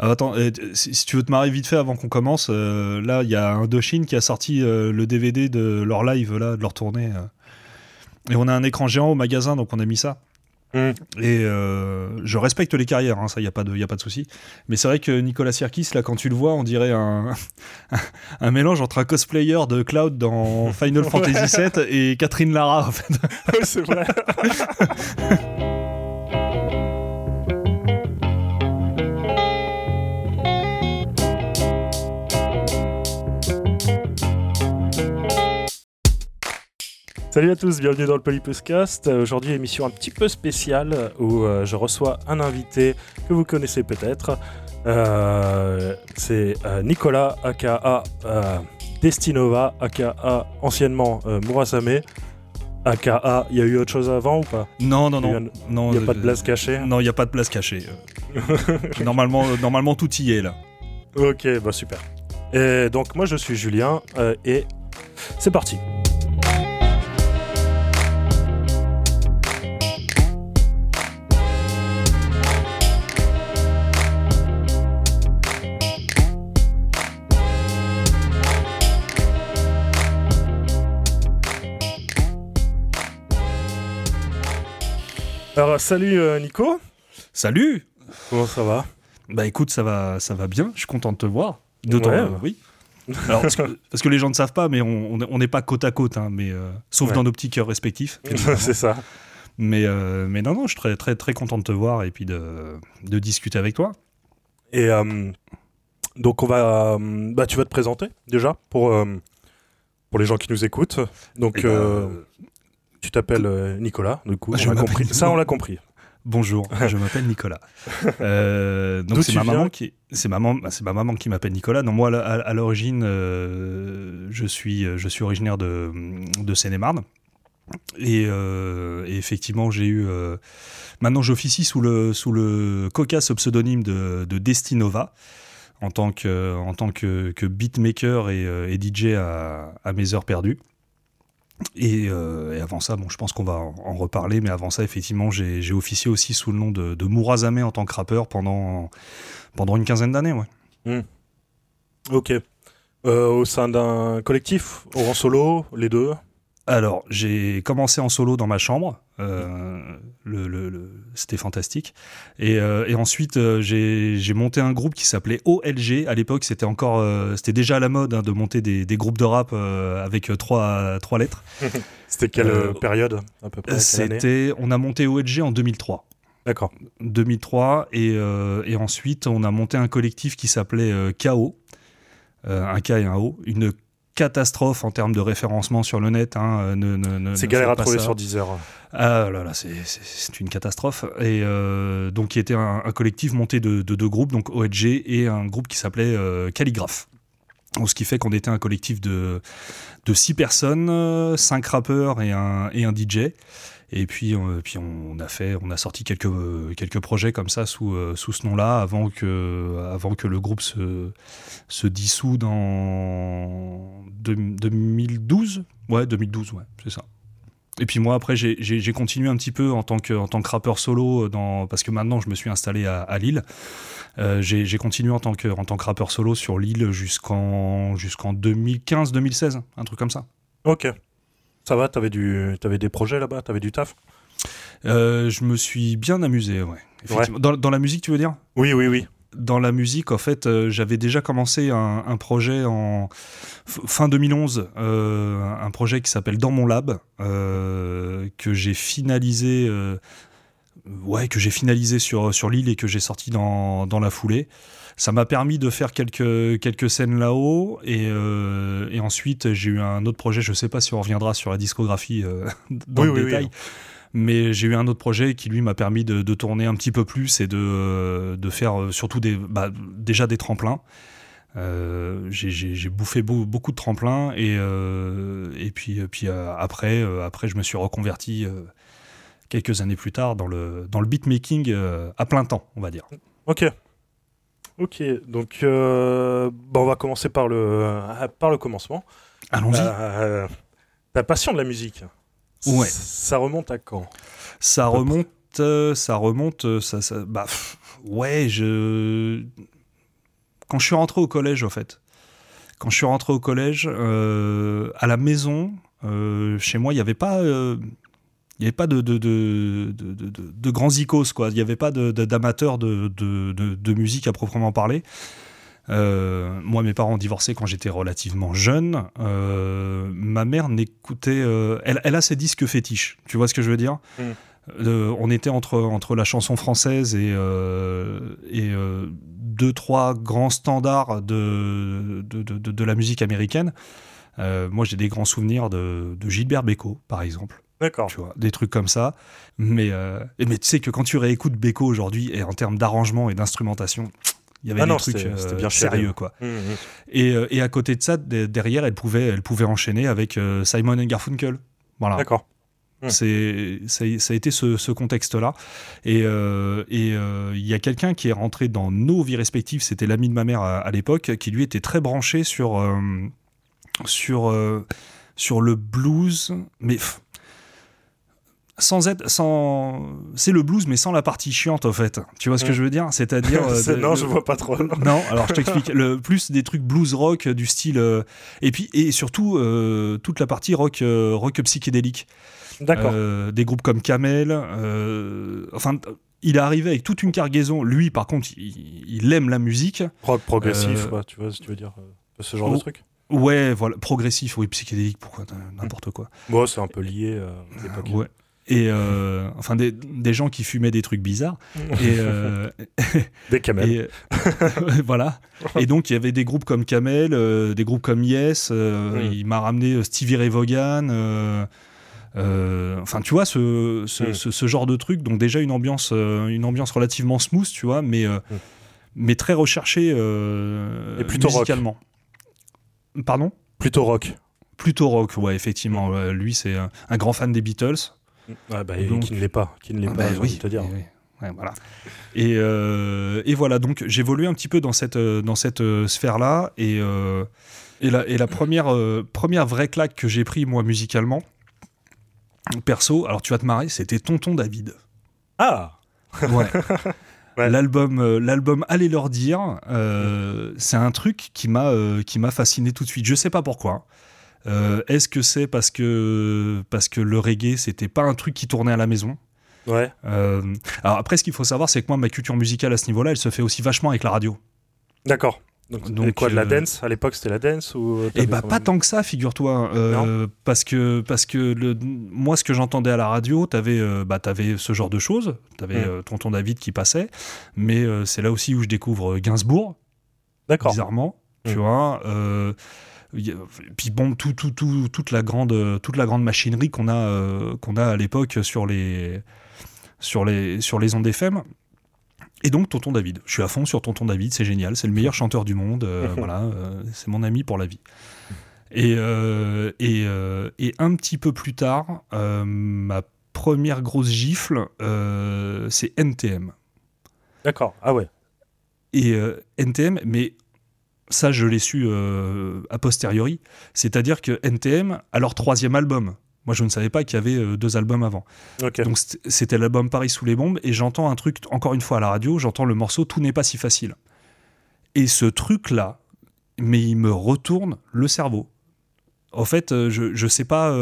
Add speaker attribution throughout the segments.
Speaker 1: Ah, attends, euh, si, tu veux te marrer vite fait avant qu'on commence, euh, là, il y a Indochine qui a sorti euh, le DVD de leur live, là, de leur tournée. euh. Et on a un écran géant au magasin, donc on a mis ça.
Speaker 2: Mm.
Speaker 1: Et je respecte les carrières, hein, ça, il n'y a pas de, y a pas de souci. Mais c'est vrai que Nicolas Sirkis, là, quand tu le vois, on dirait un, un mélange entre un cosplayer de Cloud dans Final Fantasy VII et Catherine Lara, en fait.
Speaker 2: c'est vrai. Salut à tous, bienvenue dans le Polypuscast. Euh, Aujourd'hui, émission un petit peu spéciale où euh, je reçois un invité que vous connaissez peut-être. Euh, C'est Nicolas, aka euh, Destinova, aka anciennement euh, Murasame, aka il y a eu autre chose avant ou pas?
Speaker 1: Non, non, non.
Speaker 2: Il n'y a pas de place cachée?
Speaker 1: Non, il n'y a pas de place cachée. Normalement, normalement, tout y est, là.
Speaker 2: Ok, bah super. Et donc moi je suis Julien et c'est parti. Alors salut euh, Nico,
Speaker 1: Salut
Speaker 2: comment ça va?
Speaker 1: Bah écoute, ça va, ça va bien, je suis content de te voir. D'autant,
Speaker 2: Ouais.
Speaker 1: euh, oui. Alors, parce que, parce que les gens ne savent pas, mais on n'est pas côte à côte, hein, mais, euh, sauf
Speaker 2: Ouais.
Speaker 1: dans nos petits cœurs respectifs.
Speaker 2: C'est ça.
Speaker 1: mais, mais non, non, je suis très, très, très content de te voir et puis de, de discuter avec toi.
Speaker 2: Et donc on va, bah tu vas te présenter déjà pour pour les gens qui nous écoutent. Donc
Speaker 1: Eh ben,
Speaker 2: tu t'appelles euh, Nicolas, du coup.
Speaker 1: Je
Speaker 2: on compris. Ça on l'a compris.
Speaker 1: Bonjour, je m'appelle Nicolas. Euh, donc c'est ma maman qui, c'est maman, ma maman qui m'appelle Nicolas. Non, moi à, l'origine, euh, je suis, je suis originaire de, de Seine-et-Marne. Et, euh, et effectivement, j'ai eu. euh, maintenant, j'officie sous le, sous le cocasse pseudonyme de, de Destinova en tant que, en tant que, que beatmaker et, euh, et DJ à, à mes heures perdues. Et, euh, et avant ça, bon, je pense qu'on va en, reparler, mais avant ça, effectivement, j'ai officié aussi sous le nom de, Murazame en tant que rappeur pendant, pendant une quinzaine d'années. Ouais.
Speaker 2: Ok. Euh, au sein d'un collectif ou en solo, les deux?
Speaker 1: Alors, j'ai commencé en solo dans ma chambre. euh, le, le- le- C'était fantastique. Et, euh, et ensuite, euh, j'ai j'ai monté un groupe qui s'appelait OLG. À l'époque, c'était encore, c'était déjà à la mode hein, de monter des, des groupes de rap avec trois, trois lettres.
Speaker 2: C'était quelle période à peu près
Speaker 1: C'était, on a monté OLG en 2003.
Speaker 2: D'accord.
Speaker 1: 2003 et, et ensuite on a monté un collectif qui s'appelait KO, un K et un O, une catastrophe en termes de référencement sur le net. hein, euh, ne- ne- ne-
Speaker 2: C'est galère à trouver
Speaker 1: ça.
Speaker 2: sur Deezer.
Speaker 1: Ah là là, c'est- une catastrophe. Et euh, donc qui était un, un collectif monté de, de deux groupes, donc OLG et un groupe qui s'appelait euh, Calligraphe. Donc, ce qui fait qu'on était un collectif de, de six personnes, euh, cinq rappeurs et un, et un DJ. Et puis, euh, puis on a fait, on a sorti quelques, quelques projets comme ça sous, euh, sous ce nom-là avant que, avant que le groupe se, se dissout deux- 2012. Ouais, 2012, ouais, c'est ça. Et puis moi après j'ai- continué un petit peu en tant que, en tant que rappeur solo dans, parce que maintenant je me suis installé à, Lille. Euh, j'ai j'ai continué en tant que, en tant que rappeur solo sur Lille jusqu'en jusqu'en 2015-2016, un truc comme ça.
Speaker 2: Ok. Ça va, t'avais du, t'avais des projets là-bas, t'avais du taf?
Speaker 1: Euh, je me suis bien amusé, ouais. effectivement. Dans, dans la musique, tu veux dire?
Speaker 2: Oui, oui, oui.
Speaker 1: Dans la musique, en fait, euh, j'avais déjà commencé un, un projet en fin 2011, euh, un projet qui s'appelle Dans mon lab, que j'ai finalisé, ouais, que j'ai finalisé sur sur l'île et que j'ai sorti dans, dans la foulée. Ça m'a permis de faire quelques quelques scènes là-haut et, euh, et ensuite j'ai eu un autre projet. Je sais pas si on reviendra sur la discographie euh, dans
Speaker 2: Oui,
Speaker 1: le
Speaker 2: oui, oui.
Speaker 1: détail. Mais j'ai eu un autre projet qui lui m'a permis de, de tourner un petit peu plus et de, euh, de faire surtout des, bah, déjà des tremplins. Euh, j'ai- bouffé beau- beaucoup de tremplins et, euh, et puis, puis euh, après, après, je me suis reconverti quelques années plus tard dans le, dans le beatmaking à plein temps, on va dire.
Speaker 2: Ok. Ok, donc euh, bon, on va commencer par le, euh, par le commencement.
Speaker 1: Allons-y.
Speaker 2: Euh, ta passion de la musique,
Speaker 1: Ouais.
Speaker 2: ça remonte à quand?
Speaker 1: Ça remonte, ça remonte, ça, ça- bah, pff, ouais, je, quand je suis rentré au collège, en fait, quand je suis rentré au collège, à la maison, chez moi, il n'y avait pas il n'y avait pas de, de, de, de, grands icos, quoi. Il n'y avait pas d'amateurs de, musique à proprement parler. Euh, moi, mes parents ont divorcé quand j'étais relativement jeune. Euh, ma mère n'écoutait. Euh, elle, elle, a ses disques fétiches. Tu vois ce que je veux dire mm. On était entre, entre la chanson française et, et deux, trois grands standards de, de, la musique américaine. moi, j'ai des grands souvenirs de, Gilbert Bécaud, par exemple.
Speaker 2: D'accord.
Speaker 1: Tu vois, des trucs comme ça. Mais, mais tu sais que quand tu réécoutes Bécaud aujourd'hui, et en termes d'arrangement et d'instrumentation, il y avait ah des trucs euh, bien sérieux, quoi. Mmh, mmh. Et, euh, et, à côté de ça, derrière, elle pouvait, elle pouvait enchaîner avec euh, Simon and Garfunkel. Voilà.
Speaker 2: D'accord.
Speaker 1: Mmh. C'est, ça, a été ce, ce contexte-là. Et il y a quelqu'un qui est rentré dans nos vies respectives, c'était l'ami de ma mère à, l'époque, qui lui était très branché sur, sur, sur le blues. Mais sans être sans c'est le blues mais sans la partie chiante en fait. Tu vois ce que je veux dire? C'est-à-dire
Speaker 2: euh, non je vois pas trop
Speaker 1: non. Alors je t'explique. Le plus des trucs blues rock du style euh, et puis et surtout euh, toute la partie rock rock psychédélique.
Speaker 2: D'accord.
Speaker 1: Des groupes comme Camel enfin il est arrivé avec toute une cargaison. Lui par contre il, aime la musique.
Speaker 2: Rock progressif tu vois que tu veux dire ce genre de truc?
Speaker 1: Ouais, voilà, progressif, oui, psychédélique, pourquoi n'importe quoi.
Speaker 2: Bon, c'est un peu lié à l'époque.
Speaker 1: Ouais et euh, enfin des, des, gens qui fumaient des trucs bizarres. Et euh,
Speaker 2: des camels.
Speaker 1: voilà. Et donc il y avait des groupes comme Camel euh, des groupes comme Yes mm. il m'a ramené Stevie Ray Vaughan enfin tu vois ce, ce, mm. ce, genre de truc. Donc déjà une ambiance une ambiance relativement smooth tu vois mais mm. mais très recherchée et plutôt musicalement. Pardon?
Speaker 2: Plutôt rock.
Speaker 1: Plutôt rock ouais effectivement. Lui c'est un grand fan des Beatles
Speaker 2: bah, qui ne l'est pas, qui ne l'est ah, pas, bah, oui, te dire.
Speaker 1: voilà. Et, euh, et, voilà, donc j'évoluais un petit peu dans cette, euh, dans cette euh, sphère-là. Et, et, la, et la première, première vraie claque que j'ai pris, moi, musicalement, perso, alors tu vas te marrer, c'était Tonton David.
Speaker 2: Ah
Speaker 1: Ouais. L'album, l'album Allez leur dire, c'est un truc qui m'a, qui m'a fasciné tout de suite. Je sais pas pourquoi. Euh, est-ce que c'est parce que, parce que le reggae, c'était pas un truc qui tournait à la maison?
Speaker 2: Ouais.
Speaker 1: Euh, alors après, ce qu'il faut savoir, c'est que moi, ma culture musicale à ce niveau-là, elle se fait aussi vachement avec la radio.
Speaker 2: D'accord. Donc, quoi de la euh, dance? À l'époque c'était la dance ou
Speaker 1: Eh bah pas tant que ça figure-toi parce que parce que le, moi ce que j'entendais à la radio t'avais bah avais ce genre de choses t'avais hmm. tonton David qui passait mais c'est là aussi où je découvre Gainsbourg
Speaker 2: d'accord
Speaker 1: bizarrement tu hmm. vois puis bon, tout, tout, tout, toute, la grande, toute la grande machinerie qu'on a, euh, qu'on a à l'époque sur les, sur, les, sur les ondes FM. Et donc Tonton David. Je suis à fond sur Tonton David, c'est génial, c'est le meilleur chanteur du monde, euh, voilà, euh, c'est mon ami pour la vie. Et, et, et, un petit peu plus tard, ma première grosse gifle, c'est NTM.
Speaker 2: D'accord, ah ouais.
Speaker 1: Et NTM, mais ça, je l'ai su euh, a posteriori. C'est-à-dire que NTM a leur troisième album. Moi, je ne savais pas qu'il y avait euh, deux albums avant. Donc, c'était l'album Paris sous les bombes. Et j'entends un truc, encore une fois à la radio, j'entends le morceau Tout n'est pas si facile. Et ce truc-là, mais il me retourne le cerveau. En fait, euh, je ne sais pas.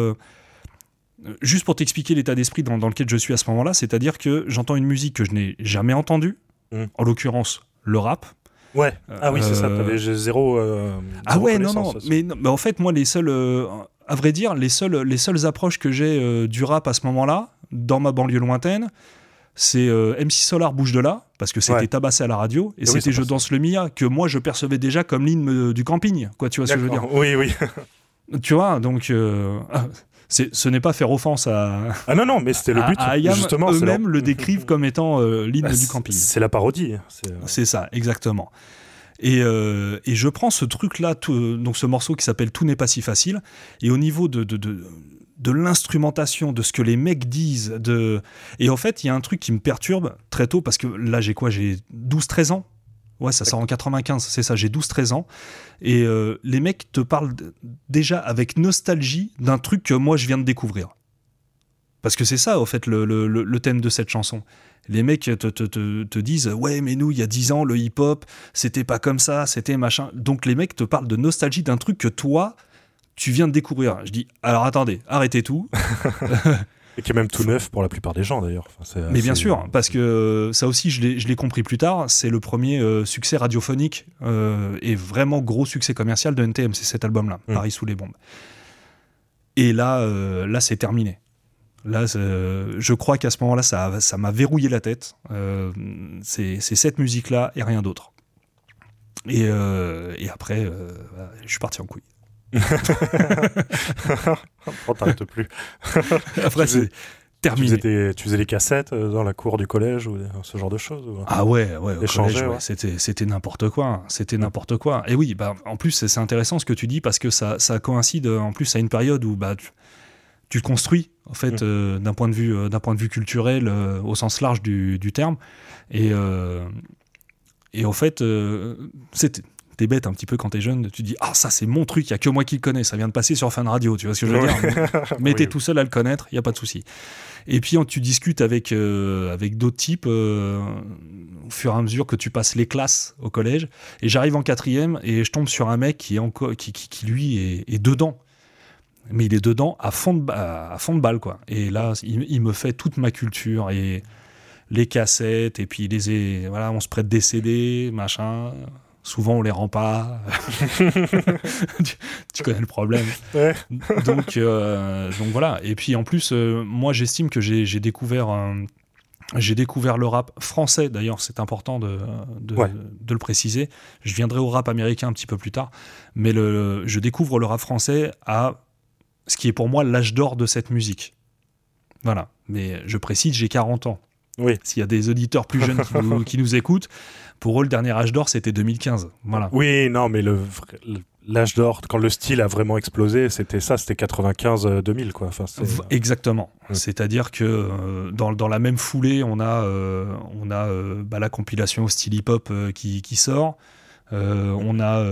Speaker 1: juste pour t'expliquer l'état d'esprit dans, lequel je suis à ce moment-là, c'est-à-dire que j'entends une musique que je n'ai jamais entendue, mmh. en l'occurrence le rap,
Speaker 2: Ouais. Ah oui, c'est ça. T'avais euh, zéro.
Speaker 1: Euh, ah ouais, non, non. Mais, mais, en fait, moi, les seuls, euh, à vrai dire, les seules, les seules approches que j'ai du rap à ce moment-là, dans ma banlieue lointaine, c'est MC Solar bouge de là, parce que c'était tabassé à la radio, et, c'était Je danse le Mia, que moi je percevais déjà comme l'hymne du camping, quoi, tu vois ce que je veux dire
Speaker 2: Oui, oui.
Speaker 1: tu vois, donc. Ah, ce n'est pas faire offense à.
Speaker 2: Ah non, non, mais c'était le but.
Speaker 1: À, justement, eux-mêmes le décrivent comme étant euh, l'hymne bah, du camping.
Speaker 2: C'est la parodie. Hein,
Speaker 1: euh. C'est ça, exactement. Et, euh, et, je prends ce truc-là, donc ce morceau qui s'appelle Tout n'est pas si facile, et au niveau de, de, de, de l'instrumentation, de ce que les mecs disent, de... et en fait, il y a un truc qui me perturbe très tôt, parce que là, j'ai quoi? J'ai 12-13 ans Ouais, ça sort en 95, c'est ça, j'ai 12-13 ans. Et euh, les mecs te parlent déjà avec nostalgie d'un truc que moi je viens de découvrir. Parce que c'est ça, au fait, le, le, le, thème de cette chanson. Les mecs te, te, te, te disent Ouais, mais nous, il y a 10 ans, le hip-hop, c'était pas comme ça, c'était machin. Donc les mecs te parlent de nostalgie d'un truc que toi, tu viens de découvrir. Je dis Alors attendez, arrêtez tout.
Speaker 2: Et qui est même tout neuf pour la plupart des gens d'ailleurs.
Speaker 1: mais bien sûr, parce que ça aussi, je l'ai compris plus tard, c'est le premier euh, succès radiophonique euh, et vraiment gros succès commercial de NTM, c'est cet album-là, mm. Paris sous les bombes. Et là, euh, là c'est terminé. Là, je crois qu'à ce moment-là, ça, ça m'a verrouillé la tête. c'est cette musique-là et rien d'autre. Et, et, après, je suis parti en couille.
Speaker 2: On t'arrête plus.
Speaker 1: Après, c'est terminé.
Speaker 2: Tu faisais, les cassettes euh, dans la cour du collège ou ce genre de choses
Speaker 1: Ah ouais, ouais, c'était, c'était n'importe quoi. Hein. C'était n'importe quoi. Et oui, bah, en plus, c'est intéressant ce que tu dis parce que ça, ça coïncide en plus à une période où bah, tu, te construis, en fait, mm. euh, d'un, point de vue, euh, d'un point de vue culturel au sens large du, du terme. Et. Et en fait, c'était t'es bête un petit peu quand t'es jeune, tu dis ah ça c'est mon truc, il y a que moi qui le connais, ça vient de passer sur Fan Radio, tu vois ce que je veux dire Mais t'es tout seul à le connaître, il y a pas de souci. Et puis tu discutes avec euh, avec d'autres types euh, au fur et à mesure que tu passes les classes au collège. Et j'arrive en quatrième et je tombe sur un mec qui est encore qui, qui, lui est, dedans. Mais il est dedans à fond de, à fond de balle quoi. Et là il, il me fait toute ma culture et les cassettes et puis les voilà on se prête des CD machin Souvent, on les rend pas. tu, connais le problème. donc, euh, donc voilà. Et puis en plus, euh, moi, j'estime que j'ai découvert. j'ai découvert le rap français, d'ailleurs c'est important de, de, le préciser. Je viendrai au rap américain un petit peu plus tard, mais le, je découvre le rap français à ce qui est pour moi l'âge d'or de cette musique. Voilà, mais je précise, j'ai 40 ans.
Speaker 2: Oui.
Speaker 1: S'il y a des auditeurs plus jeunes qui nous, écoutent, pour eux, le dernier âge d'or, c'était 2015. Voilà.
Speaker 2: Oui, non, mais le, l'âge d'or, quand le style a vraiment explosé, c'était ça, c'était 95-2000, euh, quoi. Enfin,
Speaker 1: Exactement. C'est-à-dire que euh, dans, dans, la même foulée, on a, euh, on a bah, la compilation au style hip-hop qui, qui, sort. on a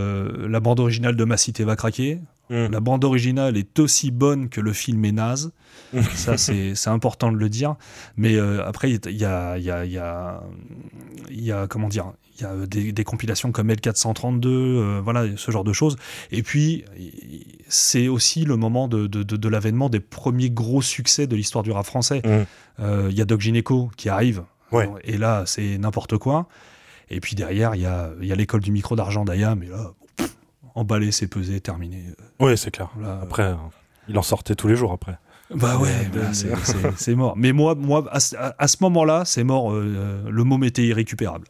Speaker 1: la bande originale de Ma Cité va craquer. Mm. La bande originale est aussi bonne que le film est naze. Ça, c'est important de le dire. Mais euh, après, il y a, y, a, y, a, y a, comment dire, il y a des, compilations comme L432, euh, voilà, ce genre de choses. Et puis, c'est aussi le moment de, de, de, l'avènement des premiers gros succès de l'histoire du rap français. Mm. Euh, il y a Doc Gineco qui arrive. Et là, c'est n'importe quoi. Et puis derrière, il y a, y a l'école du micro d'argent d'Aya, mais là, emballé, c'est pesé, terminé.
Speaker 2: Oui, c'est clair. après, il en sortait tous les jours après.
Speaker 1: Bah ouais, bah, c'est mort. Mais moi, moi à, ce moment-là, c'est mort. Euh, le môme était irrécupérable.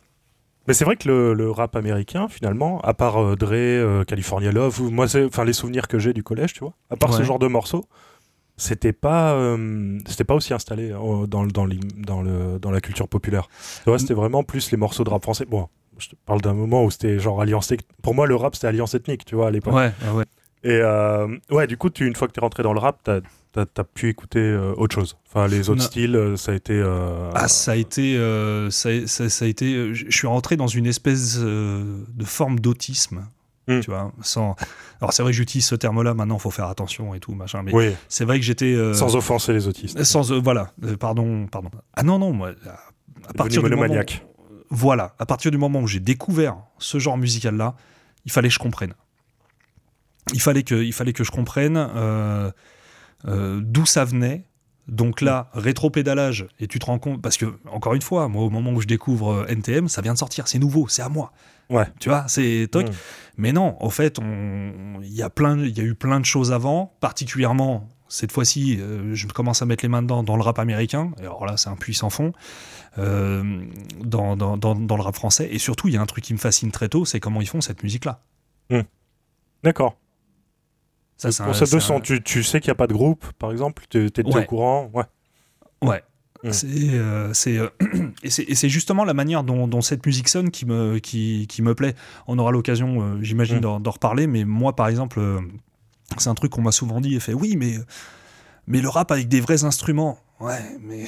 Speaker 2: Mais c'est vrai que le, rap américain, finalement, à part euh, Dre, euh, California Love, moi, enfin les souvenirs que j'ai du collège, tu vois, à part ce genre de morceaux, c'était pas, c'était pas aussi installé dans, dans, dans, le, dans la culture populaire. C'était vraiment plus les morceaux de rap français. Bon, je te parle d'un moment où c'était genre alliance. Pour moi, le rap, c'était alliance ethnique, tu vois, à l'époque.
Speaker 1: Ouais, ouais.
Speaker 2: Et ouais, du coup, tu, une fois que tu es rentré dans le rap, tu t'as as pu écouter euh, autre chose Enfin, les autres styles, euh, ça a été. Euh,
Speaker 1: ah, ça a été. Ça, ça, a été. Je suis rentré dans une espèce de forme d'autisme. Hmm. Tu vois, sans. Alors c'est vrai que j'utilise ce terme-là. Maintenant, il faut faire attention et tout machin. Mais
Speaker 2: oui.
Speaker 1: c'est vrai que j'étais.
Speaker 2: Sans offenser les autistes.
Speaker 1: Sans. voilà. pardon, pardon. Ah non, non, moi. À, partir du moment. Voilà. À partir du moment où j'ai découvert ce genre musical-là, il fallait que je comprenne. Il fallait que, il fallait que je comprenne. Euh, d'où ça venait. Donc là, rétro-pédalage, et tu te rends compte, parce que, encore une fois, moi, au moment où je découvre euh, NTM, ça vient de sortir, c'est nouveau, c'est à moi.
Speaker 2: Ouais.
Speaker 1: Tu vois, c'est toc. Mm. Mais non, au fait, il y, a y a eu plein de choses avant, particulièrement cette fois-ci, euh, je commence à mettre les mains dedans dans le rap américain. Et alors là, c'est un puissant fond. dans, dans, dans, le rap français. Et surtout, il y a un truc qui me fascine très tôt, c'est comment ils font cette musique-là.
Speaker 2: Mm. D'accord pour cette leçon, tu, tu, sais qu'il n'y a pas de groupe, par exemple? Tu es, au courant? Ouais.
Speaker 1: Ouais. Mm. Euh, euh, et c'est justement la manière dont, cette musique sonne qui me, qui, qui me plaît. On aura l'occasion, euh, j'imagine, mm. d'en reparler, mais moi, par exemple, c'est un truc qu'on m'a souvent dit et fait oui, mais, mais le rap avec des vrais instruments, ouais, mais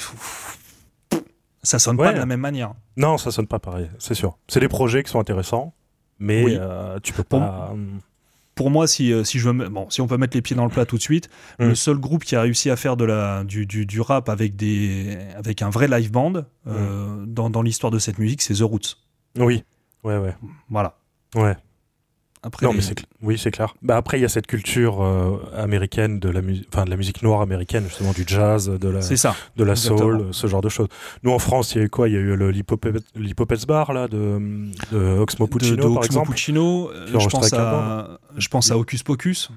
Speaker 1: ça sonne pas de la même manière.
Speaker 2: Non, ça sonne pas pareil, c'est sûr. C'est des projets qui sont intéressants, mais tu peux pas.
Speaker 1: pour moi, si, si, je veux, bon, si on peut mettre les pieds dans le plat tout de suite,
Speaker 2: Mm.
Speaker 1: le seul groupe qui a réussi à faire de la, du, du, du rap avec, des, avec un vrai live band euh, dans, dans l'histoire de cette musique, c'est The Roots.
Speaker 2: Oui, ouais, ouais.
Speaker 1: Voilà.
Speaker 2: Ouais.
Speaker 1: Après,
Speaker 2: Non, mais c'est cl- oui, c'est clair. Bah après, il y a cette culture euh, américaine de la musique, enfin de la musique noire américaine, justement du jazz, de la,
Speaker 1: ça.
Speaker 2: de la soul, ce genre de choses. Nous en France, il y a eu quoi? Il y a eu l'Hippopets Bar là de, de Oxmo
Speaker 1: De-
Speaker 2: Puccino
Speaker 1: de
Speaker 2: par
Speaker 1: Oxmo
Speaker 2: exemple.
Speaker 1: Puccino, euh, je pense à, je pense à Hocus Pocus.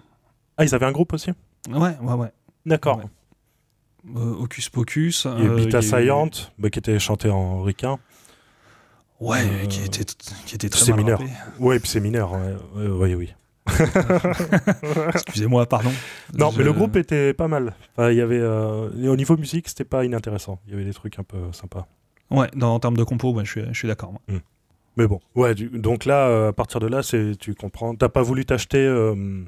Speaker 2: Ah, ils avaient un groupe aussi?
Speaker 1: Ouais, ouais, ouais.
Speaker 2: D'accord.
Speaker 1: Ouais. Euh, Hocus Pocus.
Speaker 2: Il y a
Speaker 1: euh,
Speaker 2: eu Bita
Speaker 1: il y a eu-
Speaker 2: Saillant, bah, qui était chanté en ricain.
Speaker 1: Ouais,
Speaker 2: Euh,
Speaker 1: qui était, qui était très
Speaker 2: c'est mineur. Ouais, puis c'est mineur. Ouais, ouais, oui.
Speaker 1: Excusez-moi, pardon.
Speaker 2: Non,
Speaker 1: Je-
Speaker 2: mais le groupe était pas mal. Enfin, il y avait, euh, au niveau musique, c'était pas inintéressant. Il y avait des trucs un peu sympas.
Speaker 1: Ouais, dans, en termes de compo, ouais, je suis, je suis d'accord. moi.
Speaker 2: Mais bon, ouais. du- donc là, euh, à partir de là, c'est, tu comprends. T'as pas voulu t'acheter euh,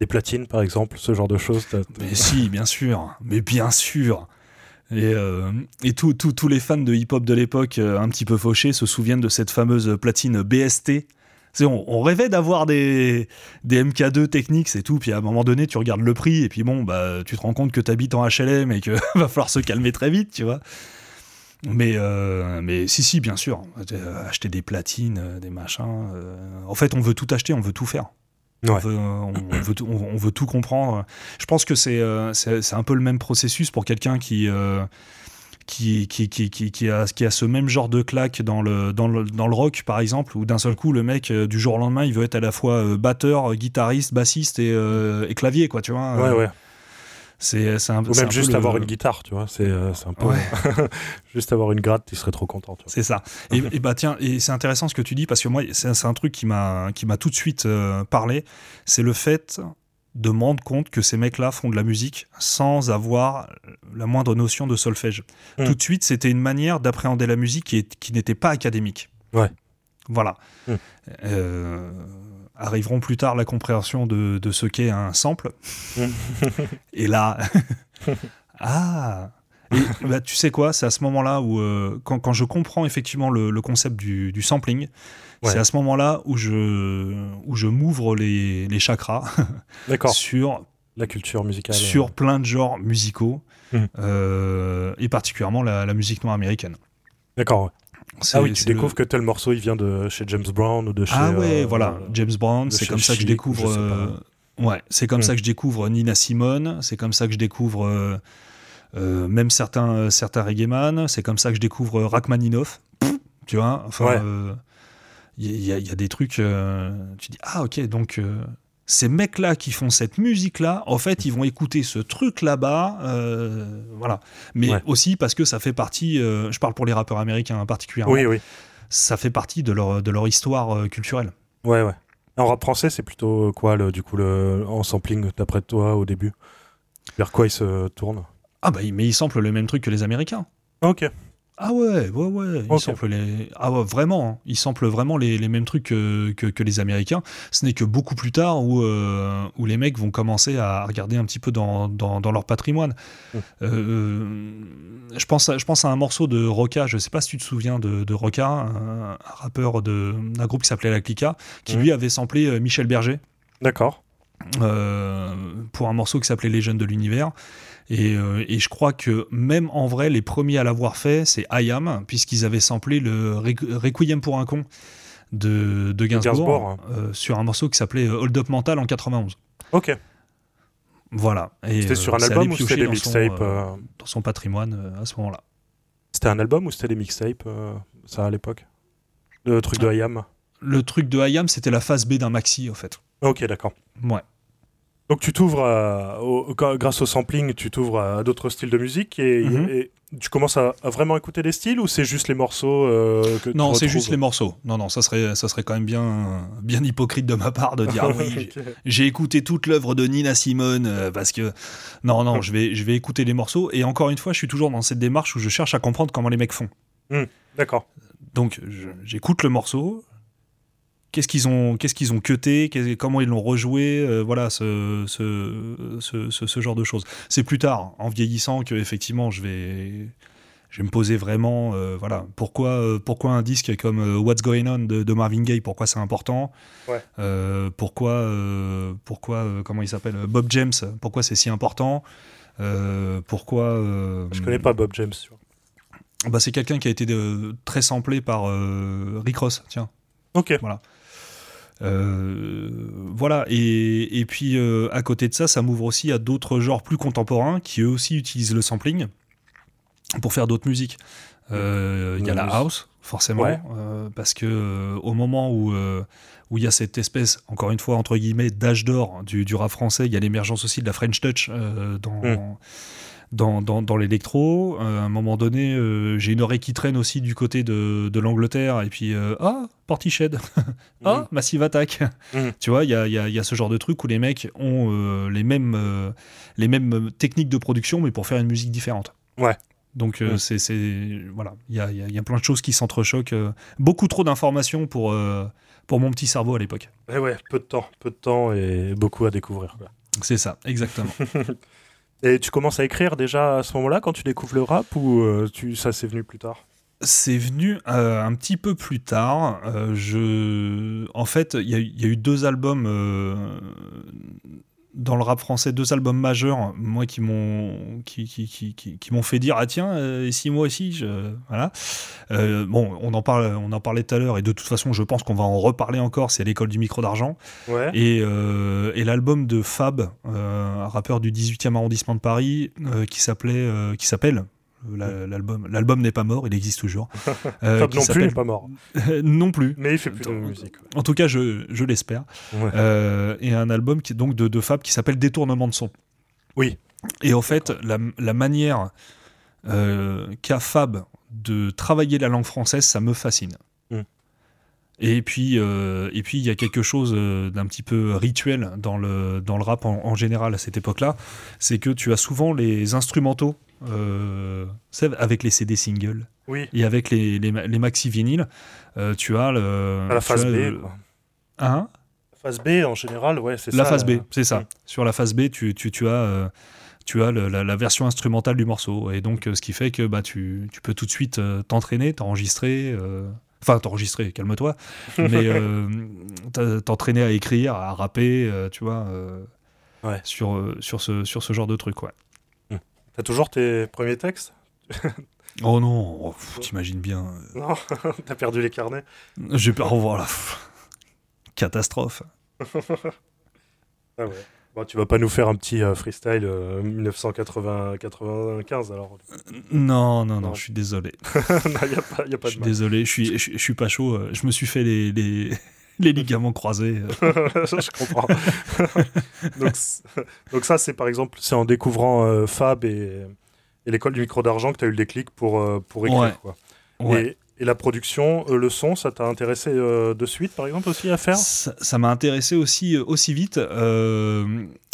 Speaker 2: des platines, par exemple, ce genre de choses. t'as- t'as-
Speaker 1: Mais si, bien sûr. Mais bien sûr. Et, euh, tous les fans de hip-hop de l'époque, euh, un petit peu fauchés, se souviennent de cette fameuse platine BST. C'est, on, on rêvait d'avoir des, des MK2 techniques et tout, puis à un moment donné, tu regardes le prix, et puis bon, bah, tu te rends compte que tu habites en HLM et qu'il va falloir se calmer très vite, tu vois. Mais, euh, mais si, si, bien sûr. Acheter des platines, des machins. En fait, on veut tout acheter, on veut tout faire. On, veut, on, veut tout, on- on veut tout comprendre. Je pense que c'est euh, c'est un peu le même processus pour quelqu'un qui, euh, qui, qui, qui, qui, qui a, qui a ce même genre de claque dans le, dans le, dans le rock, par exemple, où d'un seul coup, le mec, euh, du jour au lendemain, il veut être à la fois euh, batteur, guitariste, bassiste et, euh, et clavier, quoi, tu vois.
Speaker 2: Ouais,
Speaker 1: Euh,
Speaker 2: ouais.
Speaker 1: C'est c'est un,
Speaker 2: Ou
Speaker 1: c'est un
Speaker 2: même
Speaker 1: peu
Speaker 2: juste
Speaker 1: le-
Speaker 2: avoir une guitare, tu vois. C'est, euh, c'est un peu.
Speaker 1: Ouais.
Speaker 2: juste avoir une gratte, tu serais trop content. Tu vois.
Speaker 1: C'est ça. Et, et bah tiens, et c'est intéressant ce que tu dis parce que moi, c'est un truc qui m'a qui m'a tout de suite euh, parlé. C'est le fait de me rendre compte que ces mecs-là font de la musique sans avoir la moindre notion de solfège.
Speaker 2: Mm.
Speaker 1: Tout de suite, c'était une manière d'appréhender la musique qui, est- qui n'était pas académique.
Speaker 2: Ouais.
Speaker 1: Voilà.
Speaker 2: Mm.
Speaker 1: Euh, arriveront plus tard la compréhension de, de ce qu'est un sample. Et là, ah, et bah, tu sais quoi, c'est à ce moment-là où, euh, quand, quand je comprends effectivement le, le concept du, du sampling,
Speaker 2: Ouais.
Speaker 1: c'est à ce moment-là où je, où je m'ouvre les, les chakras sur,
Speaker 2: La culture musicale.
Speaker 1: sur plein de genres musicaux,
Speaker 2: Mhm.
Speaker 1: euh, et particulièrement la, la musique noire américaine.
Speaker 2: D'accord. Ah oui, tu
Speaker 1: le-
Speaker 2: découvres que tel morceau, il vient de chez James Brown ou de chez.
Speaker 1: Ah ouais,
Speaker 2: euh,
Speaker 1: voilà,
Speaker 2: euh,
Speaker 1: James Brown, c'est comme ça que je découvre.
Speaker 2: je
Speaker 1: euh, Ouais, c'est comme
Speaker 2: Hmm.
Speaker 1: ça que je découvre Nina Simone, c'est comme ça que je découvre euh, même certains, certains c'est comme ça que je découvre Rachmaninoff, tu vois. Enfin,
Speaker 2: Ouais.
Speaker 1: il y, y a des trucs, tu dis, ah ok, donc ces mecs-là qui font cette musique-là, en fait, ils vont écouter ce truc là-bas, euh, voilà. Mais
Speaker 2: Ouais.
Speaker 1: aussi parce que ça fait partie, euh, je parle pour les rappeurs américains hein, particulièrement,
Speaker 2: Oui, oui.
Speaker 1: ça fait partie de leur, de leur histoire euh, culturelle.
Speaker 2: Ouais, ouais. En rap français, c'est plutôt quoi, le, du coup, le, en sampling, d'après toi, au début? Vers quoi il se tourne
Speaker 1: Ah bah, mais ils samplent le même truc que les Américains.
Speaker 2: Ok.
Speaker 1: Ah ouais, ouais, ouais. Ils
Speaker 2: Ok.
Speaker 1: samplent les... Ah ouais, vraiment. hein. Ils samplent vraiment les, les mêmes trucs que, que, que les Américains. Ce n'est que beaucoup plus tard où, euh, où les mecs vont commencer à regarder un petit peu dans, dans, dans leur patrimoine.
Speaker 2: Mm.
Speaker 1: Euh, je, pense à, je pense à un morceau de Roca, je sais pas si tu te souviens de, de Roca, un, un rappeur de- d'un groupe qui s'appelait La Clica, qui
Speaker 2: Mm.
Speaker 1: lui avait samplé euh, Michel Berger.
Speaker 2: D'accord.
Speaker 1: euh, pour un morceau qui s'appelait Les Jeunes de l'Univers. Et, euh, et je crois que même en vrai, les premiers à l'avoir fait, c'est I Am, puisqu'ils avaient samplé le Requ- Requiem pour un con de, de Gainsbourg,
Speaker 2: hein.
Speaker 1: euh, sur un morceau qui s'appelait euh, Hold Up Mental en 91.
Speaker 2: Ok.
Speaker 1: Voilà.
Speaker 2: C'était sur un album ou c'était des mixtapes
Speaker 1: dans son patrimoine à ce moment-là.
Speaker 2: C'était un album ou c'était des mixtapes, ça, à l'époque? Le truc de IAM
Speaker 1: Le truc de I Am, c'était la phase B d'un maxi, en fait.
Speaker 2: Ok, d'accord.
Speaker 1: Ouais.
Speaker 2: Donc tu t'ouvres, au- quand- grâce au sampling, tu t'ouvres à d'autres styles de musique et,
Speaker 1: Mhm.
Speaker 2: et tu commences à, à vraiment écouter des styles ou c'est juste les morceaux euh, que
Speaker 1: Non,
Speaker 2: tu
Speaker 1: c'est juste les morceaux. Non, non, ça serait, ça serait quand même bien, bien hypocrite de ma part de dire ah oui, j'ai- écouté toute l'œuvre de Nina Simone euh, parce que non non je vais je vais écouter les morceaux et encore une fois je suis toujours dans cette démarche où je cherche à comprendre comment les mecs font
Speaker 2: D'accord.
Speaker 1: donc je- j'écoute le morceau qu'est-ce qu'ils ont qu'est-ce qu'ils ont cuté comment ils l'ont rejoué euh, voilà ce ce, ce, ce- ce genre de choses c'est plus tard en vieillissant que effectivement je vais je vais me poser vraiment, euh, voilà, pourquoi, euh, pourquoi un disque comme What's Going On de, Marvin Gaye, pourquoi c'est important?
Speaker 2: Ouais.
Speaker 1: Pourquoi, pourquoi comment il s'appelle Bob James, pourquoi c'est si important? Pourquoi
Speaker 2: Je connais pas Bob James.
Speaker 1: Bah, c'est quelqu'un qui a été très samplé par Rick Ross, tiens.
Speaker 2: Ok.
Speaker 1: Voilà. Voilà, et, et puis à côté de ça, ça m'ouvre aussi à d'autres genres plus contemporains qui eux aussi utilisent le sampling pour faire d'autres musiques. Euh, il y a la house, forcément, euh, parce que euh, au moment où où il y a cette espèce, encore une fois entre guillemets, d'âge d'or du, du, rap français, il y a l'émergence aussi de la French Touch dans, mm. Dans, dans, dans l'électro. à un moment donné, j'ai une oreille qui traîne aussi du côté de, de l'Angleterre, et puis ah, Portiched, ah, mm. Massive Attack. Mm. Tu vois, il y a, y, a, y a, ce genre de truc où les mecs ont les, mêmes, les mêmes techniques de production, mais pour faire une musique différente.
Speaker 2: Ouais.
Speaker 1: Donc euh, c'est voilà, il y a, y a, plein de choses qui s'entrechoquent. Euh, beaucoup trop d'informations pour euh, pour mon petit cerveau à l'époque.
Speaker 2: Et eh ouais, peu de temps, peu de temps et beaucoup à découvrir.
Speaker 1: C'est ça, exactement.
Speaker 2: et tu commences à écrire déjà à ce moment-là quand tu découvres le rap ou tu ça c'est venu plus tard?
Speaker 1: C'est venu un petit peu plus tard. je... En fait, il y, a eu deux albums dans le rap français deux albums majeurs, moi qui m'ont qui, qui, qui, qui m'ont fait dire ah tiens euh, et si moi aussi je voilà euh, bon on en parle on en parlait tout à l'heure et de toute façon je pense qu'on va en reparler encore c'est l'école du micro d'argent
Speaker 2: ouais.
Speaker 1: et, euh, et l'album de Fab un rappeur du 18e arrondissement de Paris qui s'appelait qui s'appelle L'album, l'album n'est pas mort, il existe toujours.
Speaker 2: Euh, non plus n'est pas mort.
Speaker 1: non plus.
Speaker 2: Mais il fait plus de musique.
Speaker 1: En tout cas, je, je l'espère. Euh, et un album qui est donc de, de Fab qui s'appelle Détournement de son.
Speaker 2: Oui.
Speaker 1: Et en fait, la, la manière euh, qu'a Fab de travailler la langue française, ça me fascine. Mm. Et puis, euh, et puis il y a quelque chose d'un petit peu rituel dans le, dans le rap en, en général à cette époque-là, c'est que tu as souvent les instrumentaux euh, avec les CD singles
Speaker 2: oui.
Speaker 1: et avec les, les, maxi vinyles, euh, tu as le.
Speaker 2: la phase B.
Speaker 1: Hein?
Speaker 2: La phase B en général, ouais, c'est ça.
Speaker 1: La phase B, c'est ça. Sur la phase B, tu, tu, tu as. Euh, tu as la, version instrumentale du morceau. Et donc, ce qui fait que bah, tu, tu peux tout de suite t'entraîner, t'enregistrer. Enfin, t'enregistrer, calme-toi. mais t'entraîner à écrire, à rapper, tu vois,
Speaker 2: ouais.
Speaker 1: sur, sur, ce, sur ce genre de truc, ouais.
Speaker 2: T'as toujours tes premiers textes
Speaker 1: Oh non, oh, t'imagines bien.
Speaker 2: Euh. Non, t'as perdu les carnets.
Speaker 1: J'ai perdu, oh, voilà. Catastrophe.
Speaker 2: ah ouais. Bon, tu vas pas nous faire un petit euh, freestyle 1995 euh, alors
Speaker 1: Non, non, non, je suis désolé.
Speaker 2: Il a pas, y a pas
Speaker 1: je suis désolé, je suis, je, suis pas chaud. Je me suis fait les, les, les ligaments croisés.
Speaker 2: je comprends. donc, donc, ça, c'est par exemple, c'est en découvrant euh, Fab et, et l'école du micro d'argent que tu as eu le déclic pour, euh, pour écrire. Quoi. Et, et, la production, euh, le son, ça t'a intéressé de suite, par exemple, aussi à faire?
Speaker 1: Ça m'a intéressé aussi, aussi vite.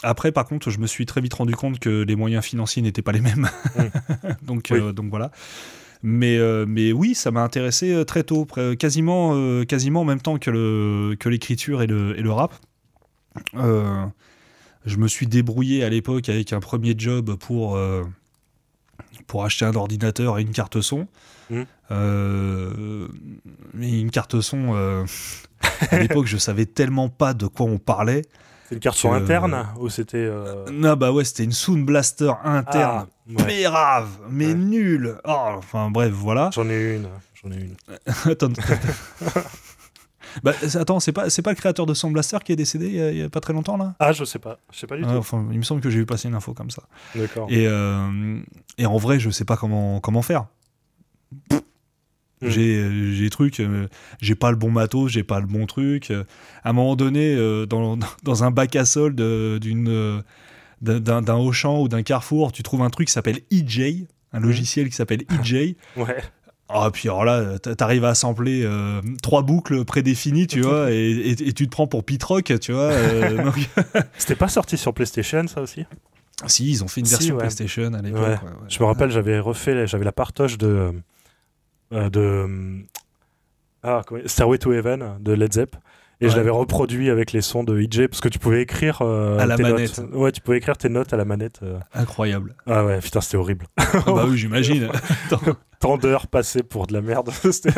Speaker 1: après, par contre, je me suis très vite rendu compte que les moyens financiers n'étaient pas les mêmes. Mm. donc, donc voilà. Mais, euh, mais oui, ça m'a intéressé euh, très tôt, quasiment, euh, quasiment en même temps que, le, que l'écriture et le, et le rap. je me suis débrouillé à l'époque avec un premier job pour, pour acheter un ordinateur et une carte son.
Speaker 2: Mmh.
Speaker 1: mais une carte son, à l'époque, je savais tellement pas de quoi on parlait.
Speaker 2: C'est une carte son interne ou c'était.
Speaker 1: Non, bah ouais, c'était une Sound Blaster interne. Ah. Mais rave, mais nul. Oh, enfin bref, voilà.
Speaker 2: J'en ai une, j'en ai une.
Speaker 1: attends, bah, attends, c'est pas c'est pas le créateur de Sound Blaster qui est décédé il y, a, pas très longtemps là?
Speaker 2: Ah, je sais pas, je sais pas du tout.
Speaker 1: Enfin, il me semble que j'ai vu passer une info comme ça.
Speaker 2: D'accord.
Speaker 1: Et euh, et en vrai, je sais pas comment comment faire. J'ai j'ai truc, euh, j'ai pas le bon matos, j'ai pas le bon truc. À un moment donné, euh, dans, dans un bac à solde d'une d'un Auchan ou d'un Carrefour, tu trouves un truc qui s'appelle EJ, un mhm. logiciel qui s'appelle EJ.
Speaker 2: ouais.
Speaker 1: Ah, puis alors là, t'arrives à assembler euh, trois boucles prédéfinies, tu vois, et, tu te prends pour Pitrock, tu vois. Euh,
Speaker 2: C'était pas sorti sur PlayStation, ça aussi?
Speaker 1: Si, ils ont fait une version PlayStation à l'époque.
Speaker 2: Je me rappelle, j'avais refait, j'avais la partoche de. Euh, de ah, Stairway to Heaven de Led Zepp. Et je l'avais reproduit avec les sons de EJ parce que tu pouvais écrire euh,
Speaker 1: À la
Speaker 2: tes
Speaker 1: manette.
Speaker 2: notes. Ouais, tu pouvais écrire tes notes à la manette. euh.
Speaker 1: Incroyable.
Speaker 2: Ah ouais, putain, c'était horrible.
Speaker 1: Ah bah oui, j'imagine.
Speaker 2: Tant d'heures passées pour de la merde. C'était.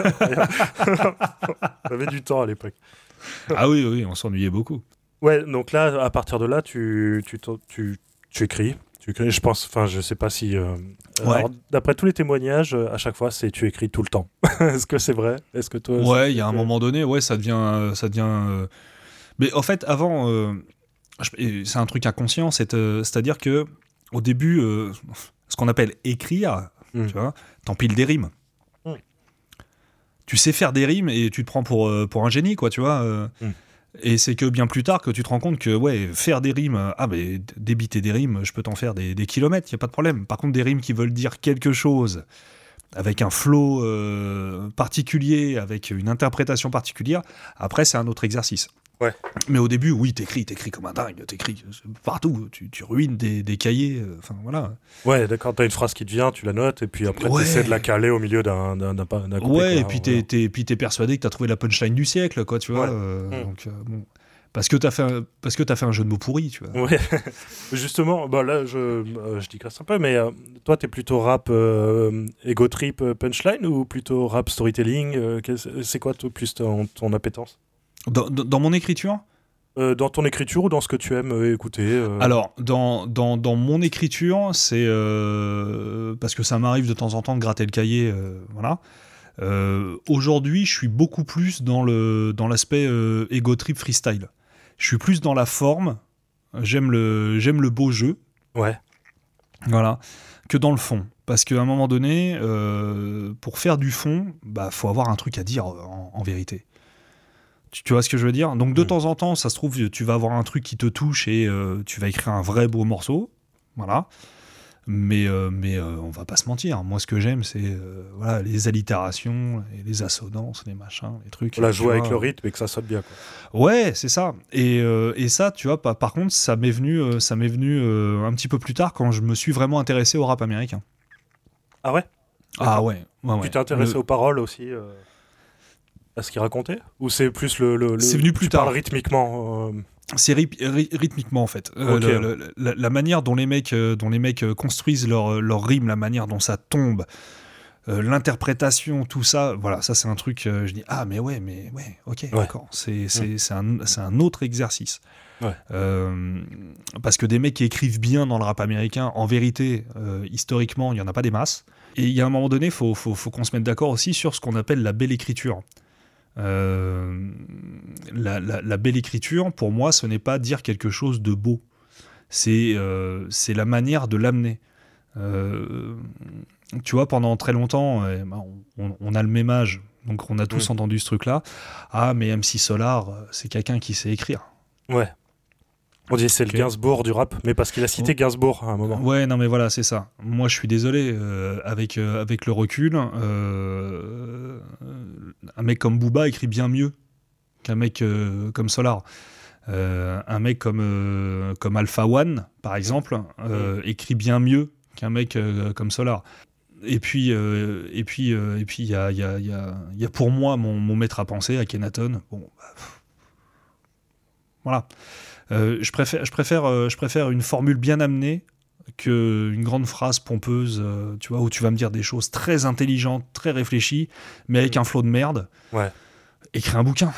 Speaker 2: J'avais du temps à l'époque.
Speaker 1: ah oui, oui, on s'ennuyait beaucoup.
Speaker 2: Ouais, donc là, à partir de là, tu, tu, tu, tu écris. Tu écris, je pense, enfin, je sais pas si. euh,
Speaker 1: Ouais.
Speaker 2: D'après tous les témoignages, euh, à chaque fois, c'est tu écris tout le temps. Est-ce que c'est vrai? Est-ce que toi.
Speaker 1: Ouais, il y a un moment donné, ouais, ça devient, euh, ça devient. euh, Mais en fait, avant, euh, c'est un truc inconscient, c'est, c'est-à-dire que au début, euh, ce qu'on appelle écrire,
Speaker 2: Mm.
Speaker 1: tu vois, t'empiles des rimes.
Speaker 2: Mm.
Speaker 1: Tu sais faire des rimes et tu te prends pour pour un génie, quoi, tu vois. euh,
Speaker 2: Mm.
Speaker 1: Et c'est que bien plus tard que tu te rends compte que ouais, faire des rimes, euh, ah débiter des rimes, je peux t'en faire des, des kilomètres, y a pas de problème. Par contre, des rimes qui veulent dire quelque chose, avec un flow euh, particulier, avec une interprétation particulière, après c'est un autre exercice.
Speaker 2: Ouais.
Speaker 1: Mais au début, oui, t'écris, t'écris comme un dingue, t'écris partout, tu, tu ruines des, des cahiers, euh, enfin voilà.
Speaker 2: Ouais, d'accord, t'as une phrase qui te vient, tu la notes, et puis après,
Speaker 1: Ouais.
Speaker 2: t'essaies de la caler au milieu d'un d'un-
Speaker 1: Ouais,
Speaker 2: quoi,
Speaker 1: et puis
Speaker 2: voilà.
Speaker 1: t'es, t'es persuadé que t'as trouvé la punchline du siècle, quoi, tu vois.
Speaker 2: Ouais.
Speaker 1: euh,
Speaker 2: Mm.
Speaker 1: donc, euh, bon. Parce que t'as fait, un, parce que t'as fait un jeu de mots pourri, tu vois.
Speaker 2: Ouais, justement, bah là je, euh, je digresse un peu, mais euh, toi t'es plutôt rap euh, ego trip euh, punchline ou plutôt rap storytelling euh, C'est quoi toi, plus ton, ton appétence?
Speaker 1: Dans, mon écriture,
Speaker 2: Euh, Dans ton écriture ou dans ce que tu aimes euh, écouter euh,
Speaker 1: Alors, dans, dans, dans mon écriture, c'est parce que ça m'arrive de temps en temps de gratter le cahier, voilà. Aujourd'hui, je suis beaucoup plus dans le dans l'aspect ego trip freestyle. Je suis plus dans la forme. J'aime le j'aime le beau jeu,
Speaker 2: Ouais,
Speaker 1: voilà, que dans le fond. Parce qu'à un moment donné, pour faire du fond, bah faut avoir un truc à dire en, en vérité. Tu, tu vois ce que je veux dire? Donc de
Speaker 2: Mm.
Speaker 1: temps en temps, ça se trouve, tu vas avoir un truc qui te touche et euh, tu vas écrire un vrai beau morceau, voilà. Mais euh, mais euh, on va pas se mentir. Moi, ce que j'aime, c'est euh, voilà les allitérations, et les assonances, les machins, les trucs.
Speaker 2: la jouer avec le rythme et que ça sonne bien. Quoi.
Speaker 1: Ouais, c'est ça. Et, et ça, tu vois, par, par contre, ça m'est venu, ça m'est venu un petit peu plus tard quand je me suis vraiment intéressé au rap américain.
Speaker 2: Ah ouais?
Speaker 1: Ah ouais. ouais, ouais.
Speaker 2: Tu t'es intéressé
Speaker 1: Le-
Speaker 2: aux paroles aussi à ce qu'il racontait Ou c'est plus le. le- le-
Speaker 1: C'est venu plus
Speaker 2: tu
Speaker 1: tard.
Speaker 2: parles rythmiquement euh,
Speaker 1: C'est ryth- ry- rythmiquement en fait. Euh, le- la, la manière dont les mecs, euh, dont les mecs euh, construisent leur, leur rime, la manière dont ça tombe, euh, l'interprétation, tout ça, voilà, ça c'est un truc. euh, je dis ah mais ouais, mais ouais, ok, d'accord. C'est c'est un, un autre exercice.
Speaker 2: Ouais.
Speaker 1: Euh, parce que des mecs qui écrivent bien dans le rap américain, en vérité, historiquement, il y en a pas des masses. Et il y a un moment donné, il faut, faut, faut qu'on se mette d'accord aussi sur ce qu'on appelle la belle écriture. Euh, la, la- la belle écriture, pour moi, ce n'est pas dire quelque chose de beau. C'est euh, c'est la manière de l'amener. Euh, tu vois, pendant très longtemps, bah, on, on a le même âge, donc on a tous entendu ce truc-là. Ah, mais MC Solar, c'est quelqu'un qui sait écrire.
Speaker 2: Ouais. On dit c'est le Gainsbourg du rap, mais parce qu'il a cité Gainsbourg à un moment.
Speaker 1: Ouais, non, mais voilà, c'est ça. Moi, je suis désolé, euh, avec, euh, avec le recul, euh, un mec comme Booba écrit bien mieux qu'un mec comme Solar. Un mec comme, comme Alpha One, par exemple, écrit bien mieux qu'un mec comme Solar. Et puis, euh, et puis, et puis, il y a, il y, a, il y, a, il y a pour moi mon, mon maître à penser, Akhenaton. Bon, bah, voilà. Euh, je préfère, je préfère, euh, je préfère une formule bien amenée que une grande phrase pompeuse, euh, tu vois, où tu vas me dire des choses très intelligentes, très réfléchies, mais avec un flot de merde.
Speaker 2: Ouais.
Speaker 1: Écris un bouquin.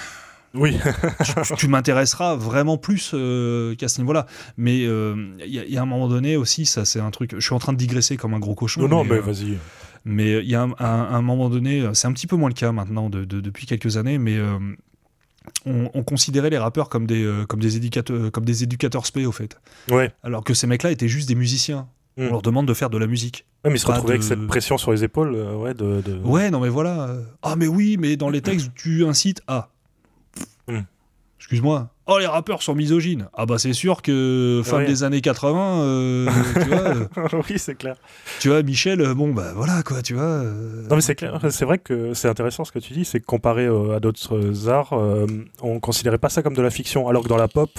Speaker 2: Oui,
Speaker 1: tu, m'intéresseras vraiment plus euh, qu'à ce niveau-là. Mais euh, il y, a- il y a un moment donné aussi, ça c'est un truc. Je suis en train de digresser comme un gros cochon.
Speaker 2: non, non,
Speaker 1: mais,
Speaker 2: mais
Speaker 1: euh,
Speaker 2: vas-y.
Speaker 1: mais il y a un, un- un moment donné, c'est un petit peu moins le cas maintenant de- de- depuis quelques années, mais on, on considérait les rappeurs comme des, euh, comme des, éducateurs, comme des éducateurs spé au fait.
Speaker 2: Ouais.
Speaker 1: Alors que ces mecs-là étaient juste des musiciens.
Speaker 2: Mm.
Speaker 1: On leur demande de faire de la musique.
Speaker 2: Ouais, mais il se
Speaker 1: Pas
Speaker 2: retrouvait avec cette pression sur les épaules, euh, ouais, de. de-
Speaker 1: Ouais, non mais voilà. Ah mais oui, mais dans les textes, tu incites à...
Speaker 2: Mm.
Speaker 1: Excuse-moi. Oh, les rappeurs sont misogynes. Ah bah c'est sûr que femme
Speaker 2: Ouais.
Speaker 1: des années 80, euh, tu, vois, euh,
Speaker 2: oui, c'est clair.
Speaker 1: tu vois, Michel, euh, bon bah voilà quoi, tu vois. euh,
Speaker 2: Non, mais c'est clair. C'est vrai que c'est intéressant ce que tu dis, c'est que comparé à d'autres arts, on considérait pas ça comme de la fiction, alors que dans la pop,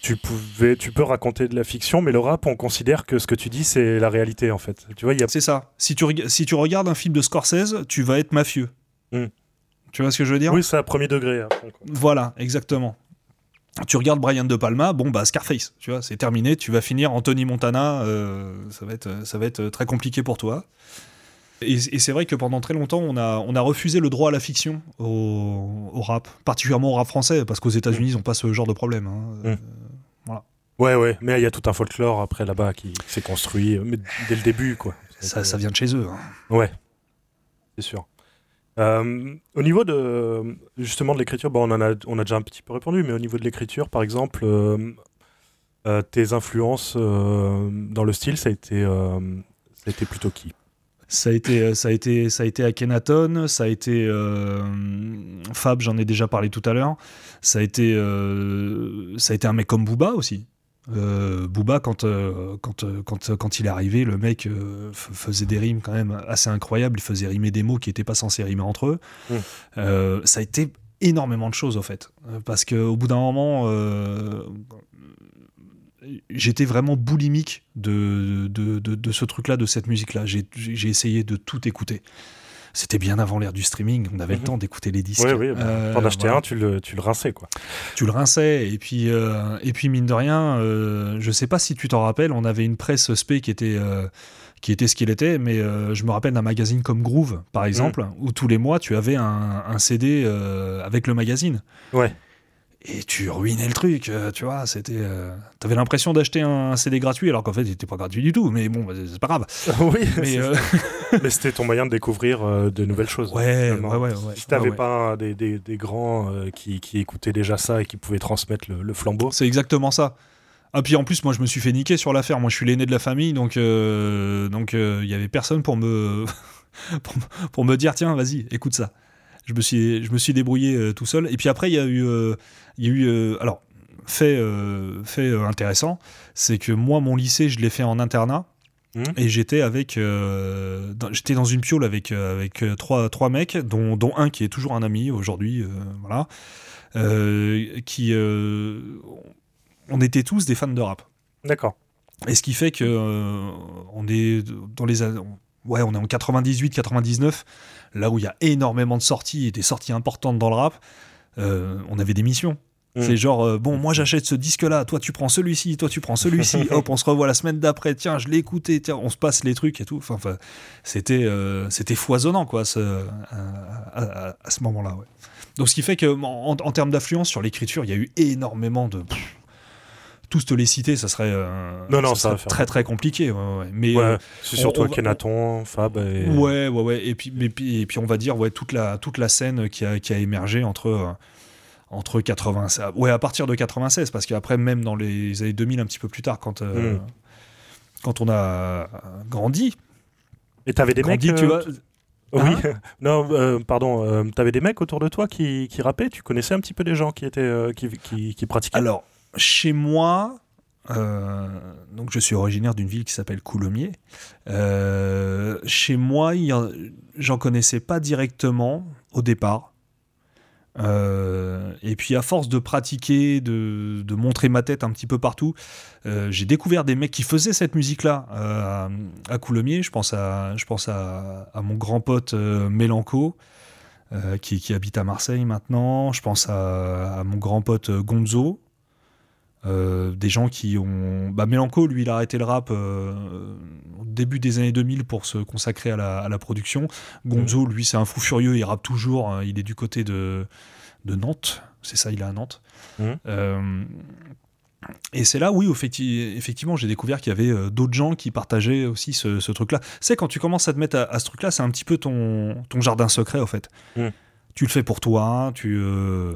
Speaker 2: tu pouvais, tu peux raconter de la fiction, mais le rap, on considère que ce que tu dis, c'est la réalité en fait. Tu vois, il y a
Speaker 1: C'est ça. Si tu, si tu regardes un film de Scorsese, tu vas être mafieux.
Speaker 2: Mm.
Speaker 1: Tu vois ce que je veux dire?
Speaker 2: Oui, c'est à premier degré.
Speaker 1: Voilà, exactement. Tu regardes Brian De Palma, bon bah Scarface, tu vois, c'est terminé, tu vas finir Anthony Montana, euh, ça, va être, ça va être très compliqué pour toi. Et, et c'est vrai que pendant très longtemps, on a, on a refusé le droit à la fiction au, au rap, particulièrement au rap français, parce qu'aux États-Unis, ils n'ont pas ce genre de problème. hein.
Speaker 2: Mm.
Speaker 1: Euh,
Speaker 2: Ouais, ouais, mais il y a tout un folklore après là-bas qui s'est construit mais dès le début, quoi.
Speaker 1: ça, ça vient de chez eux. hein.
Speaker 2: Ouais, c'est sûr. Euh, au niveau de l'écriture, bon, on a, déjà un petit peu répondu, mais au niveau de l'écriture, par exemple, euh, euh, tes influences dans le style, ça a été, plutôt qui?
Speaker 1: Ça a été, ça ça a été Akhenaton, ça a été Fab, j'en ai déjà parlé tout à l'heure. Ça a été, ça a été un mec comme Booba aussi. Euh, Booba, quand, euh, quand, euh, quand, quand il est arrivé, le mec euh, faisait des rimes quand même assez incroyables. Il faisait rimer des mots qui n'étaient pas censés rimer entre eux.
Speaker 2: Mm.
Speaker 1: Euh, ça a été énormément de choses, au fait. Parce qu'au bout d'un moment, j'étais vraiment boulimique de, de, de, de ce truc-là, de cette musique-là. J'ai j'ai essayé de tout écouter. C'était bien avant l'ère du streaming, on avait
Speaker 2: Mhm.
Speaker 1: le temps d'écouter les disques.
Speaker 2: Oui, oui, bah,
Speaker 1: Euh,
Speaker 2: t'en achetais
Speaker 1: voilà.
Speaker 2: un, tu le, tu le rinçais, quoi.
Speaker 1: Tu le rinçais, et puis, euh, et puis mine de rien, euh, je sais pas si tu t'en rappelles, on avait une presse spé qui était, euh, qui était ce qu'il était, mais euh, je me rappelle d'un magazine comme Groove, par exemple, où tous les mois tu avais un, un CD euh, avec le magazine.
Speaker 2: Ouais.
Speaker 1: Et tu ruinais le truc, euh, tu vois, c'était... euh, T'avais l'impression d'acheter un CD gratuit, alors qu'en fait, il était pas gratuit du tout, mais bon, bah, c'est pas grave.
Speaker 2: oui,
Speaker 1: Mais, euh,
Speaker 2: mais c'était ton moyen de découvrir euh, de nouvelles choses.
Speaker 1: ouais, ouais, ouais, ouais.
Speaker 2: Si t'avais
Speaker 1: ouais,
Speaker 2: pas un- des, des, des grands euh, qui, qui écoutaient déjà ça et qui pouvaient transmettre le, le flambeau.
Speaker 1: C'est exactement ça. Ah puis en plus moi je me suis fait niquer sur l'affaire. Moi je suis l'aîné de la famille donc donc il y avait personne pour me pour, me- pour me dire tiens vas-y écoute ça. Je me suis je me suis débrouillé tout seul et puis après il y a eu il y a eu euh, alors fait euh, fait euh, intéressant c'est que moi mon lycée je l'ai fait en internat.
Speaker 2: Mhm.
Speaker 1: Et j'étais avec, dans- j'étais dans une piole avec avec trois trois mecs, dont, dont un qui est toujours un ami aujourd'hui, voilà, qui on était tous des fans de rap.
Speaker 2: D'accord.
Speaker 1: Et ce qui fait que euh, on est dans les ouais, on est en 98 99 là où il y a énormément de sorties et des sorties importantes dans le rap. Euh, on avait des missions.
Speaker 2: Mm.
Speaker 1: C'est genre, euh, bon, moi j'achète ce disque-là, toi tu prends celui-ci, toi tu prends celui-ci, hop, on se revoit la semaine d'après, tiens, je l'ai écouté, tiens, on se passe les trucs et tout. Enfin, enfin, c'était, euh, c'était foisonnant, quoi, ce- à, à- à ce moment-là, ouais. Donc, ce qui fait que, en, en termes d'affluence sur l'écriture, il y a eu énormément de. pff, tous te les citer, ça serait, euh,
Speaker 2: Non, non,
Speaker 1: ça
Speaker 2: ça va
Speaker 1: serait
Speaker 2: faire
Speaker 1: très très compliqué. ouais, ouais. Mais
Speaker 2: Ouais,
Speaker 1: euh,
Speaker 2: c'est surtout
Speaker 1: on va-
Speaker 2: Kenaton, Fab et...
Speaker 1: Ouais, ouais, ouais. Et puis, et puis on va dire, ouais, toute la, toute la scène qui a, qui a émergé entre, euh, entre 96. Ouais, à partir de 96, parce qu'après, même dans les années 2000, un petit peu plus tard, quand, euh,
Speaker 2: Mm.
Speaker 1: quand on a grandi,
Speaker 2: Et t'avais des mecs...
Speaker 1: grandi, tu vois.
Speaker 2: Oui,
Speaker 1: Hein
Speaker 2: non, euh, pardon, euh, t'avais des mecs autour de toi qui, qui rappaient? Tu connaissais un petit peu des gens qui, étaient, euh, qui, qui, qui pratiquaient?
Speaker 1: Alors, chez moi, euh, donc je suis originaire d'une ville qui s'appelle Coulommiers. Euh, chez moi, j'en connaissais pas directement au départ. Euh, et puis à force de pratiquer, de, montrer ma tête un petit peu partout, j'ai découvert des mecs qui faisaient cette musique-là à Coulommiers. Je pense à, mon grand pote Mélanco, qui, habite à Marseille maintenant. Je pense à, à mon grand pote Gonzo. Euh, des gens qui ont. Bah, Mélanco, lui, il a arrêté le rap euh, au début des années 2000 pour se consacrer à la, à la production. Gonzo, lui, c'est un fou furieux, il rappe toujours. hein, il est du côté de, de Nantes. C'est ça, il est à Nantes. Euh, et c'est là, oui, effecti- effectivement, j'ai découvert qu'il y avait d'autres gens qui partageaient aussi ce, ce truc-là. C'est quand tu commences à te mettre à, à ce truc-là, c'est un petit peu ton, ton jardin secret, en fait. Tu le fais pour toi, tu euh,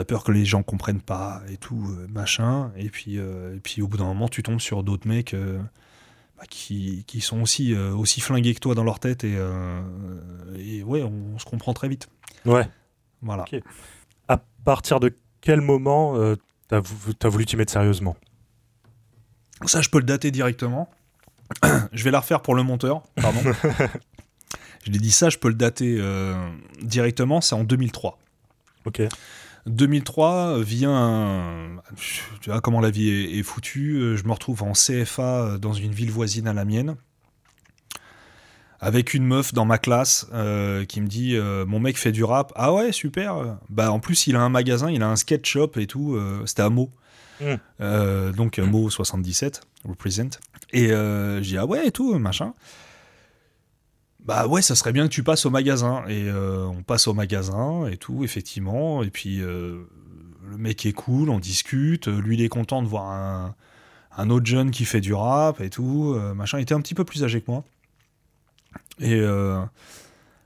Speaker 1: as peur que les gens comprennent pas et tout, euh, machin. Et puis, euh, et puis au bout d'un moment, tu tombes sur d'autres mecs euh, bah, qui, qui sont aussi, aussi flingués que toi dans leur tête. Et, et ouais, on, on se comprend très vite.
Speaker 2: Ouais.
Speaker 1: Voilà.
Speaker 2: À partir de quel moment t'as vou- t'as voulu t'y mettre sérieusement?
Speaker 1: Ça, je peux le dater directement. je vais la refaire pour le monteur, pardon. je l'ai dit ça, je peux le dater euh, directement, c'est en 2003.
Speaker 2: Ok.
Speaker 1: 2003 vient, tu vois comment la vie est, est foutue. euh, Je me retrouve en CFA euh, dans une ville voisine à la mienne. avec une meuf dans ma classe euh, qui me dit euh, mon mec fait du rap ah ouais super bah en plus il a un magasin il a un sketch shop et tout euh, c'était à Meaux
Speaker 2: Mm.
Speaker 1: donc Meaux 77 represent et je dis ah ouais et tout machin bah ouais ça serait bien que tu passes au magasin et on passe au magasin et tout effectivement et puis le mec est cool on discute lui il est content de voir un, autre jeune qui fait du rap et tout machin il était un petit peu plus âgé que moi et, euh,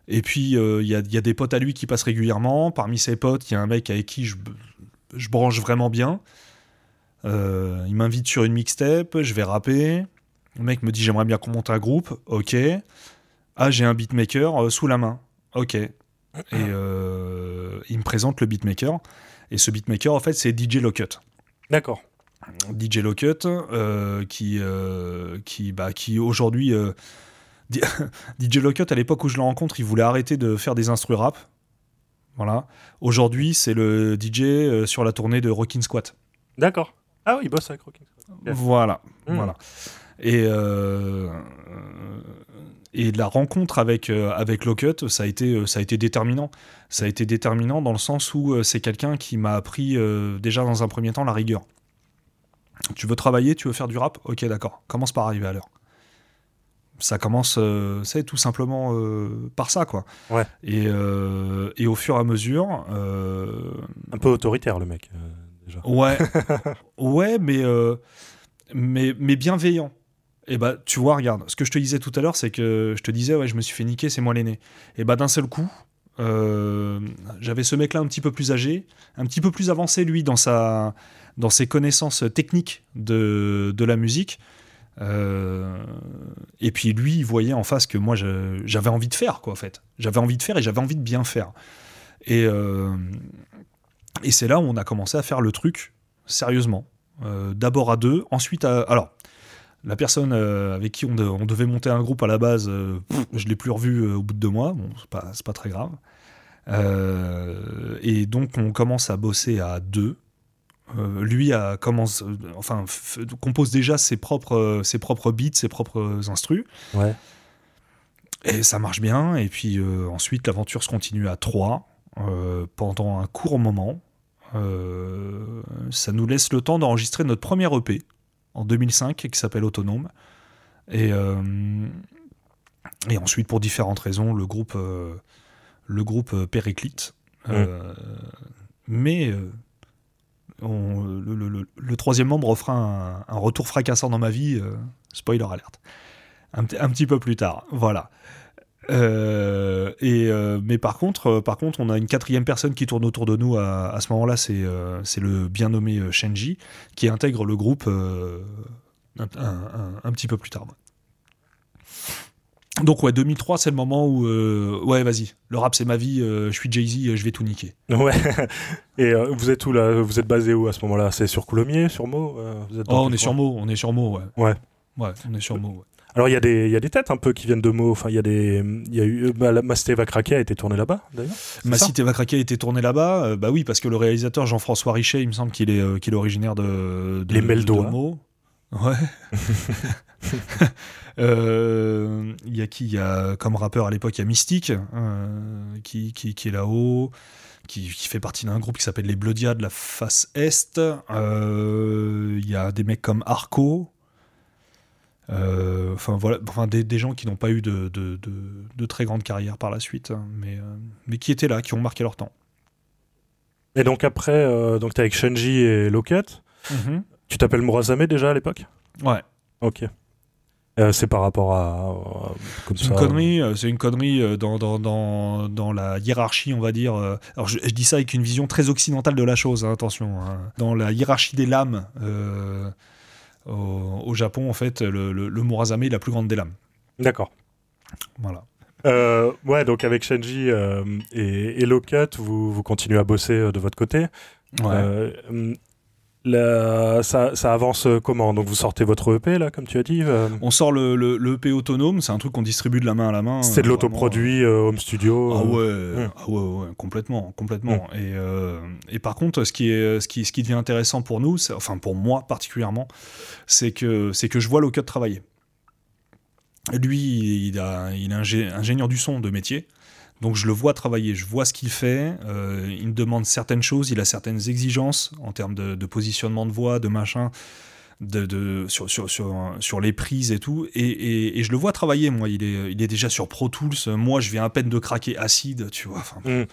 Speaker 1: et puis, euh, il y, a, y, a, des potes à lui qui passent régulièrement. Parmi ses potes, il y a un mec avec qui je, je branche vraiment bien. Euh, il m'invite sur une mixtape, je vais rapper. Le mec me dit J'aimerais bien qu'on monte un groupe. Ok. Ah, j'ai un beatmaker sous la main. Ok. Et il me présente le beatmaker. Et ce beatmaker, en fait, c'est DJ Locut.
Speaker 2: D'accord.
Speaker 1: DJ Locut, qui, qui, bah, qui aujourd'hui DJ Lockett, à l'époque où je le rencontre, il voulait arrêter de faire des instrus rap. Voilà. Aujourd'hui, c'est le DJ euh, sur la tournée de Rockin' Squat.
Speaker 2: D'accord. Ah oui, il bosse avec Rockin' Squat.
Speaker 1: Voilà. Hmm. voilà. Et, euh, et la rencontre avec, euh, avec Lockett, ça a, été, ça a été déterminant. Ça a été déterminant dans le sens où c'est quelqu'un qui m'a appris déjà dans un premier temps la rigueur. Tu veux travailler, tu veux faire du rap? Ok, d'accord. Commence par arriver à l'heure ça commence, euh, c'est tout simplement euh, par ça, quoi.
Speaker 2: Ouais.
Speaker 1: Et, euh, et, au fur et à mesure.
Speaker 2: Un peu autoritaire, le mec, déjà.
Speaker 1: Ouais. ouais, mais, mais, mais bienveillant. Et bah, tu vois, regarde, ce que je te disais tout à l'heure, c'est que je te disais, ouais, je me suis fait niquer, c'est moi l'aîné. Et bah, d'un seul coup, j'avais ce mec-là un petit peu plus âgé, un petit peu plus avancé, lui, dans, sa, dans ses connaissances techniques de, de la musique. Euh, et puis lui, il voyait en face que moi, j'avais envie de faire, quoi, en fait. J'avais envie de faire et j'avais envie de bien faire. Et, euh, et c'est là où on a commencé à faire le truc sérieusement. Euh, d'abord à deux, ensuite à. Alors, la personne avec qui on, devait monter un groupe à la base, je l'ai plus revu au bout de deux mois. Bon, c'est pas, pas très grave. et donc, on commence à bosser à deux. Euh, lui a commence, euh, enfin, compose déjà ses propres, euh, ses propres beats, ses propres instrus.
Speaker 2: Ouais.
Speaker 1: Et ça marche bien. Et puis ensuite, l'aventure se continue à trois pendant un court moment. ça nous laisse le temps d'enregistrer notre premier EP en 2005 qui s'appelle Autonome. Et, et ensuite, pour différentes raisons, le groupe, le groupe périclite. Mmh. mais le, troisième membre fera un, retour fracassant dans ma vie, euh, spoiler alerte. Un, petit peu plus tard, voilà. Euh, et, euh, mais par contre, par contre, on a une quatrième personne qui tourne autour de nous à, ce moment-là, c'est c'est le bien nommé Shenji, qui intègre le groupe un, un, petit peu plus tard. Donc ouais, 2003, c'est le moment où euh, ouais, vas-y, le rap c'est ma vie, euh, je suis Jay Z, euh, je vais tout niquer.
Speaker 2: Ouais. Et vous êtes où là? Vous êtes basé où à ce moment-là? C'est sur Coulommiers, sur Meaux
Speaker 1: oh, on est sur Meaux, on est sur Meaux, ouais.
Speaker 2: Ouais.
Speaker 1: Ouais, on est sur Meaux. Ouais.
Speaker 2: Alors il y, a des, y a des têtes un peu qui viennent de Meaux. Enfin, il y a des, il y a eu bah, Ma Cité va craquer a été tourné là-bas d'ailleurs.
Speaker 1: Ma Cité va craquer a été tourné là-bas. bah oui, parce que le réalisateur Jean-François Richet, il me semble qu'il est, qu'il est originaire de, de
Speaker 2: les Meldois.
Speaker 1: Ouais. Euh, il y a qui? Il y a comme rappeur à l'époque, il y a Mystique euh, qui, qui, est là-haut. Qui, qui, fait partie d'un groupe qui s'appelle les Bloodia de la face Est. Euh, il y a des mecs comme Arco. Enfin voilà, enfin, des, des gens qui n'ont pas eu de, de, de, très grande carrière par la suite, hein, mais, mais qui étaient là, qui ont marqué leur temps.
Speaker 2: Et donc après, donc es avec Shenji et Loket. Mm-hmm. Tu t'appelles Murazame déjà à l'époque?
Speaker 1: Ouais.
Speaker 2: Ok. Euh, c'est par rapport à.
Speaker 1: c'est une connerie, euh, c'est une connerie euh, dans, dans, dans, dans, la hiérarchie, on va dire. Alors je, dis ça avec une vision très occidentale de la chose, hein, attention. Hein. Dans la hiérarchie des lames au, Japon, en fait, le, le, le Murazame est la plus grande des lames.
Speaker 2: D'accord.
Speaker 1: Voilà.
Speaker 2: ouais, donc avec Shenji et, et Locut, vous, vous continuez à bosser de votre côté.
Speaker 1: Ouais
Speaker 2: ça, ça, avance comment? Donc vous sortez votre EP là, comme tu as dit euh
Speaker 1: On sort le, le, EP autonome, c'est un truc qu'on distribue de la main à la main.
Speaker 2: C'est de l'autoproduit euh, home studio.
Speaker 1: Ah ouais, ah ouais, ouais, complètement, complètement. Et, euh, et, par contre, ce qui est, ce qui, ce qui devient intéressant pour nous, enfin pour moi particulièrement, c'est que c'est que je vois Locut travailler. Lui, il, a, il est ingénieur du son de métier. Donc je le vois travailler, je vois ce qu'il fait, euh, il me demande certaines choses, il a certaines exigences en termes de, positionnement de voix, de machin, de, sur, sur, sur, les prises et tout. Et, je le vois travailler, moi, il est, il est déjà sur Pro Tools, moi je viens à peine de craquer Acid, tu vois. Mm.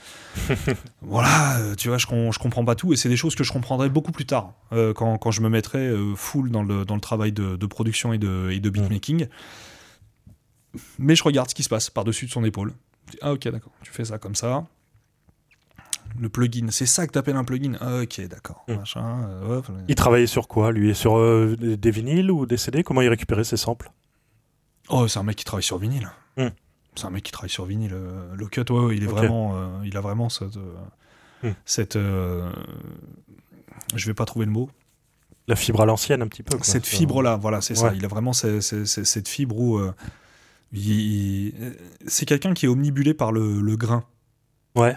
Speaker 1: voilà, euh, tu vois, je, je comprends pas tout, et c'est des choses que je comprendrai beaucoup plus tard, euh, quand, quand, je me mettrai full dans le, dans le travail de, production et de, et de beatmaking. Mais je regarde ce qui se passe par-dessus de son épaule. Ah ok, d'accord, tu fais ça comme ça. Le plugin, c'est ça que t'appelles un plugin? Ah, Ok, d'accord.
Speaker 2: Hmm. Euh, il travaillait sur quoi, lui? Sur euh, des vinyles ou des CD Comment il récupérait ses samples?
Speaker 1: Oh, c'est un mec qui travaille sur vinyle. Hmm. C'est un mec qui travaille sur vinyle. Euh, le cut, ouais, il est vraiment, il a vraiment cette, hmm. cette je vais pas trouver le mot.
Speaker 2: La fibre à l'ancienne, un petit peu.
Speaker 1: Cette fibre-là, voilà, c'est ça. Il a vraiment cette fibre où c'est quelqu'un qui est omnibulé par le, grain.
Speaker 2: Ouais.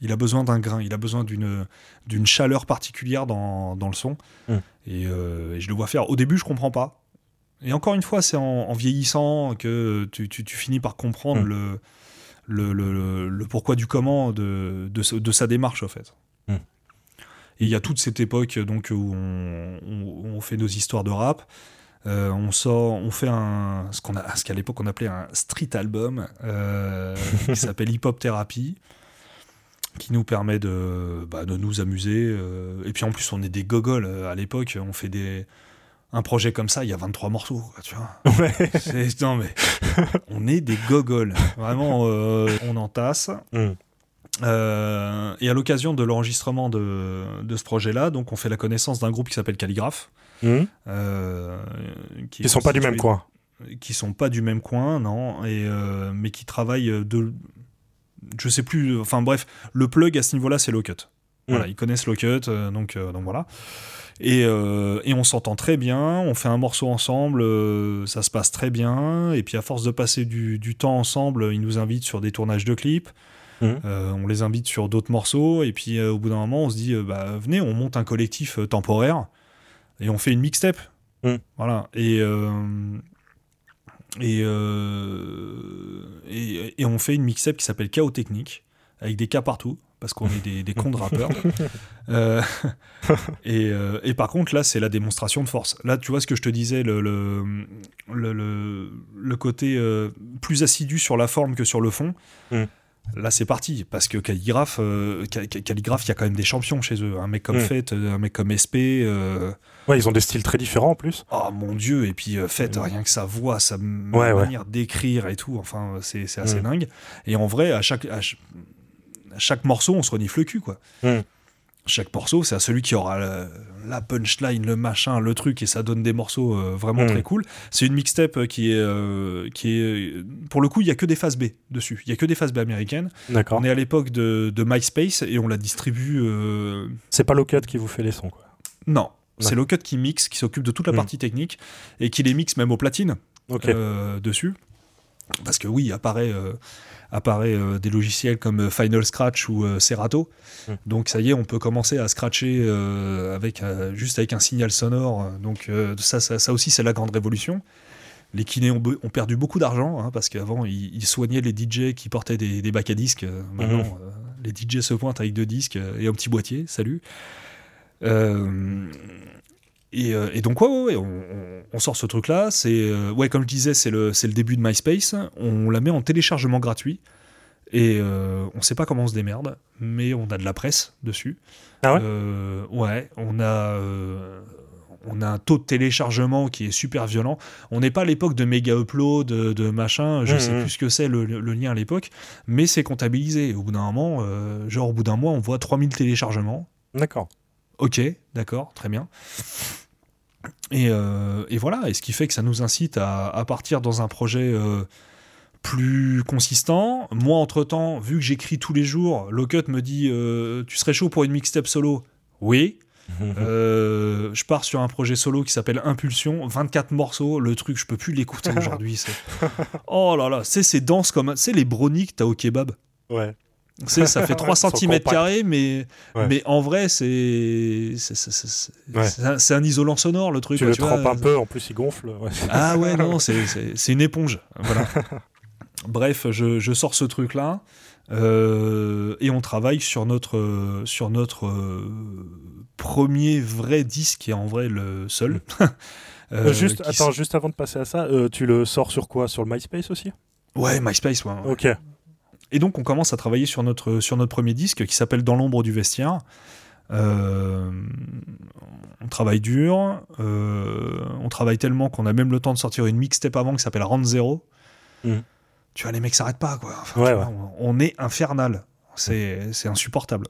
Speaker 1: Il a besoin d'un grain, il a besoin d'une, d'une chaleur particulière dans, dans le son. Hmm. Euh, et, je le vois faire. Au début, je comprends pas. Et encore une fois, c'est en, vieillissant que tu, tu, finis par comprendre hmm. le, le, le, pourquoi du comment de, de, de sa démarche, en fait. Hmm. Et il y a toute cette époque donc, où on, on fait nos histoires de rap. Euh, on sort, on fait un, ce qu'on a, ce qu'à l'époque on appelait un street album, euh, qui s'appelle Hip Hop Therapy, qui nous permet de, bah, de nous amuser. Euh, et puis en plus, on est des gogoles à l'époque. On fait des, un projet comme ça, il y a 23 morceaux, tu vois. non mais, on est des gogoles. Vraiment, on entasse. Mm. et à l'occasion de l'enregistrement de, de, ce projet-là, donc on fait la connaissance d'un groupe qui s'appelle Calligraphe,
Speaker 2: Mmh. Euh, qui, sont pas du même coin.
Speaker 1: Qui sont pas du même coin, non, et, euh, mais qui travaillent de. Je sais plus, enfin bref, le plug à ce niveau-là, c'est Low Cut. Voilà, mmh. ils connaissent Low Cut, euh, donc, donc voilà. Et, et, on s'entend très bien, on fait un morceau ensemble, ça se passe très bien, et puis à force de passer du, du temps ensemble, ils nous invitent sur des tournages de clips, mmh. on les invite sur d'autres morceaux, et puis au bout d'un moment, on se dit, bah, venez, on monte un collectif temporaire, et on fait une mixtape. Mm. Voilà. Et, euh, euh, et, et, on fait une mixtape qui s'appelle Chaos Technique, avec des cas partout, parce qu'on est des, des cons de rappeurs. Euh, et, et, par contre, là, c'est la démonstration de force. Là, tu vois ce que je te disais, le, le, le, le côté plus assidu sur la forme que sur le fond. Mm. Là, c'est parti, parce que Calligraphe, Calligraphe, il y a quand même des champions chez eux. Un mec comme mm. Fête, un mec comme SP.
Speaker 2: Ouais, ils ont des styles très différents en plus.
Speaker 1: Oh mon dieu, et puis euh, faites rien que sa voix, sa manière d'écrire et tout, enfin c'est assez mm. dingue. Et en vrai, à chaque, à chaque, morceau, on se renifle le cul quoi. Mm. Chaque morceau, c'est à celui qui aura la, punchline, le machin, le truc, et ça donne des morceaux euh, vraiment mm. très cool. C'est une mixtape euh, qui est, qui est. Pour le coup, il y a que des phases B dessus. Il y a que des phases B américaines.
Speaker 2: D'accord.
Speaker 1: On est à l'époque de, de, MySpace et on la distribue.
Speaker 2: C'est pas Locut qui vous fait les sons, quoi.
Speaker 1: Non, c'est Locut qui mixe, qui s'occupe de toute la hmm. partie technique et qui les mixe même au platine euh, dessus. Parce que oui, apparaît, euh, apparaît euh, des logiciels comme Final Scratch ou Serato. Hmm. Donc ça y est, on peut commencer à scratcher avec, juste avec un signal sonore. Donc ça, ça, aussi, c'est la grande révolution. Les kinés ont, perdu beaucoup d'argent hein, parce qu'avant, ils, soignaient les DJ qui portaient des, bacs à disques. Maintenant, hmm. les DJ se pointent avec deux disques et un petit boîtier. Salut. Euh, euh, et, donc, ouais, on, sort ce truc-là. C'est, euh, ouais, comme je disais, c'est le, le début de MySpace. On la met en téléchargement gratuit. Et on sait pas comment on se démerde, mais on a de la presse dessus.
Speaker 2: Ah ouais?
Speaker 1: Ouais, on a, on a un taux de téléchargement qui est super violent. On n'est pas à l'époque de méga upload, de, machin, je mmh, sais mmh. plus ce que c'est le, le, lien à l'époque, mais c'est comptabilisé. Au bout d'un moment, genre au bout d'un mois, on voit 3000 téléchargements.
Speaker 2: D'accord.
Speaker 1: Ok, d'accord, très bien. Euh, et, voilà, et ce qui fait que ça nous incite à, partir dans un projet euh, plus consistant. Moi, entre-temps, vu que j'écris tous les jours, Locut me dit euh, Tu serais chaud pour une mixtape solo? Oui. je pars sur un projet solo qui s'appelle Impulsion, 24 morceaux, le truc je peux plus l'écouter aujourd'hui. oh là là, c'est ces danses comme c'est les brownies que t'as au kebab.
Speaker 2: Ouais.
Speaker 1: Ça fait 3
Speaker 2: Ouais, ils sont
Speaker 1: cm mais,
Speaker 2: Ouais.
Speaker 1: mais en vrai, c'est,
Speaker 2: Ouais.
Speaker 1: un, isolant sonore, le truc.
Speaker 2: Tu
Speaker 1: quoi,
Speaker 2: le
Speaker 1: tu vois.
Speaker 2: trempes un peu, en plus il gonfle. ouais.
Speaker 1: Ah ouais, non, c'est, une éponge. Voilà. Bref, je, je sors ce truc-là. euh, et on travaille sur notre, euh, sur notre euh, premier vrai disque, qui est en vrai le seul. Euh,
Speaker 2: Euh, juste, attends, juste avant de passer à ça, tu le sors sur quoi? Sur le MySpace aussi?
Speaker 1: Ouais, MySpace, ouais.
Speaker 2: Ok.
Speaker 1: Et donc on commence à travailler sur notre, sur notre premier disque qui s'appelle Dans l'ombre du vestiaire. Euh, on travaille dur, euh, on travaille tellement qu'on a même le temps de sortir une mixtape avant qui s'appelle Round Zero.
Speaker 2: Mhm.
Speaker 1: Tu vois, les mecs s'arrêtent pas, quoi. Enfin,
Speaker 2: Ouais,
Speaker 1: tu
Speaker 2: ouais.
Speaker 1: vois, on, est infernal. C'est c'est insupportable.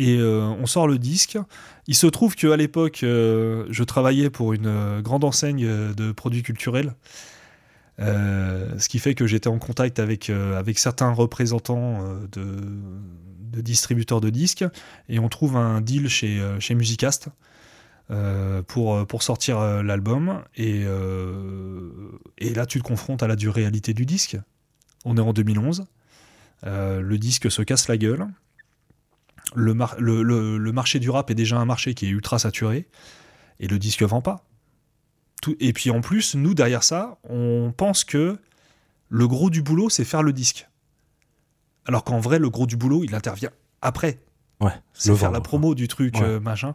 Speaker 1: Et euh, on sort le disque. Il se trouve qu'à l'époque, je travaillais pour une grande enseigne de produits culturels. Euh, ce qui fait que j'étais en contact avec, euh, certains représentants euh, de, distributeurs de disques et on trouve un deal chez, Musicast pour, sortir l'album. Et, là, tu te confrontes à la dure réalité du disque. On est en 2011. Euh, le disque se casse la gueule. Le, mar- le, le- le marché du rap est déjà un marché qui est ultra saturé. Et le disque vend pas. Tout- et puis en plus, nous, derrière ça, on pense que le gros du boulot, c'est faire le disque. Alors qu'en vrai, le gros du boulot, il intervient après.
Speaker 2: Ouais.
Speaker 1: C'est faire
Speaker 2: vendre,
Speaker 1: la promo du truc,
Speaker 2: Ouais.
Speaker 1: euh, machin.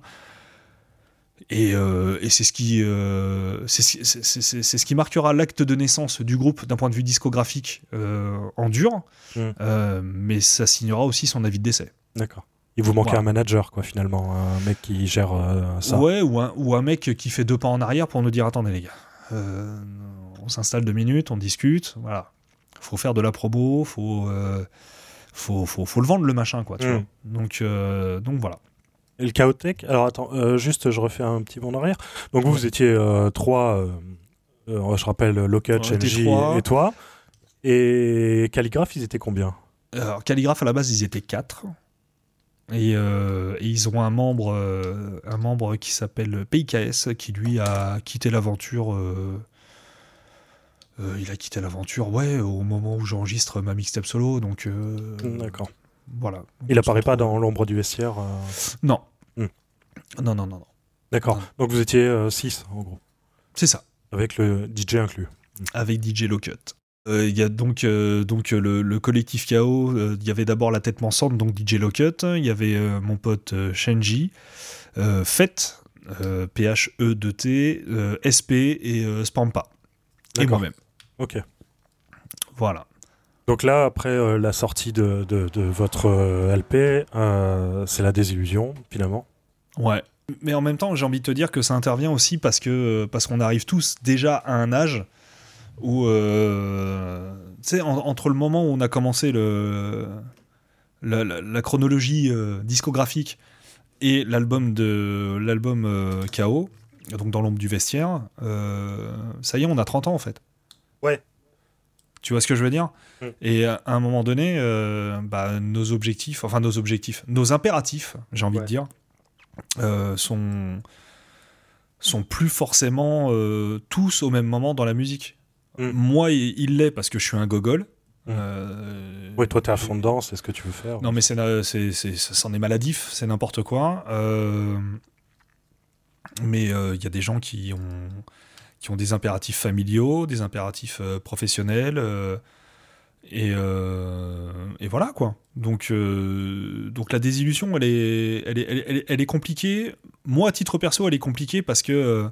Speaker 1: Et, euh, et c'est ce qui, euh, c'est ce- qui marquera l'acte de naissance du groupe d'un point de vue discographique en dur,
Speaker 2: Mm.
Speaker 1: Euh, mais ça signera aussi son avis de décès.
Speaker 2: D'accord. Il vous manquait un manager, quoi, finalement, un mec qui gère euh, ça.
Speaker 1: Ouais, ou un, ou un mec qui fait deux pas en arrière pour nous dire attendez les gars, euh, on s'installe deux minutes, on discute, voilà. Faut faire de la promo, faut, euh, faut, faut, faut le vendre le machin, quoi. Tu
Speaker 2: Mm.
Speaker 1: vois. Donc, donc voilà.
Speaker 2: Et le Chaotech, alors attends, juste je refais un petit bond en arrière. Donc vous, vous étiez trois, je rappelle, NJ
Speaker 1: trois.
Speaker 2: et toi. Et Calligraphe, ils étaient combien?
Speaker 1: Alors, Calligraphe, à la base, ils étaient quatre. Et, euh, et ils ont un membre, euh, un membre qui s'appelle PIKS, qui lui a quitté l'aventure. euh, il a quitté l'aventure, ouais, au moment où j'enregistre ma mixtape solo. Donc,
Speaker 2: D'accord.
Speaker 1: voilà.
Speaker 2: Il
Speaker 1: On
Speaker 2: apparaît
Speaker 1: se
Speaker 2: pas dans l'ombre du vestiaire
Speaker 1: Non.
Speaker 2: Hmm.
Speaker 1: Non, non, non, non.
Speaker 2: D'accord. Donc vous étiez 6 en gros,
Speaker 1: C'est ça,
Speaker 2: avec le DJ inclus.
Speaker 1: avec DJ Locut. Euh, Il y a donc, euh, donc euh, le, le collectif KO, euh, il y avait d'abord la tête pensante, donc DJ Locut, il y avait mon pote Shenji, Fett, euh, P-H-E-2-T, euh, SP et Spampa. Et moi-même.
Speaker 2: Ok.
Speaker 1: Voilà.
Speaker 2: Donc là, après euh, la sortie de, de- de votre euh, LP, euh, c'est la désillusion, finalement.
Speaker 1: Ouais. Mais en même temps, j'ai envie de te dire que ça intervient aussi parce que parce qu'on arrive tous déjà à un âge où, euh, tu sais, en- entre le moment où on a commencé le, la, la- la chronologie euh, discographique et l'album de l'album euh, KO, donc dans l'ombre du vestiaire, ça y est, on a 30 ans en fait.
Speaker 2: Ouais.
Speaker 1: Tu vois ce que je veux dire?
Speaker 2: Mm.
Speaker 1: Et à un moment donné, bah, nos objectifs, enfin nos objectifs, nos impératifs, j'ai envie
Speaker 2: Ouais.
Speaker 1: de dire, sont sont plus forcément tous au même moment dans la musique.
Speaker 2: Mm.
Speaker 1: Moi, il l'est parce que je suis un gogol.
Speaker 2: Mm.
Speaker 1: Euh,
Speaker 2: Oui, toi, t'es à fond dedans, c'est ce que tu veux faire.
Speaker 1: non, mais c'est, c'est, c'est- c'en est maladif, c'est n'importe quoi. Euh, mais euh, il y a des gens qui ont, qui ont des impératifs familiaux, des impératifs professionnels. et, et voilà, quoi. Donc, donc la désillusion, elle est, elle, est, elle, est- elle est- compliquée. Moi, à titre perso, elle est compliquée parce que,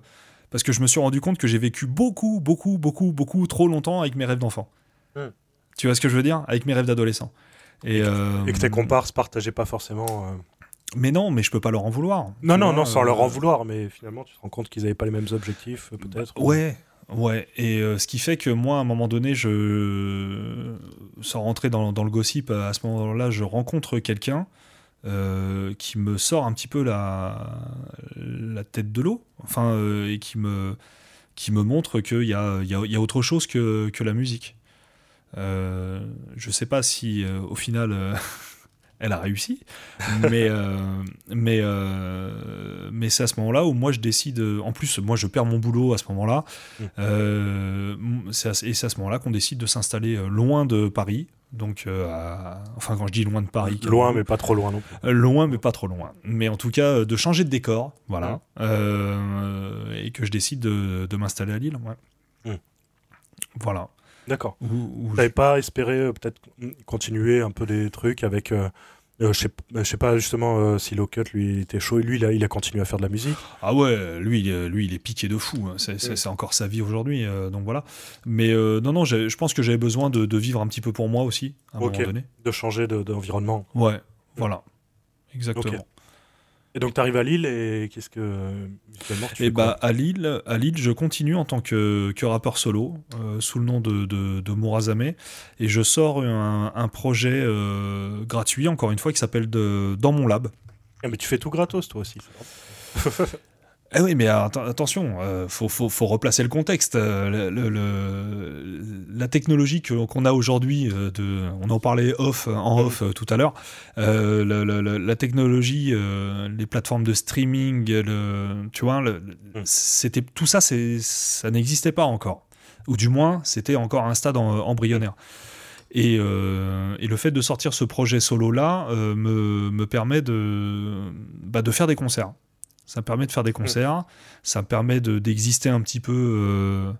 Speaker 1: parce que je me suis rendu compte que j'ai vécu beaucoup, beaucoup, beaucoup, beaucoup trop longtemps avec mes rêves d'enfant.
Speaker 2: Hmm.
Speaker 1: Tu vois ce que je veux dire? Avec mes rêves d'adolescent. Et, euh,
Speaker 2: Et que tes comparses partageaient pas forcément. euh,
Speaker 1: mais non, mais je peux pas leur en vouloir.
Speaker 2: Non, non,
Speaker 1: vois,
Speaker 2: non, sans
Speaker 1: euh,
Speaker 2: leur en vouloir, mais finalement, tu te rends compte qu'ils avaient pas les mêmes objectifs, euh, peut-être.
Speaker 1: Ouais, ouais. Et ce qui fait que moi, à un moment donné, je, sans rentrer dans, dans le gossip, à ce moment-là, je rencontre quelqu'un euh, qui me sort un petit peu la, la tête de l'eau, enfin, euh, et qui me, qui me montre qu'il y a, y, a, y a autre chose que, que la musique. Euh, je sais pas si, euh, au final. euh, Elle a réussi, mais mais mais c'est à ce moment-là où moi je décide. En plus, moi je perds mon boulot à ce moment-là.
Speaker 2: Mm.
Speaker 1: Euh, à- et c'est à ce moment-là qu'on décide de s'installer loin de Paris, Donc, enfin, quand je dis loin de Paris.
Speaker 2: Loin, mais pas trop loin non
Speaker 1: plus. loin, mais pas trop loin. Mais en tout cas, de changer de décor, voilà. et que je décide de, m'installer à Lille. Ouais. Voilà.
Speaker 2: D'accord. Vous n'avez pas espéré peut-être continuer un peu des trucs avec euh, je, sais, sais pas justement euh, si Locust lui était chaud lui il a, il a continué à faire de la musique.
Speaker 1: Ah ouais, lui, lui il est piqué de fou. Hein. C'est encore sa vie aujourd'hui, euh, donc voilà. Mais non, non, je pense que j'avais besoin de, vivre un petit peu pour moi aussi à un moment donné.
Speaker 2: De changer d'environnement.
Speaker 1: ouais, voilà, exactement.
Speaker 2: Et donc tu arrives à Lille et qu'est-ce que
Speaker 1: tu Et eh bah à Lille, à Lille, je continue en tant que, que rappeur solo euh, sous le nom de, de, de Murazame et je sors un, projet euh, gratuit encore une fois qui s'appelle Dans mon lab.
Speaker 2: Ah, mais tu fais tout gratos toi aussi.
Speaker 1: Eh oui, mais attention, il euh, faut, faut, faut, replacer le contexte. Euh, le, la technologie qu'on a aujourd'hui, euh, on en parlait off, en off tout à l'heure, la, technologie, les plateformes de streaming, tu vois, c'était tout ça, ça n'existait pas encore. Ou du moins, c'était encore un stade embryonnaire. Et, et, le fait de sortir ce projet solo-là me, me, permet de, bah, de faire des concerts. Ça me permet de faire des concerts, ça me permet d'exister un petit peu euh,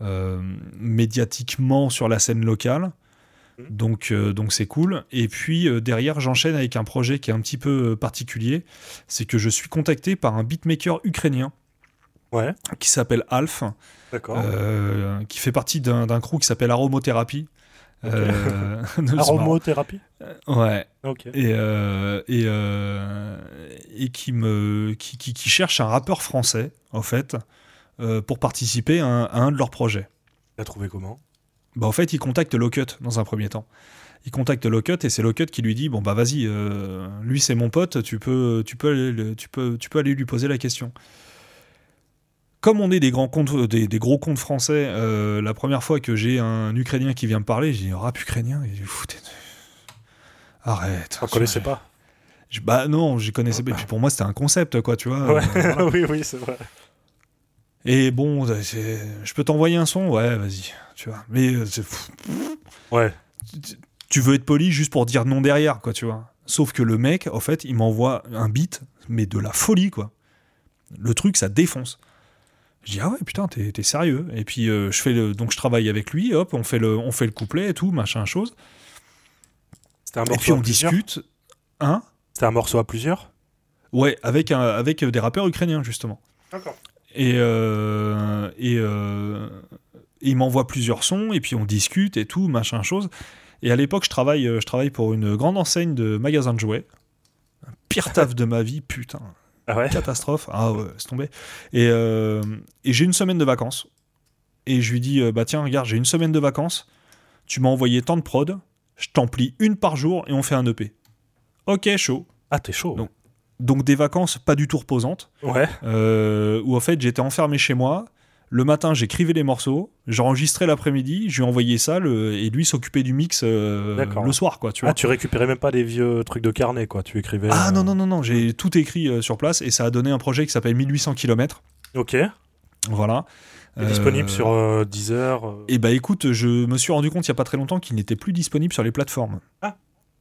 Speaker 1: euh, médiatiquement sur la scène locale. Mmh. Donc euh, donc c'est cool. Et puis derrière, j'enchaîne avec un projet qui est un petit peu particulier. C'est que je suis contacté par un beatmaker ukrainien
Speaker 2: ouais.
Speaker 1: qui s'appelle Alf, qui fait partie d'un crew qui s'appelle Aromothérapie.
Speaker 2: Euh, Aromothérapie
Speaker 1: Ouais. Et, et, et qui, me, qui, qui, cherche un rappeur français, en fait, pour participer à un, de leurs projets.
Speaker 2: T'as trouvé comment?
Speaker 1: Bah, En fait, il contacte Locut dans un premier temps. Il contacte Locut et c'est Locut qui lui dit Bon, bah vas-y, lui c'est mon pote, tu peux, tu, peux aller, tu, peux, tu peux aller lui poser la question comme on est des grands comptes, des, gros comptes français, euh, la première fois que j'ai un Ukrainien qui vient me parler, j'ai dit rap ukrainien. Et foutez, arrête.
Speaker 2: On connaissais pas.
Speaker 1: Bah non, je connaissais pas. Et puis pour moi, c'était un concept, quoi, tu vois.
Speaker 2: oui, oui, c'est vrai.
Speaker 1: Et bon, je peux t'envoyer un son, ouais, vas-y, tu vois. Mais euh,
Speaker 2: ouais.
Speaker 1: Tu veux être poli juste pour dire non derrière, quoi, tu vois. Sauf que le mec, en fait, il m'envoie un beat, mais de la folie, quoi. Le truc, ça défonce. Je dis ah ouais putain t'es sérieux et puis euh, je fais le donc je travaille avec lui hop on fait le on fait le couplet et tout machin chose
Speaker 2: un
Speaker 1: et puis on discute hein
Speaker 2: c'était un morceau à plusieurs?
Speaker 1: Ouais avec un, avec des rappeurs ukrainiens justement
Speaker 2: d'accord
Speaker 1: et euh, et, euh, il m'envoie plusieurs sons et puis on discute et tout machin chose et à l'époque je travaille je travaille pour une grande enseigne de magasins de jouets pire taf de ma vie putain
Speaker 2: ah
Speaker 1: Catastrophe. Ah ouais, c'est tombé. Et, euh, et j'ai une semaine de vacances. Et je lui dis, euh, bah tiens, regarde, j'ai une semaine de vacances. Tu m'as envoyé tant de prod. Je t'en plie une par jour et on fait un EP. Ok, chaud.
Speaker 2: Ah, t'es chaud.
Speaker 1: Donc, donc, des vacances pas du tout reposantes.
Speaker 2: Ouais.
Speaker 1: Euh, où en fait j'étais enfermé chez moi. Le matin, j'écrivais les morceaux, j'enregistrais l'après-midi, je lui envoyais ça, et lui s'occupait du mix euh, le soir, quoi. Tu
Speaker 2: vois. Ah, tu récupérais même pas des vieux trucs de carnet, quoi. Tu écrivais.
Speaker 1: Ah euh, non non non non, j'ai tout écrit euh, sur place et ça a donné un projet qui s'appelle 1800 km.
Speaker 2: Ok.
Speaker 1: Voilà.
Speaker 2: est disponible sur Deezer.
Speaker 1: Et eh bah écoute, je me suis rendu compte il y a pas très longtemps qu'il n'était plus disponible sur les plateformes.
Speaker 2: Ah.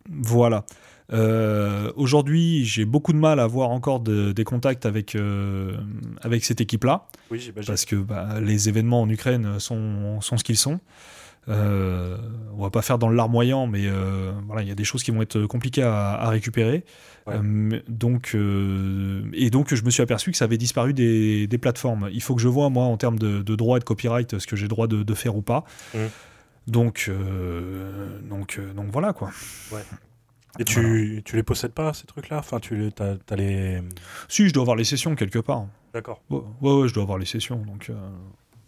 Speaker 1: Voilà. Euh, aujourd'hui, j'ai beaucoup de mal à avoir encore des contacts avec, euh, avec cette équipe-là.
Speaker 2: Oui,
Speaker 1: parce que bah, les événements en Ukraine sont, sont ce qu'ils sont. Euh, on va pas faire dans le larmoyant, mais euh, voilà, il y a des choses qui vont être compliquées à, récupérer. donc, et donc, je me suis aperçu que ça avait disparu des, des, plateformes. Il faut que je vois, moi, en termes de, de droit et de copyright, ce que j'ai droit de, de, faire ou pas.
Speaker 2: Mmh.
Speaker 1: Donc, donc, donc voilà quoi.
Speaker 2: Ouais. Et tu, tu les possèdes pas, ces trucs-là? Enfin, tu as, as, les.
Speaker 1: Si, je dois avoir les sessions quelque part.
Speaker 2: D'accord.
Speaker 1: Ouais, ouais, je dois avoir les sessions. Donc, euh,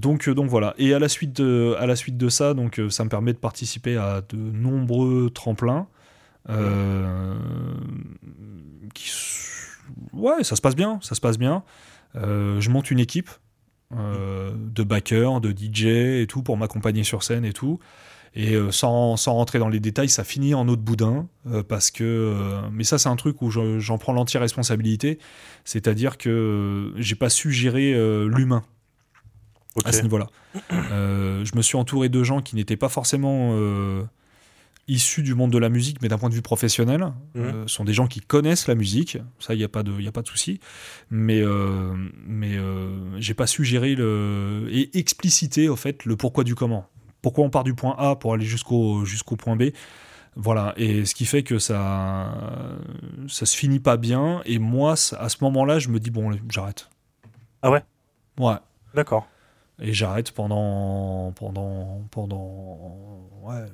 Speaker 1: donc, euh, donc voilà. Et à la suite de, à la suite de ça, donc, euh, ça me permet de participer à de nombreux tremplins. qui... Ouais, ça se passe bien. Ça se passe bien. je monte une équipe de backers, de DJ et tout pour m'accompagner sur scène et tout. Et euh, sans, sans, rentrer dans les détails, ça finit en eau de boudin, euh, parce que... Euh, mais ça, c'est un truc où j'en prends l'entière responsabilité, c'est-à-dire que j'ai pas su gérer l'humain à ce niveau-là. je me suis entouré de gens qui n'étaient pas forcément issus du monde de la musique, mais d'un point de vue professionnel. Euh, sont des gens qui connaissent la musique, ça, il n'y a pas de, y a pas de souci. Mais, mais j'ai pas su gérer le, et expliciter, au fait, le pourquoi du comment. Pourquoi on part du point A pour aller jusqu'au jusqu'au point B. Voilà, et ce qui fait que ça, ça se finit pas bien. Et moi, à ce moment-là, je me dis, bon, j'arrête.
Speaker 2: Ah ouais?
Speaker 1: Ouais.
Speaker 2: D'accord.
Speaker 1: Et j'arrête pendant. pendant. pendant. Ouais.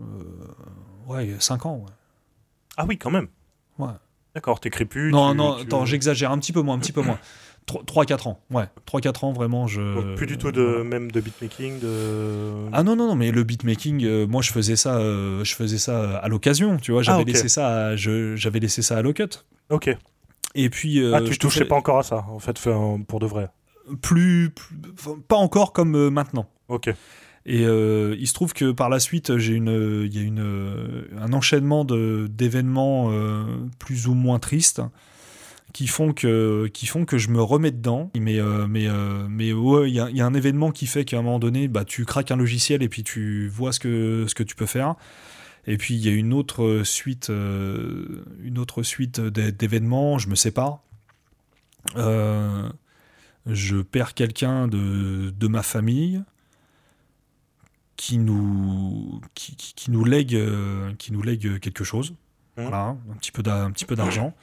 Speaker 1: euh, ouais, 5 ans, ouais.
Speaker 2: Ah oui, quand même.
Speaker 1: Ouais.
Speaker 2: D'accord, t'écris plus.
Speaker 1: non,
Speaker 2: tu-
Speaker 1: non,
Speaker 2: tu-
Speaker 1: attends, j'exagère un petit peu moins, un petit peu moins. 3-4 ans, ouais. 3-4 ans, vraiment, je.
Speaker 2: Donc, plus du tout de
Speaker 1: voilà.
Speaker 2: même de beatmaking, de.
Speaker 1: Ah non, non, non, mais le beatmaking, euh, moi je faisais ça, euh, je faisais ça à l'occasion, tu vois, j'avais
Speaker 2: Ah,
Speaker 1: laissé ça, à- je- j'avais laissé ça à Locut.
Speaker 2: Ok.
Speaker 1: Et puis. euh,
Speaker 2: ah, tu
Speaker 1: je
Speaker 2: touchais pas encore à ça, en fait, pour de vrai.
Speaker 1: plus, plus- pas encore comme euh, maintenant.
Speaker 2: Ok.
Speaker 1: Et euh, il se trouve que par la suite, j'ai une, il y a une, euh, un enchaînement de- d'événements euh, plus ou moins tristes qui font que, qui font que je me remets dedans. Mais, euh, mais, euh, mais ouais, il y, a- y a un événement qui fait qu'à un moment donné, bah, tu craques un logiciel et puis tu vois ce que, ce que tu peux faire. Et puis il y a une autre suite, euh, une autre suite d'é- d'événements. Je me sépare. Je perds quelqu'un de, de ma famille qui nous, qui, qui- qui nous lègue, qui nous lègue quelque chose.
Speaker 2: Mhm.
Speaker 1: Voilà, un petit peu d'a- un petit peu d'argent.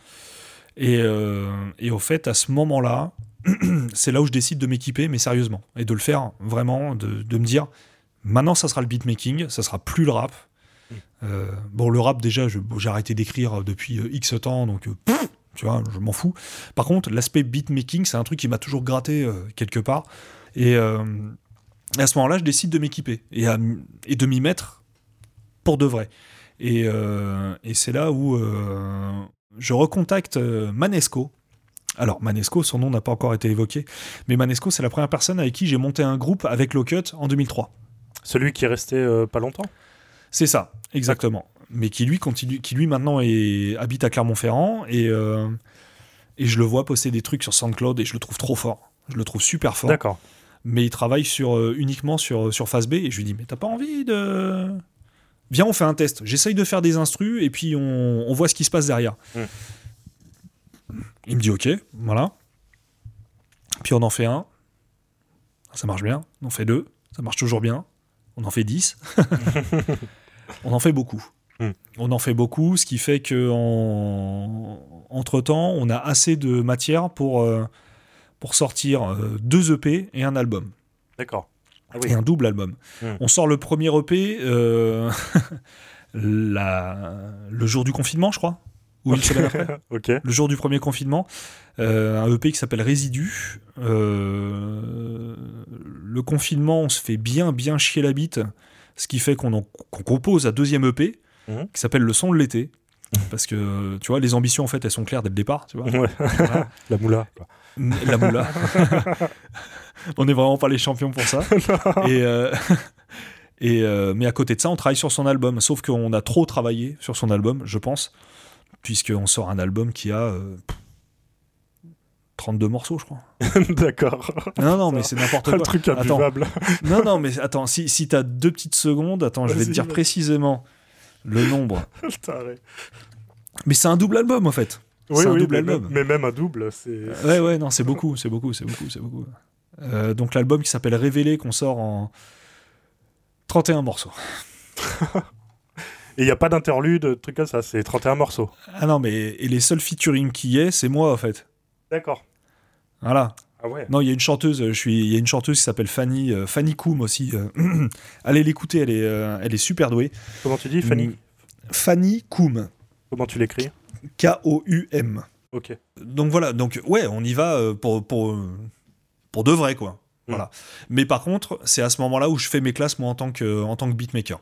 Speaker 1: Et, euh, et au fait, à ce moment-là, c'est là où je décide de m'équiper, mais sérieusement, et de le faire vraiment, de, de me dire, maintenant, ça sera le beatmaking, ça sera plus le rap.
Speaker 2: Mhm.
Speaker 1: Euh, bon, le rap, déjà, j'ai arrêté d'écrire depuis euh, X temps, donc pff, tu vois, je m'en fous. Par contre, l'aspect beatmaking, c'est un truc qui m'a toujours gratté euh, quelque part. Et euh, à ce moment-là, je décide de m'équiper et, et de m'y mettre pour de vrai. Et, et c'est là où je recontacte euh, Manesco. Alors, Manesco, son nom n'a pas encore été évoqué, mais Manesco, c'est la première personne avec qui j'ai monté un groupe avec Lowcut en 2003.
Speaker 2: Celui qui est resté euh, pas longtemps?
Speaker 1: C'est ça, exactement. Mais qui lui continue, qui lui maintenant est, habite à Clermont-Ferrand et, euh, et je le vois poster des trucs sur SoundCloud et je le trouve trop fort. Je le trouve super fort.
Speaker 2: D'accord.
Speaker 1: Mais il travaille sur, euh, uniquement sur, sur Phase B et je lui dis mais t'as pas envie de viens on fait un test. J'essaye de faire des instrus et puis on, on voit ce qui se passe derrière.
Speaker 2: Mm.
Speaker 1: Il me dit ok, voilà. Puis on en fait un, ça marche bien. On en fait deux, ça marche toujours bien. On en fait dix. on en fait beaucoup.
Speaker 2: Mm.
Speaker 1: On en fait beaucoup, ce qui fait que en... entre temps, on a assez de matière pour euh, pour sortir euh, deux EP et un album
Speaker 2: D'accord. Ah
Speaker 1: et un double album.
Speaker 2: Mm.
Speaker 1: On sort le premier EP euh, la... le jour du confinement, je crois. Ou une semaine après. Le jour du premier confinement. Euh, un EP qui s'appelle Résidu. Euh, le confinement, on se fait bien, bien chier la bite. Ce qui fait qu'on compose un deuxième EP
Speaker 2: Mhm.
Speaker 1: qui s'appelle Le son de l'été. Parce que, tu vois, les ambitions, en fait, elles sont claires dès le départ. Tu vois.
Speaker 2: Ouais.
Speaker 1: Voilà.
Speaker 2: La moula. quoi.
Speaker 1: La moula. on n'est vraiment pas les champions pour ça. et, euh, et, euh, mais à côté de ça, on travaille sur son album. Sauf qu'on a trop travaillé sur son album, je pense, puisqu'on sort un album qui a euh, 32 morceaux, je crois.
Speaker 2: D'accord.
Speaker 1: Non, non, mais c'est n'importe
Speaker 2: Le
Speaker 1: quoi.
Speaker 2: truc
Speaker 1: Attends.
Speaker 2: imbuvable.
Speaker 1: Non, non, mais attends, si, si t'as deux petites secondes, attends, je vais te dire précisément le nombre. Mais c'est un double album, en fait.
Speaker 2: Oui,
Speaker 1: C'est un
Speaker 2: oui,
Speaker 1: double
Speaker 2: mais,
Speaker 1: album.
Speaker 2: même- mais même un double, c'est.
Speaker 1: Ouais, ouais, non, c'est beaucoup, c'est beaucoup, c'est beaucoup, c'est beaucoup. Euh, donc l'album qui s'appelle Révélé, qu'on sort en 31 morceaux.
Speaker 2: Et il n'y a pas d'interlude, de trucs comme ça, c'est 31 morceaux.
Speaker 1: Ah non, mais et les seuls featuring qui y est, c'est moi, en fait.
Speaker 2: D'accord.
Speaker 1: Voilà.
Speaker 2: Ah ouais.
Speaker 1: Non, il y a une chanteuse, je suis, il y a une chanteuse qui s'appelle Fanny, euh, Fanny Koum aussi. euh, allez l'écouter, elle est, euh, elle est super douée.
Speaker 2: Comment tu dis, Fanny?
Speaker 1: Mm. Fanny Koum,
Speaker 2: Comment tu l'écris?
Speaker 1: K-O-U-M.
Speaker 2: Ok.
Speaker 1: Donc voilà, donc ouais, on y va pour, pour, pour de vrai, quoi.
Speaker 2: Mm.
Speaker 1: Voilà. Mais par contre, c'est à ce moment-là où je fais mes classes, moi, en tant que, en tant que beatmaker.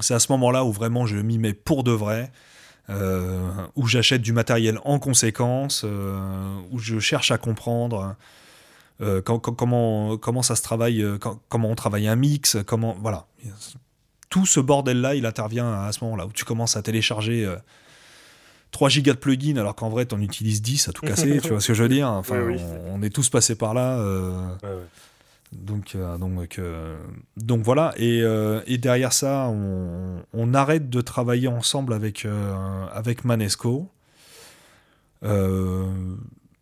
Speaker 1: C'est à ce moment-là où vraiment je m'y mets pour de vrai, euh, où j'achète du matériel en conséquence, euh, où je cherche à comprendre euh, quand- quand- comment, comment ça se travaille, quand- comment on travaille un mix, comment. Voilà. Tout ce bordel-là, il intervient à ce moment-là, où tu commences à télécharger. Euh, 3 gigas de plugins alors qu'en vrai t'en utilises 10 à tout casser, tu vois ce que je veux dire Enfin,
Speaker 2: Oui, oui.
Speaker 1: on, on est tous passés par là. euh,
Speaker 2: Ouais, ouais.
Speaker 1: Donc, euh, donc, euh, donc voilà, et, et derrière ça, on, on arrête de travailler ensemble avec, avec Manesco,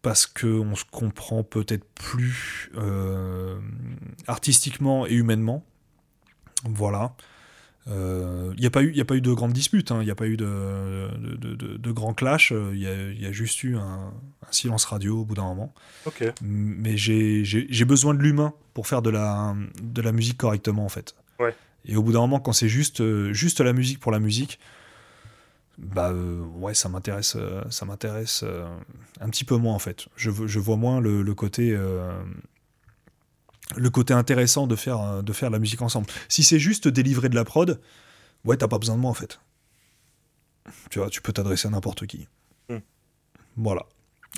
Speaker 1: parce qu'on se comprend peut-être plus artistiquement et humainement. Voilà. Il n'y a, pas eu- y a pas eu de grandes disputes, il n'y a pas eu de, de, de, grands clashs, il y a, y a juste eu un, un silence radio au bout d'un moment mais j'ai besoin de l'humain pour faire de la, de la musique correctement en fait.
Speaker 2: Ouais.
Speaker 1: Et au bout d'un moment, quand c'est juste, euh, juste la musique pour la musique, bah euh, ouais, ça m'intéresse, euh, ça m'intéresse euh, un petit peu moins en fait. Je, vois moins le, le côté, euh, le côté intéressant de faire, euh, de faire la musique ensemble. Si c'est juste délivrer de la prod, ouais, t'as pas besoin de moi en fait. Tu vois, tu peux t'adresser à n'importe qui.
Speaker 2: Hmm.
Speaker 1: Voilà.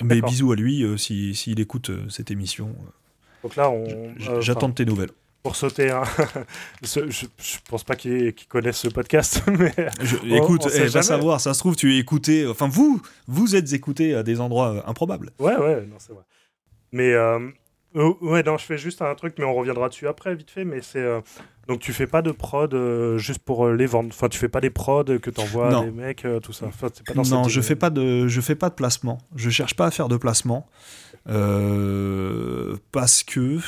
Speaker 1: Mais bisous à lui euh, si- s'il écoute euh, cette émission.
Speaker 2: Donc là, on. Euh,
Speaker 1: J'attends de tes nouvelles.
Speaker 2: Pour sauter je, pense pas qu'ils connaissent ce podcast, mais.
Speaker 1: Je-
Speaker 2: on-
Speaker 1: écoute,
Speaker 2: on
Speaker 1: eh, va savoir, ça se trouve, tu es écouté. Enfin, vous, vous êtes écouté à des endroits euh, improbables.
Speaker 2: Ouais, ouais, non, c'est vrai. Mais. euh, oh, ouais, non, je fais juste un truc, mais on reviendra dessus après, vite fait. Mais c'est. euh, donc, tu fais pas de prod euh, juste pour euh, les vendre. Enfin, tu fais pas des prods que t'envoies à des mecs, euh, tout ça. Enfin, c'est pas dans
Speaker 1: non,
Speaker 2: cette
Speaker 1: je fais pas de, je fais pas de placement. Je cherche pas à faire de placement euh, parce que.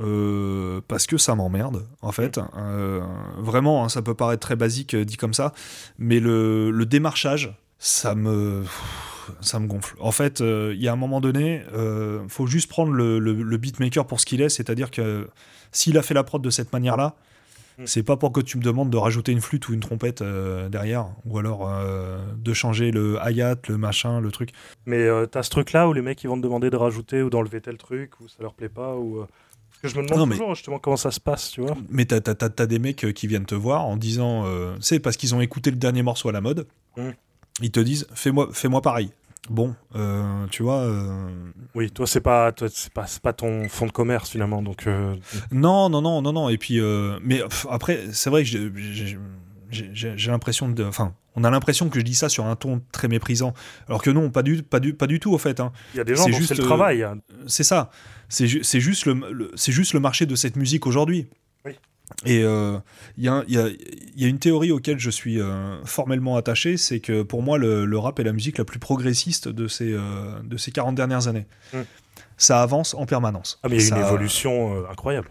Speaker 1: euh, parce que ça m'emmerde en fait Euh, vraiment hein, ça peut paraître très basique euh, dit comme ça mais le, le démarchage ça me ça me gonfle en fait euh, il y a un moment donné euh, faut juste prendre le, le- le beatmaker pour ce qu'il est c'est à dire que s'il a fait la prod de cette manière là
Speaker 2: Mm.
Speaker 1: c'est pas pour que tu me demandes de rajouter une flûte ou une trompette euh, derrière ou alors de changer le hi-hat le machin le truc
Speaker 2: Mais t'as ce truc-là où les mecs ils vont te demander de rajouter ou d'enlever tel truc ou ça leur plaît pas ou. Parce que je me demande
Speaker 1: Non, mais-
Speaker 2: toujours justement comment ça se passe, tu vois.
Speaker 1: Mais t'as, t'as- t'as- des mecs qui viennent te voir en disant, c'est parce qu'ils ont écouté le dernier morceau à la mode,
Speaker 2: Mm.
Speaker 1: ils te disent, fais-moi, fais-moi pareil. Bon, euh, tu vois, euh,
Speaker 2: Oui, toi c'est pas, toi c'est pas, pas ton fond de commerce finalement, donc. euh,
Speaker 1: non, non, non, non, non. Et puis, euh, mais pff, après, c'est vrai que j'ai, l'impression de, enfin, on a l'impression que je dis ça sur un ton très méprisant, alors que non, pas du, pas du, pas du tout au fait. hein.
Speaker 2: Il y a des gens
Speaker 1: C'est juste,
Speaker 2: le
Speaker 1: euh,
Speaker 2: travail. hein.
Speaker 1: C'est ça. C'est, ju- c'est juste le, le- c'est juste le marché de cette musique aujourd'hui. Et euh, il y, a, un- il y a- il y a une théorie auquel je suis euh, formellement attaché, c'est que pour moi, le, le rap est la musique la plus progressiste de ces, euh, de ces 40 dernières années.
Speaker 2: Mm.
Speaker 1: Ça avance en permanence.
Speaker 2: Ah mais il y a une évolution incroyable.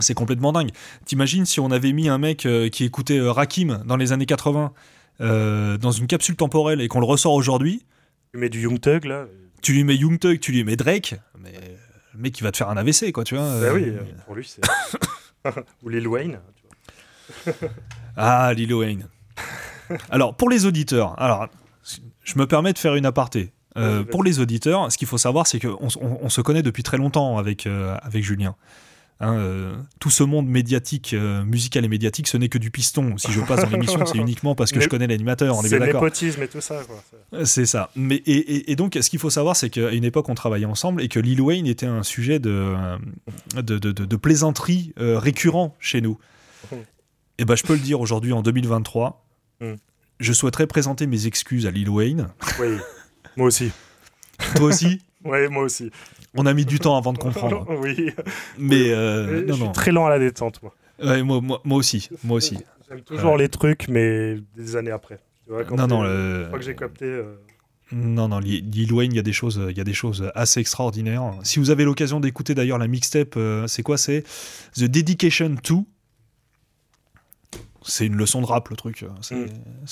Speaker 1: C'est complètement dingue. T'imagines si on avait mis un mec qui écoutait Rakim dans les années 80 euh, dans une capsule temporelle et qu'on le ressort aujourd'hui,
Speaker 2: Tu mets du Young Thug là?
Speaker 1: tu lui mets Young Thug, tu lui mets Drake, mais le mec il va te faire un AVC quoi, tu vois.
Speaker 2: Bah oui, pour lui c'est. ou Lil Wayne. tu vois.
Speaker 1: Ah, Lil Wayne. alors, pour les auditeurs, alors, je me permets de faire une aparté. Euh, pour les auditeurs, ce qu'il faut savoir, c'est qu'on s- on, on se connaît depuis très longtemps avec, euh, avec Julien. Hein, euh, tout ce monde médiatique, euh, musical et médiatique, ce n'est que du piston. Si je passe dans l'émission, c'est uniquement parce que
Speaker 2: Mais
Speaker 1: je connais l'animateur, on est
Speaker 2: C'est
Speaker 1: bien d'accord.
Speaker 2: népotisme et tout ça. Quoi. C'est-
Speaker 1: ça. Mais, et, et- et donc, ce qu'il faut savoir, c'est qu'à une époque, on travaillait ensemble et que Lil Wayne était un sujet de, euh, de, de- de- de plaisanterie euh, récurrent chez nous.
Speaker 2: Mhm.
Speaker 1: Et ben, je peux le dire aujourd'hui, en 2023,
Speaker 2: Mhm.
Speaker 1: je souhaiterais présenter mes excuses à Lil Wayne.
Speaker 2: Oui, moi aussi.
Speaker 1: Toi aussi?
Speaker 2: Ouais, moi aussi.
Speaker 1: On a mis du temps avant de comprendre.
Speaker 2: oui.
Speaker 1: Mais euh,
Speaker 2: je suis
Speaker 1: non.
Speaker 2: très lent à la détente, moi.
Speaker 1: Ouais, moi, moi, moi aussi. Moi aussi.
Speaker 2: J'aime toujours les trucs, mais des années après. Tu vois, quand
Speaker 1: Non, non, le-
Speaker 2: fois que j'ai capté. euh,
Speaker 1: Non, non, Li- Lil Wayne, il y a des choses, il y a des choses assez extraordinaires. Si vous avez l'occasion d'écouter d'ailleurs la mixtape, euh, c'est quoi? C'est The Dedication to. C'est une leçon de rap le truc. C'est
Speaker 2: Mm.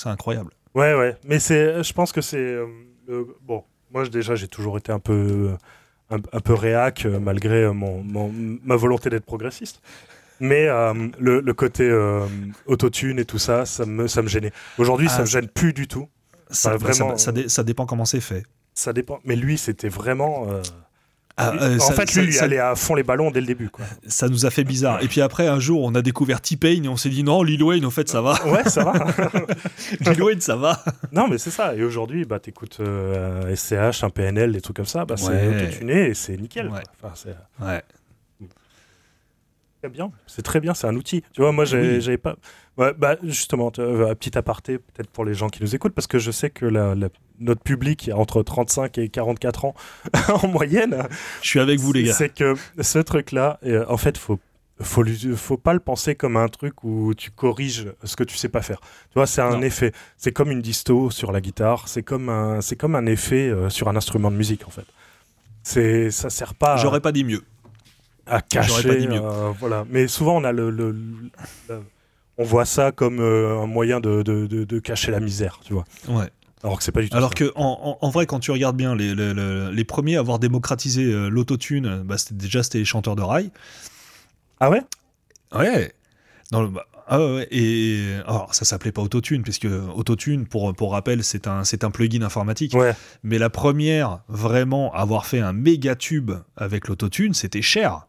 Speaker 1: incroyable.
Speaker 2: Ouais, ouais. Mais je pense que c'est. euh, Bon, moi déjà j'ai toujours été un peu, un, un peu réac euh, malgré euh, mon, mon- ma volonté d'être progressiste. Mais euh, le, le côté euh, autotune et tout ça, ça me, ça me gênait. Aujourd'hui,
Speaker 1: Ah,
Speaker 2: ça me gêne plus du tout.
Speaker 1: Ça, ça-
Speaker 2: vraiment,
Speaker 1: ça dé- ça dépend comment c'est fait.
Speaker 2: Ça dépend. Mais lui, c'était vraiment. euh,
Speaker 1: Ah, euh,
Speaker 2: en
Speaker 1: ça-
Speaker 2: fait,
Speaker 1: ça-
Speaker 2: lui, il
Speaker 1: ça-
Speaker 2: allait à fond les ballons dès le début. Quoi.
Speaker 1: Ça nous a fait bizarre. Et puis après, un jour, on a découvert T-Pain et on s'est dit non, Lil Wayne, en fait, ça va.
Speaker 2: Ouais, ça va.
Speaker 1: Lil Wayne, ça va.
Speaker 2: non, mais c'est ça. Et aujourd'hui, bah, t'écoutes euh, SCH, un PNL, des trucs comme ça. Bah, c'est
Speaker 1: Ouais.
Speaker 2: autotuné et c'est nickel. quoi.
Speaker 1: Ouais.
Speaker 2: Enfin, c'est-
Speaker 1: Ouais.
Speaker 2: Très bien, c'est très bien, c'est un outil. Tu vois, moi, j'avais pas. bah, justement, un petit aparté, peut-être pour les gens qui nous écoutent, parce que je sais que notre public a entre 35 et 44 ans en moyenne.
Speaker 1: Je suis avec vous, les gars.
Speaker 2: C'est que ce truc-là, euh, en fait, faut faut, faut pas le penser comme un truc où tu corriges ce que tu sais pas faire. Tu vois, c'est un effet. C'est comme une disto sur la guitare. C'est comme un, c'est comme un effet euh, sur un instrument de musique en fait. C'est, ça sert pas.
Speaker 1: J'aurais pas dit mieux.
Speaker 2: À cacher. Euh, voilà. Mais souvent on a le, on voit ça comme euh, un moyen de, de, de, cacher la misère, tu vois.
Speaker 1: Ouais.
Speaker 2: Alors que c'est pas du tout.
Speaker 1: Alors que en, en, vrai, quand tu regardes bien, les, les, les premiers à avoir démocratisé l'autotune, bah, c'était déjà c'était les chanteurs de rail.
Speaker 2: Ah ouais?
Speaker 1: Ouais. Dans le, bah, ah ouais, et alors ça s'appelait pas Autotune puisque Autotune pour pour rappel c'est un c'est un plugin informatique.
Speaker 2: Ouais.
Speaker 1: Mais la première vraiment à avoir fait un méga tube avec l'Autotune, c'était Cher.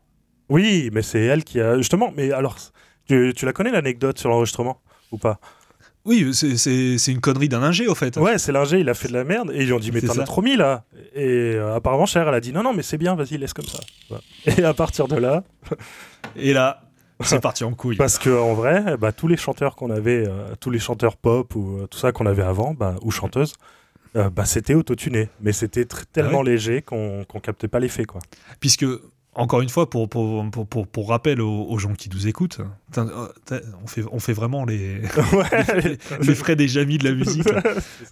Speaker 2: Oui, mais c'est elle qui a justement mais alors tu, tu la connais l'anecdote sur l'enregistrement ou pas?
Speaker 1: Oui, c'est une connerie d'un ingé, au fait.
Speaker 2: Ouais, c'est l'ingé, il a fait de la merde, et ils lui ont dit, mais t'en as trop mis, là Et euh, apparemment, Cher, elle a dit, non, non, mais c'est bien, vas-y, laisse comme ça. Et à partir de là...
Speaker 1: et là, c'est parti en couille.
Speaker 2: Parce que en vrai, bah, tous les chanteurs qu'on avait, euh, tous les chanteurs pop ou euh, tout ça qu'on avait avant, bah, ou chanteuses, bah, c'était autotuné. Mais c'était tellement ah léger qu'on captait pas l'effet, quoi.
Speaker 1: Puisque encore une fois, pour, pour, pour, pour, rappel aux, gens qui nous écoutent, on fait, on fait vraiment les, les, frais des jamis de la musique.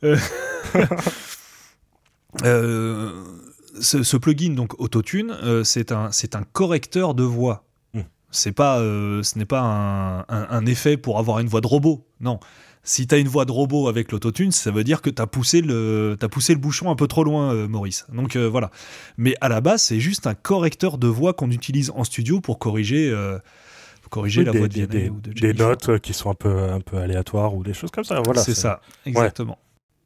Speaker 1: Euh, euh, ce, plugin, donc Autotune, euh, c'est un, un correcteur de voix. Hmm. C'est pas, ce n'est pas un, un, effet pour avoir une voix de robot. Non, si tu as une voix de robot avec l'autotune, ça veut dire que tu as, poussé le, as poussé le bouchon un peu trop loin, euh, Maurice. Donc euh, voilà. Mais à la base, c'est juste un correcteur de voix qu'on utilise en studio pour corriger, euh, corriger la voix de
Speaker 2: des,
Speaker 1: ou de
Speaker 2: Des notes qui sont un peu, un peu aléatoires ou des choses comme ça. Voilà,
Speaker 1: c'est ça, exactement.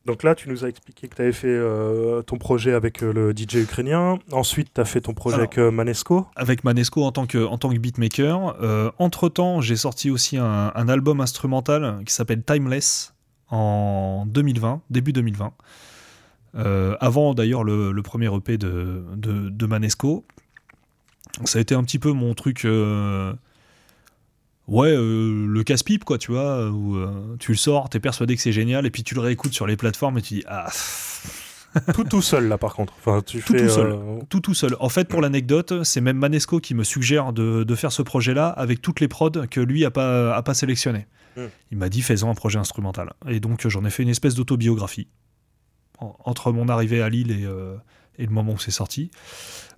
Speaker 2: Donc là, tu nous as expliqué que tu avais fait euh, ton projet avec euh, le DJ ukrainien. Ensuite, tu as fait ton projet avec euh, Manesco.
Speaker 1: Avec Manesco en tant que, en tant que beatmaker. Entre-temps, j'ai sorti aussi un, album instrumental qui s'appelle Timeless en 2020, début 2020. avant d'ailleurs le, premier EP de, de, de Manesco. Ça a été un petit peu mon truc Ouais, euh, le casse-pipe, quoi, tu vois, où euh, tu le sors, t'es persuadé que c'est génial, et puis tu le réécoutes sur les plateformes et tu dis Ah.
Speaker 2: tout tout seul, là, par contre. Enfin, tu
Speaker 1: tout,
Speaker 2: fais,
Speaker 1: tout seul. Euh, tout tout seul. En fait, pour l'anecdote, c'est même Manesco qui me suggère de, de faire ce projet-là avec toutes les prods que lui a pas, a pas sélectionnées. Hmm. Il m'a dit Fais-en un projet instrumental. Et donc, j'en ai fait une espèce d'autobiographie. entre mon arrivée à Lille et, et le moment où c'est sorti.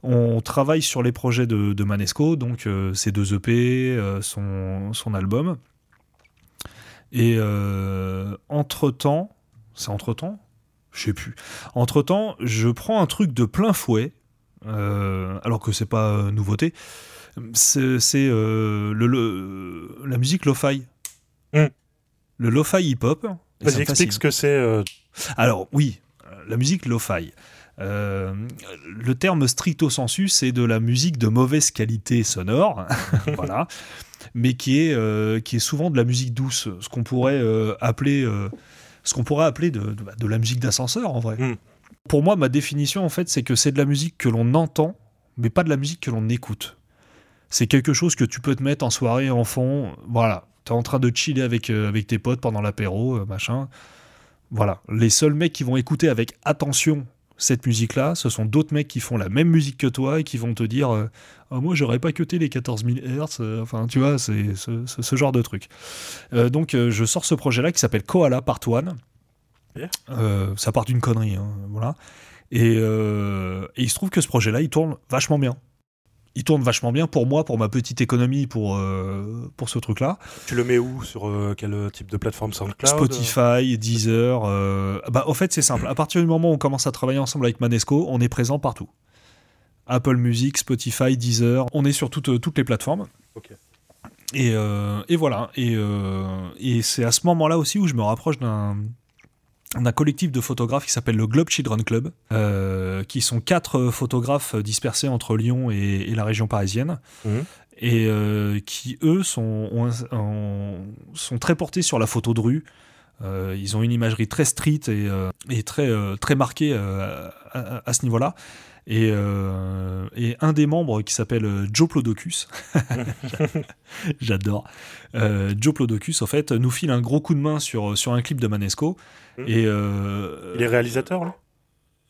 Speaker 1: On travaille sur les projets de, Manesco, donc euh, ses deux EP, euh, son, album. Et euh, entre-temps, c'est entre-temps? Je sais plus. Entre-temps, je prends un truc de plein fouet, alors que c'est pas nouveauté. C'est le, la musique lo-fi. Hmm. Le lo-fi hip-hop.
Speaker 2: Vas-y, explique ce que c'est.
Speaker 1: Alors, oui, la musique lo-fi. Euh, le terme stricto sensu, c'est de la musique de mauvaise qualité sonore, voilà, mais qui est, euh, qui est souvent de la musique douce, ce qu'on pourrait euh, appeler, ce qu'on pourrait appeler de, de, la musique d'ascenseur en vrai. Hmm. Pour moi, ma définition en fait, c'est que c'est de la musique que l'on entend, mais pas de la musique que l'on écoute. C'est quelque chose que tu peux te mettre en soirée en fond, voilà, tu es en train de chiller avec, avec tes potes pendant l'apéro, machin. Voilà, les seuls mecs qui vont écouter avec attention cette musique-là, ce sont d'autres mecs qui font la même musique que toi et qui vont te dire euh, ah, Moi, j'aurais pas cuté les 14 000 Hz. Enfin, tu vois, c'est ce, genre de truc. Euh, donc, euh, je sors ce projet-là qui s'appelle Koala Part 1. ça part d'une connerie, hein, voilà. Et, et, il se trouve que ce projet-là, il tourne vachement bien il tourne vachement bien pour moi, pour ma petite économie, pour, euh, pour ce truc-là.
Speaker 2: Tu le mets où Sur euh, quel type de plateforme SoundCloud
Speaker 1: Spotify, Deezer. Euh, bah, au fait, c'est simple. À partir du moment où on commence à travailler ensemble avec Manesco, on est présent partout. Apple Music, Spotify, Deezer. On est sur toutes, toutes les plateformes. Et, et, voilà. Et, et c'est à ce moment-là aussi où je me rapproche d'un un collectif de photographes qui s'appelle le Globe Children Club, euh, qui sont quatre photographes dispersés entre Lyon et, la région parisienne, mhm. et euh, qui, eux, sont, sont très portés sur la photo de rue, ils ont une imagerie très street et, et très, très marquée à, à, ce niveau-là. Et, et, un des membres qui s'appelle Joe Plodocus, j'adore, Joe Plodocus, en fait, nous file un gros coup de main sur, sur un clip de Manesco.
Speaker 2: Mmh.
Speaker 1: Et,
Speaker 2: Il est réalisateur, là?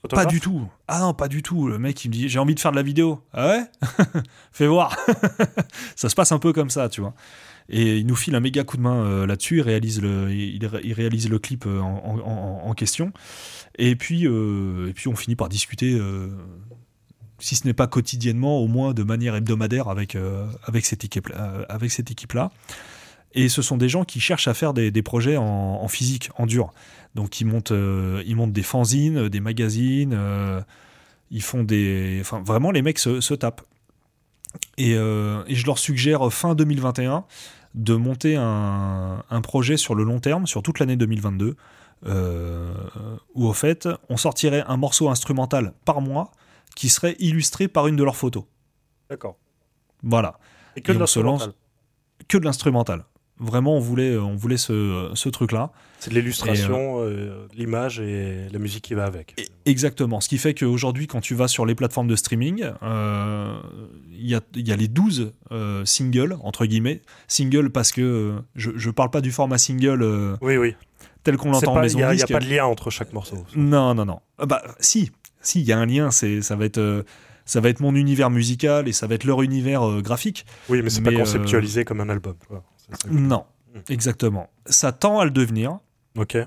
Speaker 1: Pas du tout. Ah non, pas du tout. Le mec, il me dit J'ai envie de faire de la vidéo. Ah ouais Fais voir. ça se passe un peu comme ça, tu vois. Et il nous file un méga coup de main là-dessus. Il réalise le, il, réalise le clip en, en, question. Et puis, et puis, on finit par discuter si ce n'est pas quotidiennement, au moins de manière hebdomadaire avec, avec cette équipe-là. Avec cette équipe-là. Et ce sont des gens qui cherchent à faire des, des projets en, en, physique, en dur. Donc ils montent, euh, ils montent des fanzines, des magazines, euh, ils font des... Enfin, vraiment, les mecs se, se tapent. Et, euh, et, je leur suggère fin 2021 de monter un, un, projet sur le long terme, sur toute l'année 2022, où au fait, on sortirait un morceau instrumental par mois qui serait illustré par une de leurs photos.
Speaker 2: D'accord.
Speaker 1: Voilà.
Speaker 2: Et que de l'instrumental
Speaker 1: Que de l'instrumental. Vraiment, on voulait, on voulait ce, ce truc-là.
Speaker 2: C'est de l'illustration, euh, l'image et la musique qui va avec.
Speaker 1: exactement. Ce qui fait qu'aujourd'hui, quand tu vas sur les plateformes de streaming, il euh, y, a, y, a, les 12 euh, singles, entre guillemets. Singles parce que je ne parle pas du format single
Speaker 2: oui, oui.
Speaker 1: tel qu'on l'entend en maison
Speaker 2: Il n'y a, pas de lien entre chaque morceau.
Speaker 1: Non, non, non. bah, si, si, il y a un lien. Ça va être ça va être mon univers musical et ça va être leur univers graphique.
Speaker 2: Oui, mais c'est pas conceptualisé comme un album.
Speaker 1: Non, exactement. Ça tend à le devenir.
Speaker 2: Ok.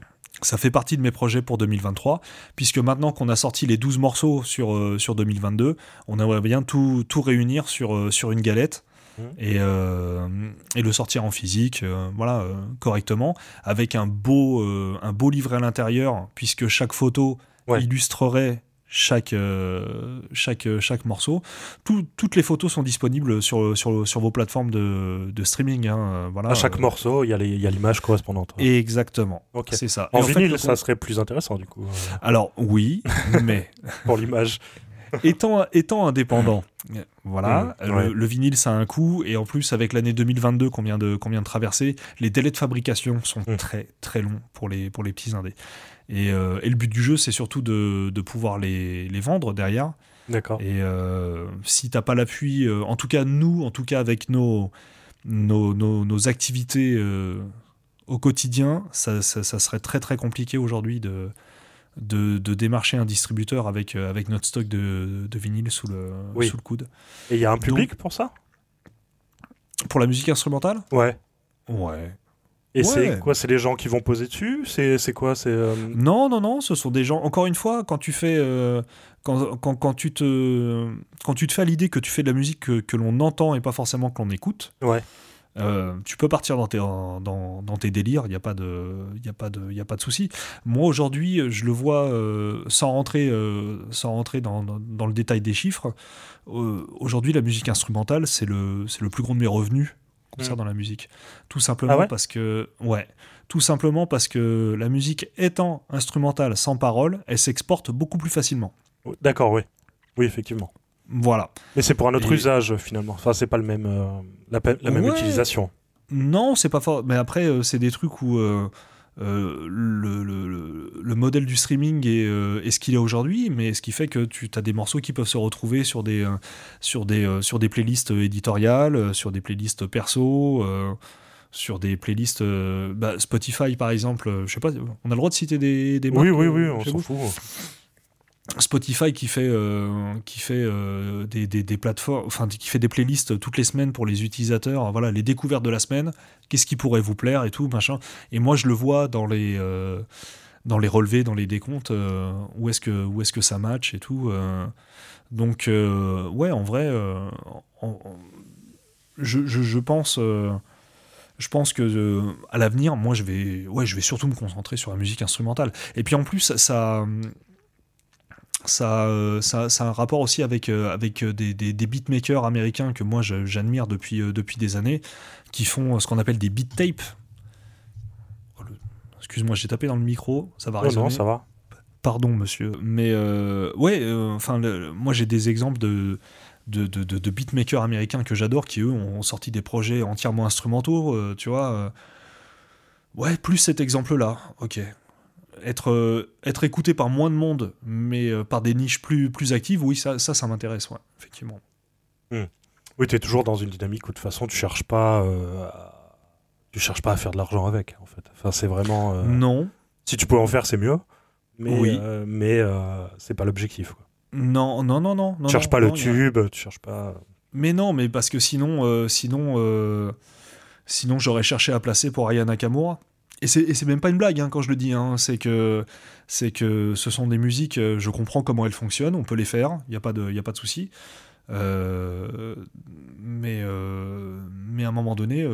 Speaker 1: Ça fait partie de mes projets pour 2023, puisque maintenant qu'on a sorti les 12 morceaux sur, euh, sur 2022, on aimerait bien tout, tout réunir sur, euh, sur une galette. Hmm. Et, euh, et, le sortir en physique, voilà, correctement, avec un beau, un beau livret à l'intérieur, puisque chaque photo illustrerait chaque, euh, chaque, euh, chaque morceau. toutes les photos sont disponibles sur, sur, sur vos plateformes de, de streaming. Hein, euh, voilà.
Speaker 2: À chaque morceau, il y a l'image correspondante.
Speaker 1: Exactement. C'est ça.
Speaker 2: En, vinyle, ça serait plus intéressant du coup.
Speaker 1: Alors oui, mais...
Speaker 2: Pour l'image.
Speaker 1: étant, étant indépendant, voilà, mmh, le, vinyle ça a un coût et en plus avec l'année 2022 qu'on vient, de, de traverser, les délais de fabrication sont mmh. très très longs pour les, pour les petits indés. Euh, et, le but du jeu, c'est surtout de, pouvoir les, vendre derrière.
Speaker 2: D'accord.
Speaker 1: Et euh, si t'as pas l'appui, euh, en tout cas nous, en tout cas avec nos, nos, activités au quotidien, ça, serait très très compliqué aujourd'hui de, de, démarcher un distributeur avec, avec notre stock de, de vinyle sous le, sous le coude.
Speaker 2: Et il y a un public pour ça?
Speaker 1: Pour la musique instrumentale?
Speaker 2: Ouais.
Speaker 1: Ouais.
Speaker 2: Et c'est quoi C'est les gens qui vont poser dessus C'est quoi C'est euh,
Speaker 1: Non, non, non. Ce sont des gens. Encore une fois, quand tu fais, euh, quand, quand, quand, tu te, quand tu te fais l'idée que tu fais de la musique que, que l'on entend et pas forcément que l'on écoute.
Speaker 2: Ouais.
Speaker 1: Euh, tu peux partir dans tes, dans, dans tes délires, il n'y a pas de, y a pas de, y a pas de souci. Moi aujourd'hui, je le vois sans rentrer, sans rentrer dans, dans, le détail des chiffres. aujourd'hui, la musique instrumentale, c'est le, c'est le plus gros de mes revenus concert mm. dans la musique. Tout simplement
Speaker 2: ah
Speaker 1: parce que, ouais, tout simplement parce que la musique étant instrumentale sans parole, elle s'exporte beaucoup plus facilement.
Speaker 2: D'accord, oui, oui, effectivement.
Speaker 1: Voilà.
Speaker 2: Mais c'est pour un autre usage finalement. Enfin, c'est pas le même, euh, la, même utilisation.
Speaker 1: Non, c'est pas fort. Mais après, euh, c'est des trucs où euh, euh, le, le, le, modèle du streaming est, euh, est ce qu'il est aujourd'hui, mais ce qui fait que tu as des morceaux qui peuvent se retrouver sur des, euh, sur des, sur des playlists éditoriales, sur des playlists perso, sur des playlists bah, Spotify par exemple. je sais pas, on a le droit de citer des, des
Speaker 2: Oui, oui, oui, on s'en fout.
Speaker 1: Spotify qui fait, euh, qui fait euh, des, plateformes, enfin qui fait des playlists toutes les semaines pour les utilisateurs, voilà les découvertes de la semaine, qu'est-ce qui pourrait vous plaire et tout machin. Et moi je le vois dans les euh, dans les relevés, dans les décomptes, où est-ce que est-ce que ça match et tout. donc ouais en vrai, je, je, pense je pense que à l'avenir, moi, je vais, ouais, je vais surtout me concentrer sur la musique instrumentale. Et puis en plus, ça, ça, ça, a un rapport aussi avec, euh, avec euh, des, des, beatmakers américains que moi j'admire depuis, euh, depuis des années, qui font ce qu'on appelle des beat tapes. Oh, excuse-moi, j'ai tapé dans le micro, ça va résonner.
Speaker 2: non, ça va.
Speaker 1: Pardon, monsieur. Mais ouais, enfin, moi j'ai des exemples de, de, de, de, beatmakers américains que j'adore qui eux ont sorti des projets entièrement instrumentaux, tu vois Ouais, plus cet exemple-là, ok. Être, euh, être écouté par moins de monde, mais euh, par des niches plus, plus actives, oui, ça, ça, ça m'intéresse, ouais, effectivement.
Speaker 2: Oui, tu es toujours dans une dynamique où de toute façon, tu cherches pas, euh, tu cherches pas à faire de l'argent avec, en fait. Enfin, c'est vraiment. euh,
Speaker 1: Non,
Speaker 2: Si tu peux en faire, c'est mieux. Mais,
Speaker 1: Oui.
Speaker 2: euh, mais c'est pas l'objectif.
Speaker 1: non, non, non, non. non
Speaker 2: Tu cherches
Speaker 1: non,
Speaker 2: pas le
Speaker 1: non, y a-
Speaker 2: tube, tu cherches pas.
Speaker 1: Mais non, mais parce que sinon, sinon, sinon j'aurais cherché à placer pour Aya Nakamura. Et c'est même pas une blague hein, quand je le dis. hein. C'est que que ce sont des musiques. euh, Je comprends comment elles fonctionnent. On peut les faire. Il y a pas de, a pas de souci. Euh, mais euh, mais à un moment donné.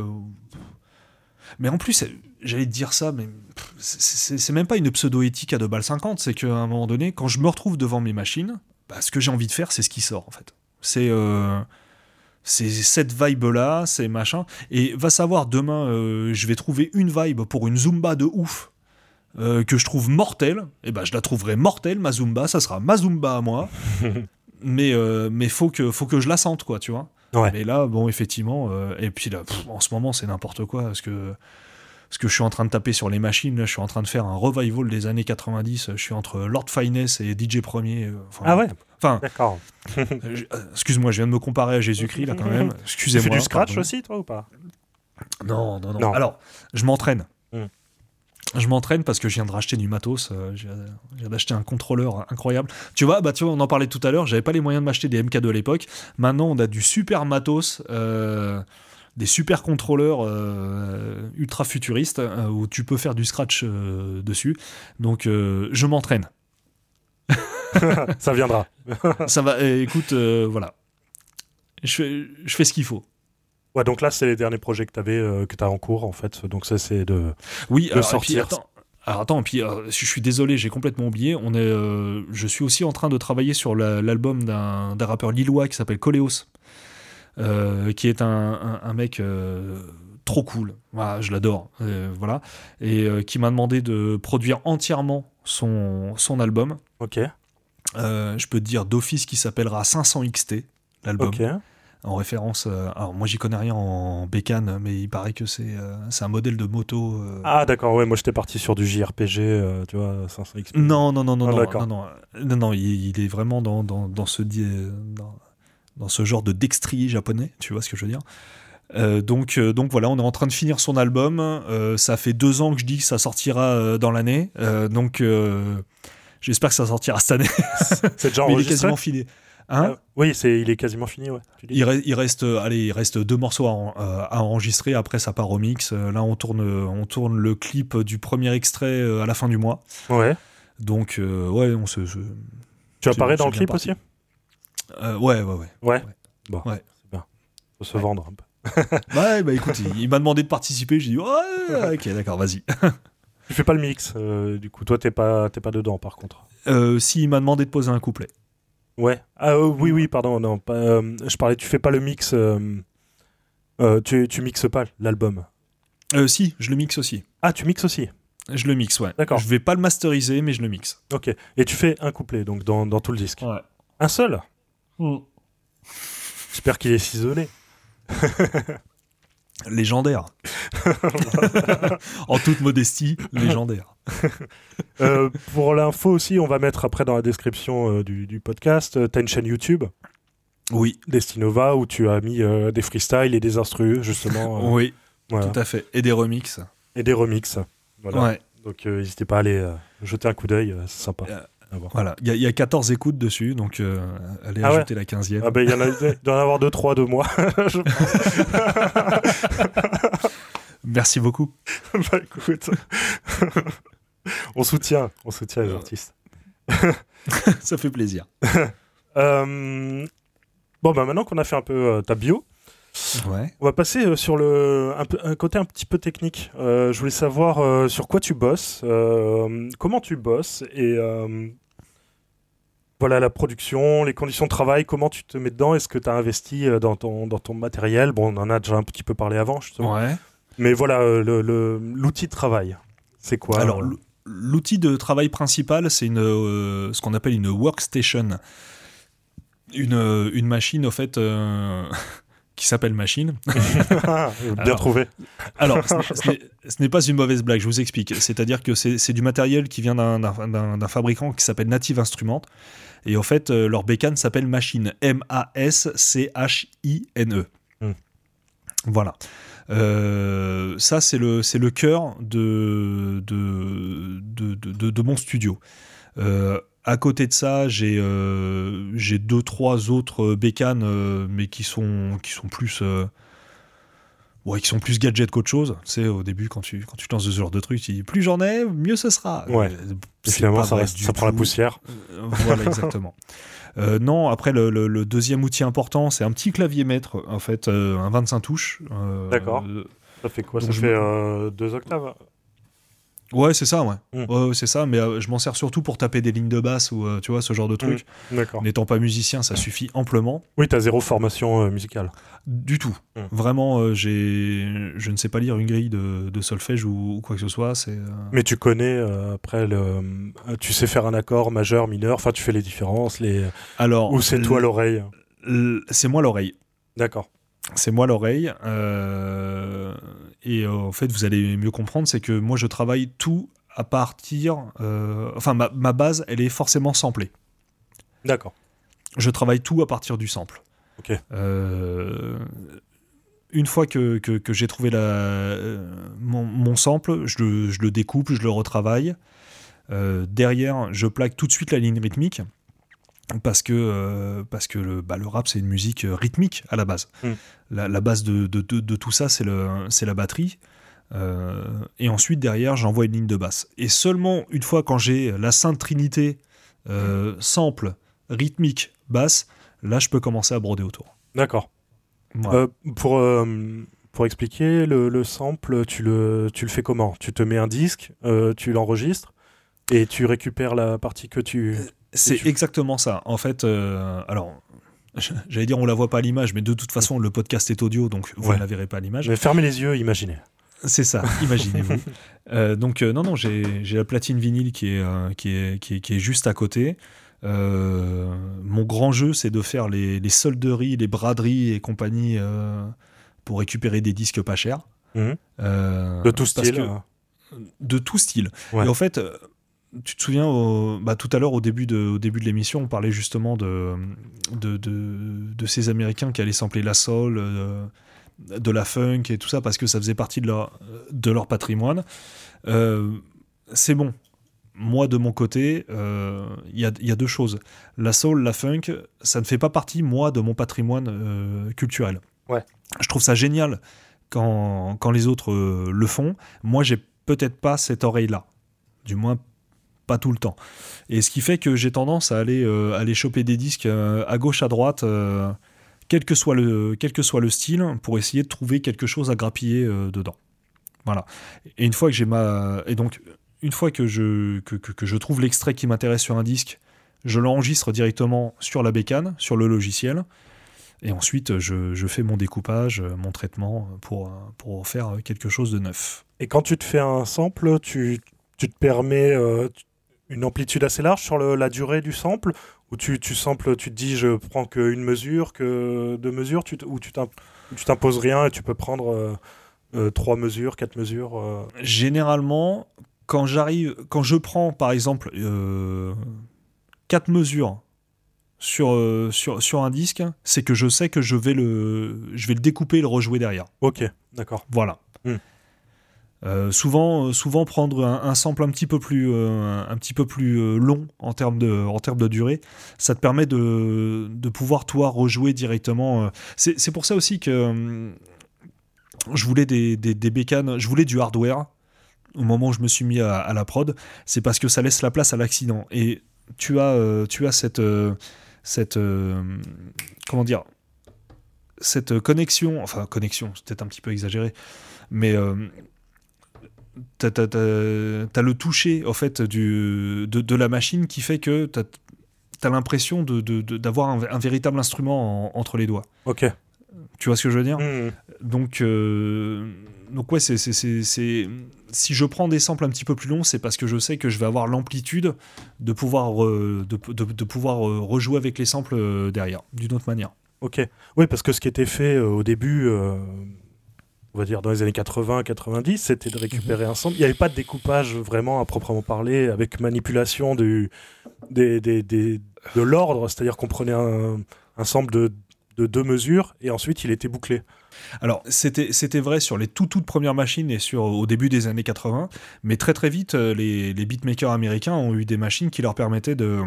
Speaker 1: mais en plus, j'allais te dire ça, mais c'est- même pas une pseudo-éthique à 2 balles 50. C'est qu'à un moment donné, quand je me retrouve devant mes machines, bah, ce que j'ai envie de faire, c'est ce qui sort en fait. C'est c'est cette vibe-là, c'est machin. Et va savoir, demain, euh, je vais trouver une vibe pour une Zumba de ouf euh, que je trouve mortelle. Et ben, je la trouverai mortelle, ma Zumba. Ça sera ma Zumba à moi. mais euh, mais faut que, faut que je la sente, quoi, tu vois.
Speaker 2: Ouais.
Speaker 1: Mais là, bon, effectivement. et puis là, pff, en ce moment, c'est n'importe quoi. Parce que, parce que je suis en train de taper sur les machines. Là, je suis en train de faire un revival des années 90. Je suis entre Lord Finesse et DJ Premier. euh, enfin,
Speaker 2: Ah ouais,
Speaker 1: Enfin,
Speaker 2: d'accord.
Speaker 1: euh, euh, excuse-moi, je viens de me comparer à Jésus-Christ là quand même.
Speaker 2: Tu
Speaker 1: Excusez-moi.
Speaker 2: fais du scratch
Speaker 1: pardon.
Speaker 2: aussi, toi, ou pas
Speaker 1: Non, non, non,
Speaker 2: Non.
Speaker 1: Alors, je m'entraîne.
Speaker 2: Hmm.
Speaker 1: Je m'entraîne parce que je viens de racheter du matos. euh, je viens je viens d'acheter un contrôleur incroyable. Tu vois, bah tu vois, on en parlait tout à l'heure. J'avais pas les moyens de m'acheter des MK2 à l'époque. Maintenant, on a du super matos. euh, des super contrôleurs euh, ultra futuristes euh, où tu peux faire du scratch euh, dessus. Donc, je m'entraîne.
Speaker 2: Ça viendra.
Speaker 1: Ça va. écoute, voilà. Je fais, je fais ce qu'il faut.
Speaker 2: Ouais, donc là, c'est les derniers projets que tu avais, que tu as en cours, en fait. Donc ça, c'est de...
Speaker 1: Oui,
Speaker 2: de
Speaker 1: alors,
Speaker 2: sortir.
Speaker 1: puis, alors, attends, et puis euh, je suis désolé, j'ai complètement oublié. On est, euh, je suis aussi en train de travailler sur la- l'album d'un d'un rappeur lillois qui s'appelle Coléos, qui est un, un- un mec euh, trop cool. Voilà, je l'adore. euh, voilà, et euh, qui m'a demandé de produire entièrement son, son album.
Speaker 2: Ok,
Speaker 1: Euh, je peux te dire d'office qui s'appellera 500 XT, l'album
Speaker 2: ok.
Speaker 1: en référence. euh, alors moi j'y connais rien en bécane, mais il paraît que c'est euh, un modèle de moto. euh,
Speaker 2: Ah, d'accord, ouais, moi, j'étais parti sur du JRPG, euh, tu vois, 500 XP.
Speaker 1: Non, non, non, non,
Speaker 2: Ah,
Speaker 1: non, non, non, euh, non, non, il, il est vraiment dans, dans, dans ce dans, dans ce genre de dextrier japonais, tu vois ce que je veux dire. Euh, donc, euh, donc voilà, on est en train de finir son album. Euh, ça fait deux ans que je dis que ça sortira dans l'année. Donc, j'espère que ça sortira cette année.
Speaker 2: C'est déjà
Speaker 1: Mais il est
Speaker 2: enregistré
Speaker 1: quasiment fini. Hein?
Speaker 2: Oui, c'est, il est quasiment fini, ouais.
Speaker 1: il, re- il reste, allez, il reste deux morceaux à, en- à enregistrer. Après, ça part au mix. Là, on tourne, on tourne le clip du premier extrait à la fin du mois.
Speaker 2: Ouais.
Speaker 1: Donc, ouais, on se, se-
Speaker 2: Tu apparais dans le clip
Speaker 1: parti.
Speaker 2: aussi?
Speaker 1: Euh, ouais, ouais, ouais.
Speaker 2: Ouais. Bon,
Speaker 1: Ouais.
Speaker 2: c'est bien. Faut se vendre un peu.
Speaker 1: Ouais, bah écoute, il, il m'a demandé de participer. J'ai dit, ouais, ok, d'accord, vas-y.
Speaker 2: Tu fais pas le mix, euh, du coup, toi, t'es pas, t'es pas dedans, par contre.
Speaker 1: Euh, si, il m'a demandé de poser un couplet.
Speaker 2: Ouais. Ah euh, oui, oui, pardon, non, pas, euh, je parlais, tu fais pas le mix, tu, tu mixes pas l'album.
Speaker 1: Euh, si, je le mixe aussi.
Speaker 2: Ah, tu mixes aussi.
Speaker 1: Je le mixe, ouais.
Speaker 2: D'accord.
Speaker 1: Je vais pas le masteriser, mais je le mixe.
Speaker 2: Ok. Et tu fais un couplet, donc dans, dans tout le disque.
Speaker 1: Ouais.
Speaker 2: Un seul? J'espère qu'il est ciselé.
Speaker 1: Légendaire. en toute modestie, légendaire.
Speaker 2: Euh, pour l'info aussi, on va mettre après dans la description euh, du, du podcast, euh, t'as une chaîne YouTube,
Speaker 1: Oui,
Speaker 2: Destinova, où tu as mis euh, des freestyles et des instrus, justement. euh,
Speaker 1: oui,
Speaker 2: voilà.
Speaker 1: tout à fait. Et des remixes.
Speaker 2: Et des remixes. Voilà.
Speaker 1: Ouais,
Speaker 2: Donc euh, n'hésitez pas à aller euh, jeter un coup d'œil, euh, c'est sympa. À voir.
Speaker 1: voilà. Il y, a- il y a 14 écoutes dessus, donc euh, allez
Speaker 2: Ah ouais
Speaker 1: ajouter la 15e.
Speaker 2: Ah ben il y en a, il doit y en avoir deux, trois de moi. Je pense.
Speaker 1: Merci beaucoup.
Speaker 2: bah écoute, on soutient, on soutient les artistes.
Speaker 1: Ça fait plaisir.
Speaker 2: Euh, Bon bah maintenant qu'on a fait un peu euh, ta bio,
Speaker 1: Ouais.
Speaker 2: on va passer euh, sur le un, peu- un côté un petit peu technique. Euh, je voulais savoir euh, sur quoi tu bosses, euh, comment tu bosses et euh, voilà la production, les conditions de travail, comment tu te mets dedans, est-ce que tu as investi euh, dans ton, dans ton matériel? Bon, on en a déjà un petit peu parlé avant justement.
Speaker 1: Ouais.
Speaker 2: Mais voilà, euh, l'outil de travail, c'est quoi?
Speaker 1: Alors, l'ou- l'outil de travail principal, c'est une, euh, ce qu'on appelle une workstation. Une, une machine, au fait, euh, qui s'appelle Machine.
Speaker 2: Bien
Speaker 1: Alors,
Speaker 2: trouvé.
Speaker 1: Alors, ce n'est- pas une mauvaise blague, je vous explique. C'est-à-dire que c'est du matériel qui vient d'un fabricant qui s'appelle Native Instruments. Et en fait, euh, leur bécane s'appelle Machine. M-A-S-C-H-I-N-E.
Speaker 2: Hmm.
Speaker 1: Voilà. Euh, ça, c'est le, c'est le cœur de, de, de, de- de- de mon studio. Euh, à côté de ça, j'ai euh, deux, trois autres bécanes, mais qui sont, qui sont plus. Ouais, qui sont plus gadgets qu'autre chose. Tu sais, au début, quand tu, quand tu lances ce genre de truc, tu dis plus j'en ai, mieux ce sera.
Speaker 2: Ouais.
Speaker 1: Euh,
Speaker 2: Et finalement, ça, reste, ça prend la poussière.
Speaker 1: Euh, voilà, exactement. Euh, non, après, le, le- le deuxième outil important, c'est un petit clavier maître, en fait, euh, un 25 touches. euh,
Speaker 2: D'accord. Ça fait quoi? Ça fait
Speaker 1: me-
Speaker 2: deux octaves
Speaker 1: Ouais, c'est ça, ouais.
Speaker 2: Mm.
Speaker 1: Ouais, ouais, c'est ça, mais euh, je m'en sers surtout pour taper des lignes de basse ou, euh, tu vois, ce genre de truc.
Speaker 2: D'accord.
Speaker 1: N'étant pas musicien, ça suffit amplement.
Speaker 2: Oui, t'as zéro formation euh, musicale.
Speaker 1: Du tout.
Speaker 2: Mm.
Speaker 1: Vraiment, j'ai, je ne sais pas lire une grille de, de solfège ou, ou quoi que ce soit. C'est,
Speaker 2: Mais tu connais après le. Tu sais faire un accord majeur, mineur, enfin tu fais les différences, les.
Speaker 1: Alors,
Speaker 2: Ou c'est toi l'oreille
Speaker 1: C'est moi l'oreille.
Speaker 2: D'accord.
Speaker 1: C'est moi l'oreille. euh, et euh, en fait, vous allez mieux comprendre, c'est que moi, je travaille tout à partir. euh, enfin, ma, ma base, elle est forcément samplée.
Speaker 2: D'accord.
Speaker 1: Je travaille tout à partir du sample.
Speaker 2: Ok.
Speaker 1: Euh, une fois que, que- que j'ai trouvé la, mon, mon sample, je le, je le découpe, je le retravaille. Euh, derrière, je plaque tout de suite la ligne rythmique. Parce que, euh, parce que le, bah, le rap, c'est une musique euh, rythmique à la base.
Speaker 2: Mm.
Speaker 1: La, la base de, de- de- de tout ça, c'est la batterie. Euh, et ensuite, derrière, j'envoie une ligne de basse. Et seulement une fois quand j'ai la Sainte Trinité, euh, sample, rythmique, basse, là, je peux commencer à broder autour.
Speaker 2: D'accord. Pour, pour expliquer, le, le sample, tu le, tu le fais comment? Tu te mets un disque, tu l'enregistres et tu récupères la partie que tu.
Speaker 1: C'est exactement ça. En fait, euh, alors, j'allais dire on la voit pas à l'image, mais de toute façon, le podcast est audio, donc vous
Speaker 2: Ouais.
Speaker 1: ne la verrez pas à l'image.
Speaker 2: Mais fermez les yeux, imaginez.
Speaker 1: C'est ça, imaginez-vous. Euh, donc, euh, non, non, j'ai la platine vinyle qui est, euh, qui est, qui est, qui est juste à côté. Mon grand jeu, c'est de faire les, les solderies, les braderies et compagnie pour récupérer des disques pas chers.
Speaker 2: Mhm.
Speaker 1: Euh,
Speaker 2: De tout style.
Speaker 1: que-
Speaker 2: hein.
Speaker 1: de tout style.
Speaker 2: Ouais.
Speaker 1: Et en fait, tu te souviens, au- bah, tout à l'heure, au début de, au début de l'émission, on parlait justement de, de, de, de ces Américains qui allaient sampler la soul, euh, de la funk et tout ça, parce que ça faisait partie de leur, de leur patrimoine. Euh, c'est bon. Moi, de mon côté, euh, il y, a, il y a deux choses. La soul, la funk, ça ne fait pas partie, moi, de mon patrimoine euh, culturel.
Speaker 2: Ouais.
Speaker 1: Je trouve ça génial quand, quand les autres le font. Moi, j'ai peut-être pas cette oreille-là. Du moins, pas tout le temps. Et ce qui fait que j'ai tendance à aller, euh, aller choper des disques euh, à gauche, à droite, euh, quel, que soit le, quel que soit le style, pour essayer de trouver quelque chose à grappiller dedans. Voilà. Et une fois que j'ai ma. Et donc, une fois que je, que, que- je trouve l'extrait qui m'intéresse sur un disque, je l'enregistre directement sur la bécane, sur le logiciel. Et ensuite, je, je fais mon découpage, mon traitement pour, pour faire quelque chose de neuf.
Speaker 2: Et quand tu te fais un sample, tu, tu te permets une amplitude assez large sur le- la durée du sample Ou tu, tu samples, tu te dis je prends qu'une mesure, que deux mesures tu, Ou tu t'im- tu t'imposes rien et tu peux prendre euh, euh, trois mesures, quatre mesures euh,
Speaker 1: Généralement, quand j'arrive, quand je prends par exemple quatre mesures sur, sur, sur un disque, c'est que je sais que je vais le, je vais le découper et le rejouer derrière.
Speaker 2: Ok, d'accord.
Speaker 1: Voilà.
Speaker 2: Hmm.
Speaker 1: Euh, souvent, euh, souvent prendre un, sample un petit peu plus, euh, un petit peu plus long en termes de, en termes de durée, ça te permet de, de pouvoir toi rejouer directement. C'est pour ça aussi que je voulais des, des, des bécanes, je voulais du hardware au moment où je me suis mis à, la prod. C'est parce que ça laisse la place à l'accident. Et tu as, tu as cette, cette, comment dire, cette connexion, enfin connexion, c'est peut-être un petit peu exagéré, mais t'as, t'as le toucher en fait du, de, de la machine qui fait que t'as as, l'impression de, de- de- d'avoir un, un véritable instrument en- entre les doigts.
Speaker 2: Ok.
Speaker 1: Tu vois ce que je veux dire?
Speaker 2: Hmm.
Speaker 1: Donc, euh, donc ouais, c'est, c'est, c'est, c'est- si je prends des samples un petit peu plus longs, c'est parce que je sais que je vais avoir l'amplitude de pouvoir, euh, de, de- de pouvoir euh, rejouer avec les samples euh, derrière, d'une autre manière.
Speaker 2: Ok. Oui, parce que ce qui était fait au début, on va dire dans les années 80-90, c'était de récupérer un sample. Il n'y avait pas de découpage vraiment à proprement parler, avec manipulation de l'ordre, c'est-à-dire qu'on prenait un, un sample de, de, deux mesures et ensuite il était bouclé.
Speaker 1: Alors c'était, vrai sur les tout, toutes premières machines et sur, au début des années 80, mais très très vite euh, les beatmakers américains ont eu des machines qui leur permettaient de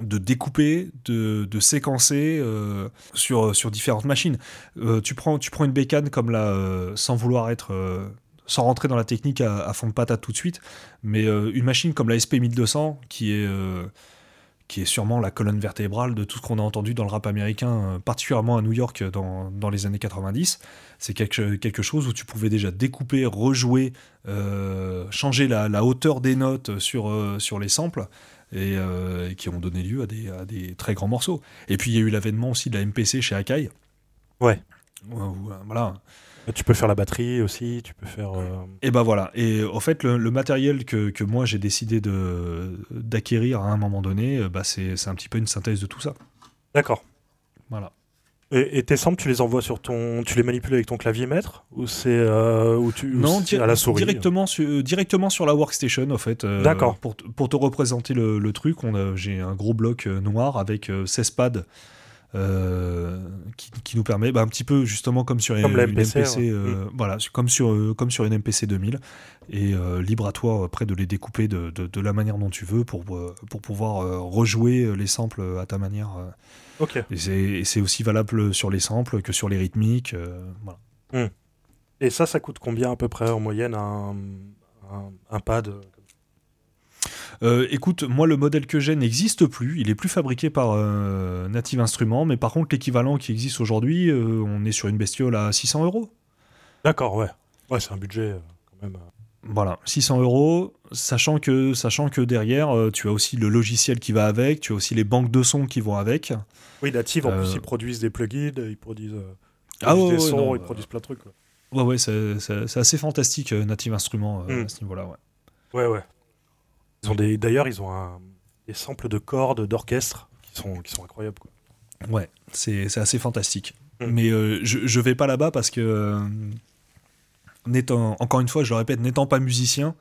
Speaker 1: de découper, de, séquencer euh, sur, sur différentes machines. Euh, tu, prends, tu prends une bécane comme là, euh, sans vouloir être. sans rentrer dans la technique à, fond de patate tout de suite, mais une machine comme la SP1200, qui est, qui est sûrement la colonne vertébrale de tout ce qu'on a entendu dans le rap américain, particulièrement à New York dans, dans les années 90, c'est quelque, quelque chose où tu pouvais déjà découper, rejouer, changer la, la, hauteur des notes sur, sur les samples euh, et, qui ont donné lieu à des, à des, très grands morceaux. Et puis il y a eu l'avènement aussi de la MPC chez Akai.
Speaker 2: Ouais.
Speaker 1: voilà.
Speaker 2: Tu peux faire la batterie aussi, tu peux faire. Euh,
Speaker 1: et ben voilà. Et en fait, le, matériel que, que moi j'ai décidé d'acquérir à un moment donné, euh, bah c'est un petit peu une synthèse de tout ça.
Speaker 2: D'accord.
Speaker 1: Voilà.
Speaker 2: Et, tes samples, tu les envoies sur ton, tu les manipules avec ton clavier maître ou c'est euh, tu
Speaker 1: non à la souris directement sur, directement sur la workstation en fait.
Speaker 2: Euh, D'accord.
Speaker 1: Pour, pour, te représenter le, le truc, on a, j'ai un gros bloc euh, noir avec 16 pads. Qui, qui, nous permet bah, un petit peu justement comme sur
Speaker 2: une, MPC,
Speaker 1: mm. voilà comme sur comme sur une MPC 2000 et libre à toi après de les découper de, de, de, la manière dont tu veux pour pour pouvoir rejouer les samples à ta manière et c'est aussi valable sur les samples que sur les rythmiques. Euh,
Speaker 2: hmm. Et ça, ça coûte combien à peu près en moyenne un, un, pad
Speaker 1: euh, écoute, moi le modèle que j'ai n'existe plus, il est plus fabriqué par euh, Native Instruments, mais par contre l'équivalent qui existe aujourd'hui, on est sur une bestiole à 600 euros.
Speaker 2: D'accord, ouais. Ouais, c'est un budget quand même.
Speaker 1: Voilà, 600 euros, sachant que, sachant que derrière, euh, tu as aussi le logiciel qui va avec, tu as aussi les banques de sons qui vont avec.
Speaker 2: Oui, Native, en plus, euh, ils produisent des plugins, ils produisent, euh, ah des sons, ils produisent plein de trucs.
Speaker 1: Ouais, ouais, c'est assez fantastique, Native Instruments, hmm. à ce niveau-là, ouais.
Speaker 2: Ouais, ouais. Ils ont des, D'ailleurs, ils ont un, des samples de cordes, d'orchestre, qui sont, qui sont incroyables, quoi.
Speaker 1: Ouais, c'est assez fantastique. Hmm. Mais je, je vais pas là-bas parce que n'étant, encore une fois, je le répète, n'étant pas musicien,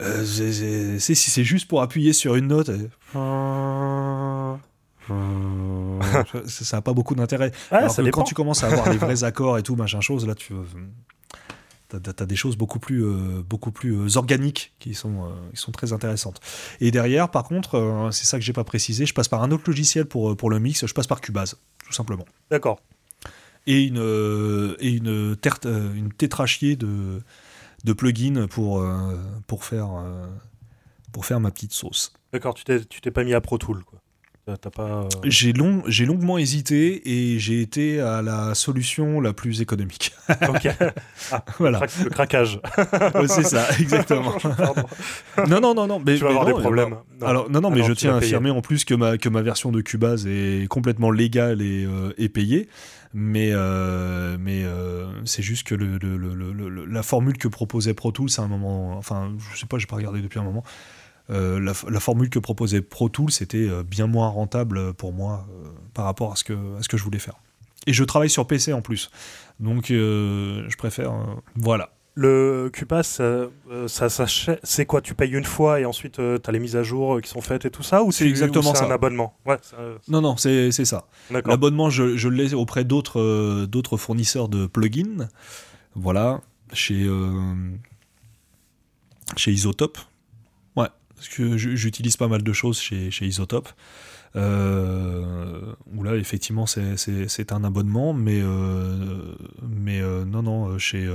Speaker 1: euh, si c'est juste pour appuyer sur une note, ça n'a pas beaucoup d'intérêt. quand tu commences à avoir les vrais accords et tout, machin chose, là, tu as, des choses beaucoup plus, euh, beaucoup plus euh, organiques qui sont, qui sont très intéressantes. Et derrière, par contre, c'est ça que j'ai pas précisé, je passe par un autre logiciel pour, pour le mix, je passe par Cubase, tout simplement.
Speaker 2: D'accord
Speaker 1: et une, euh, et euh, une tétrachier de, de plugins pour, euh, pour, faire, pour faire ma petite sauce.
Speaker 2: D'accord, tu t'es pas mis à Pro Tool quoi.
Speaker 1: Pas... J'ai long, longuement hésité et j'ai été à la solution la plus économique.
Speaker 2: ok. Ah, voilà. Le, craquage.
Speaker 1: c'est ça, exactement. non, non, non, non. Mais,
Speaker 2: tu vas avoir des problèmes.
Speaker 1: Alors, non, non, mais je tiens à affirmer en plus que ma, que ma version de Cubase est complètement légale et, et payée mais, euh, mais euh, c'est juste que le, la formule que proposait Pro Tools à un moment, enfin, je sais pas, j'ai pas regardé depuis un moment. Euh, la, formule que proposait Pro Tools c'était bien moins rentable pour moi par rapport à ce, que, à ce que je voulais faire. Et je travaille sur PC en plus, donc je préfère. voilà.
Speaker 2: Le euh, ça, ça, c'est quoi? Tu payes une fois et ensuite euh, tu as les mises à jour euh, qui sont faites et tout ça Ou c'est exactement ça un abonnement? Ouais,
Speaker 1: Non, non, c'est ça. L'abonnement, je, je l'ai auprès d'autres d'autres fournisseurs de plugins. Voilà, chez, chez Isotope. Ouais, parce que j'utilise pas mal de choses chez, chez Isotope. où là, effectivement, c'est un abonnement, mais, mais non, non, chez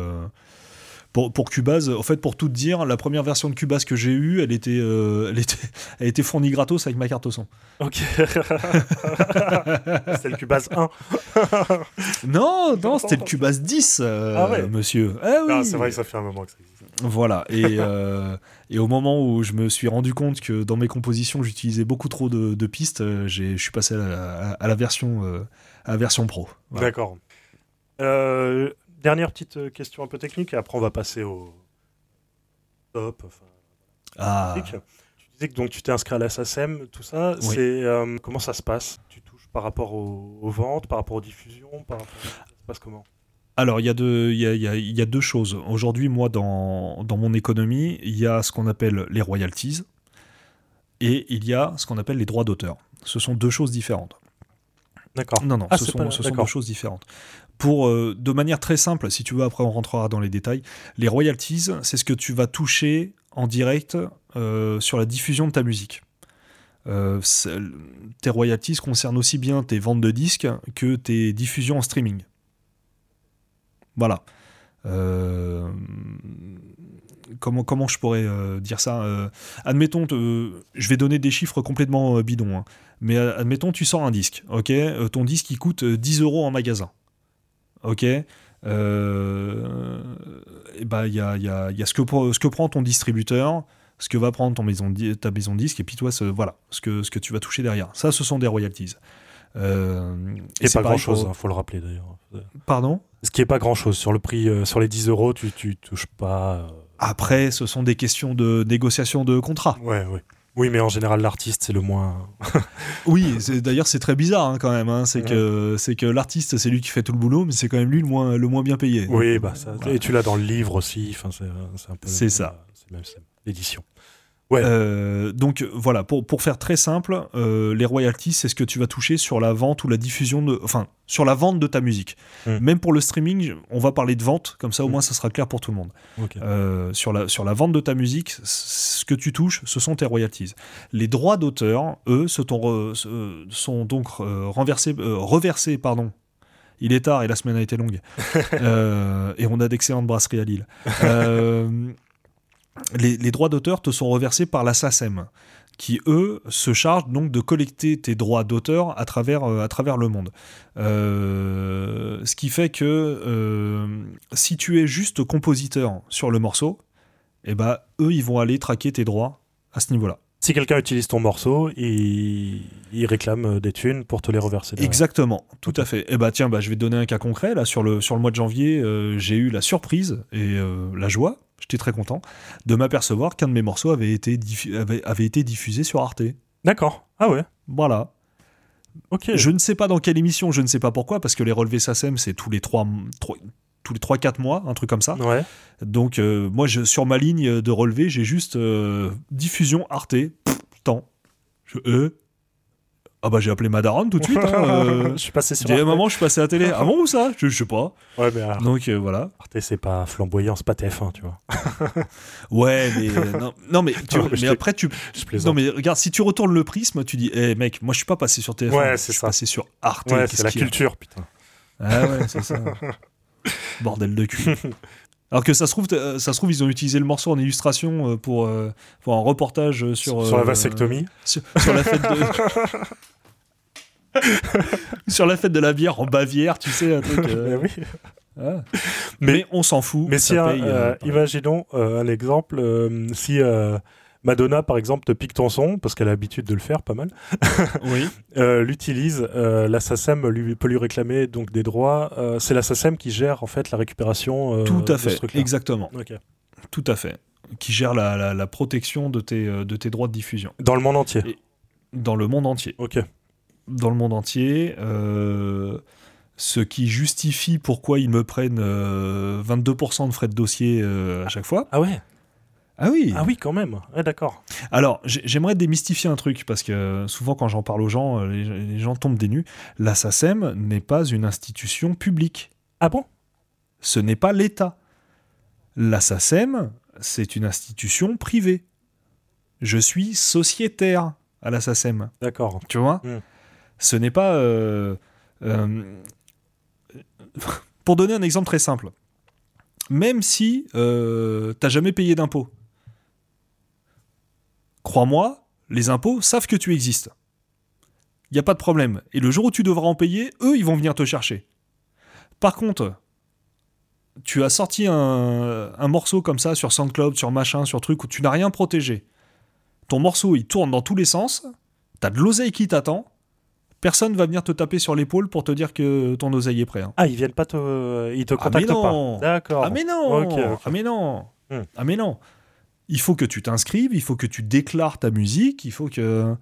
Speaker 1: pour, pour Cubase, en fait, pour tout te dire, la première version de Cubase que j'ai eue, elle était, euh, elle était, elle était fournie gratos avec ma carte au son.
Speaker 2: Ok. c'était le Cubase 1.
Speaker 1: non, non, c'était le Cubase 10, euh, ah monsieur.
Speaker 2: Ah, oui. c'est vrai que ça fait un moment que ça existe.
Speaker 1: Voilà. Et, euh, et au moment où je me suis rendu compte que dans mes compositions, j'utilisais beaucoup trop de, de pistes, je suis passé à la, version, à la version pro.
Speaker 2: D'accord. Euh, dernière petite euh, question un peu technique, et après on va passer au top.
Speaker 1: ah.
Speaker 2: Tu disais que donc tu t'es inscrit à la SACEM, tout ça. C'est euh, comment ça se passe? Tu touches par rapport aux, aux ventes, par rapport aux diffusions, par rapport... ça se passe comment?
Speaker 1: Alors, il y, a deux- il y, a, il y a- il y a deux choses. Aujourd'hui, moi, dans, dans mon économie, il y a ce qu'on appelle les royalties et il y a ce qu'on appelle les droits d'auteur. Ce sont deux choses différentes.
Speaker 2: D'accord.
Speaker 1: Non, non,
Speaker 2: Ah,
Speaker 1: ce, sont,
Speaker 2: pas-
Speaker 1: ce sont
Speaker 2: d'accord.
Speaker 1: deux choses différentes. Pour, euh, de manière très simple, si tu veux, après on rentrera dans les détails, les royalties, c'est ce que tu vas toucher en direct euh, sur la diffusion de ta musique. Euh, tes royalties concernent aussi bien tes ventes de disques que tes diffusions en streaming. Voilà. Euh, comment, je pourrais euh, dire ça Euh, Admettons, je vais donner des chiffres complètement bidons, hein. mais admettons, tu sors un disque, ok? Ton disque, il coûte euh, 10 euros en magasin, ok? Bah, il y a, y a- ce, que, prend ton distributeur, ce que va prendre ton maison ta maison de disque, et puis toi, voilà, ce que, ce que tu vas toucher derrière. Ça, ce sont des royalties. Euh,
Speaker 2: Et
Speaker 1: c'est
Speaker 2: pas
Speaker 1: pareil
Speaker 2: grand chose,
Speaker 1: pour-
Speaker 2: faut le rappeler d'ailleurs.
Speaker 1: Pardon?
Speaker 2: Ce qui est pas grand chose sur le prix, euh, sur les 10 euros, tu, tu touches pas. euh,
Speaker 1: Après, ce sont des questions de négociation de contrat.
Speaker 2: Ouais, ouais. Oui, mais en général, l'artiste, c'est le moins.
Speaker 1: Oui, d'ailleurs c'est très bizarre hein, quand même. hein. C'est
Speaker 2: Ouais.
Speaker 1: que c'est que l'artiste c'est lui qui fait tout le boulot, mais c'est quand même lui le moins le moins bien payé.
Speaker 2: Oui, bah ça.
Speaker 1: Voilà.
Speaker 2: Et tu l'as dans le livre aussi. C'est peu.
Speaker 1: Ça.
Speaker 2: C'est même c'est l'édition. Ouais.
Speaker 1: Euh, donc voilà, pour, pour faire très simple, euh, les royalties c'est ce que tu vas toucher sur la vente ou la diffusion de, enfin sur la vente de ta musique.
Speaker 2: Mm.
Speaker 1: Même pour le streaming, on va parler de vente, comme ça au
Speaker 2: Mm.
Speaker 1: moins ça sera clair pour tout le monde. Euh, sur, la, sur la vente de ta musique, ce que tu touches, ce sont tes royalties. Les droits d'auteur, eux, se sont donc renversés, reversés. Pardon. Il est tard et la semaine a été longue. Euh, et on a d'excellentes brasseries à Lille. Euh, les, les droits d'auteur te sont reversés par la SACEM, qui, eux, se chargent donc de collecter tes droits d'auteur à travers, euh, à travers le monde. Euh, ce qui fait que euh, si tu es juste compositeur sur le morceau, eh ben, eux, ils vont aller traquer tes droits à ce niveau-là.
Speaker 2: Si quelqu'un utilise ton morceau, il, il réclame des thunes pour te les reverser. derrière.
Speaker 1: Exactement, tout à fait. Et bah tiens, bah, je vais te donner un cas concret. Là, sur le, sur le mois de janvier, euh, j'ai eu la surprise et euh, la joie, j'étais très content, de m'apercevoir qu'un de mes morceaux avait été, diffu- avait, avait été diffusé sur Arte.
Speaker 2: D'accord. Ah ouais.
Speaker 1: Voilà.
Speaker 2: Ok.
Speaker 1: Je ne sais pas dans quelle émission, je ne sais pas pourquoi, parce que les relevés SACEM, c'est tous les 3, tous les 3-4 mois, un truc comme ça.
Speaker 2: Ouais.
Speaker 1: Donc, euh, moi, je, sur ma ligne de relevé, j'ai juste euh, diffusion Arte, pff, temps. Je, euh, ah bah, j'ai appelé ma daronne tout de suite. hein, euh,
Speaker 2: je suis passé
Speaker 1: je
Speaker 2: sur.
Speaker 1: dis, Eh,
Speaker 2: Arte.
Speaker 1: maman, je suis passé à la télé. Ah bon, ou ça? Je, je sais pas.
Speaker 2: Ouais, mais alors,
Speaker 1: Donc, euh, voilà.
Speaker 2: Arte, c'est pas flamboyant, c'est pas TF1, tu vois.
Speaker 1: Ouais, mais euh, non, non, mais, tu,
Speaker 2: Non, mais je
Speaker 1: après, tu.
Speaker 2: Je
Speaker 1: Non, mais regarde, si tu retournes le prisme, tu dis, hé mec, moi je suis pas passé sur TF1.
Speaker 2: Ouais,
Speaker 1: je
Speaker 2: c'est
Speaker 1: suis
Speaker 2: ça.
Speaker 1: passé sur Arte.
Speaker 2: ouais, c'est la
Speaker 1: y a?
Speaker 2: culture, putain.
Speaker 1: Ah ouais, c'est ça. Bordel de cul. Alors que ça se trouve, euh, ça se trouve, ils ont utilisé le morceau en illustration euh, pour, euh, pour un reportage sur
Speaker 2: Sur la vasectomie.
Speaker 1: sur, sur la fête de sur la fête de la bière en Bavière, tu sais un truc. euh,
Speaker 2: oui.
Speaker 1: ah.
Speaker 2: Mais-
Speaker 1: Mais, on s'en fout.
Speaker 2: Mais si, un-
Speaker 1: paye,
Speaker 2: euh,
Speaker 1: euh,
Speaker 2: imaginons euh, un exemple, si Madonna, par exemple, te pique ton son, parce qu'elle a l'habitude de le faire pas mal,
Speaker 1: oui.
Speaker 2: euh, l'utilise, euh, la SACEM lui, peut lui réclamer donc des droits. euh, c'est la SACEM qui gère en fait la récupération. euh,
Speaker 1: Tout
Speaker 2: de
Speaker 1: à fait,
Speaker 2: truc-là.
Speaker 1: exactement,
Speaker 2: Ok.
Speaker 1: tout à fait. Qui gère la, la- la protection de tes, de tes droits de diffusion
Speaker 2: Dans le monde entier.
Speaker 1: Et- dans le monde entier.
Speaker 2: Ok.
Speaker 1: dans le monde entier, ce qui justifie pourquoi ils me prennent euh, 22% de frais de dossier à chaque fois.
Speaker 2: Ah ouais?
Speaker 1: Ah oui.
Speaker 2: Ah oui, quand même. Ouais, d'accord.
Speaker 1: Alors, j'ai- j'aimerais démystifier un truc parce que souvent quand j'en parle aux gens, euh, les, les gens tombent des nues. La SACEM n'est pas une institution publique.
Speaker 2: Ah bon?
Speaker 1: Ce n'est pas l'État. La SACEM, c'est une institution privée. Je suis sociétaire à la SACEM.
Speaker 2: D'accord.
Speaker 1: Tu vois?
Speaker 2: Mm.
Speaker 1: Ce n'est pas. euh, euh, pour donner un exemple très simple, même si euh, t'as jamais payé d'impôts, crois-moi, les impôts savent que tu existes. Il n'y a pas de problème. Et le jour où tu devras en payer, eux, ils vont venir te chercher. Par contre, tu as sorti un, un morceau comme ça sur SoundCloud, sur machin, sur truc où tu n'as rien protégé. Ton morceau, il tourne dans tous les sens. T'as de l'oseille qui t'attend. Personne va venir te taper sur l'épaule pour te dire que ton oseille est prêt. hein.
Speaker 2: Ah, ils viennent pas te. Ils te
Speaker 1: Ah,
Speaker 2: contactent
Speaker 1: mais non.
Speaker 2: pas. D'accord.
Speaker 1: Ah mais non
Speaker 2: Ok, ok.
Speaker 1: Ah mais non
Speaker 2: Hmm.
Speaker 1: Ah mais non Il faut que tu t'inscrives, il faut que tu déclares ta musique, il faut que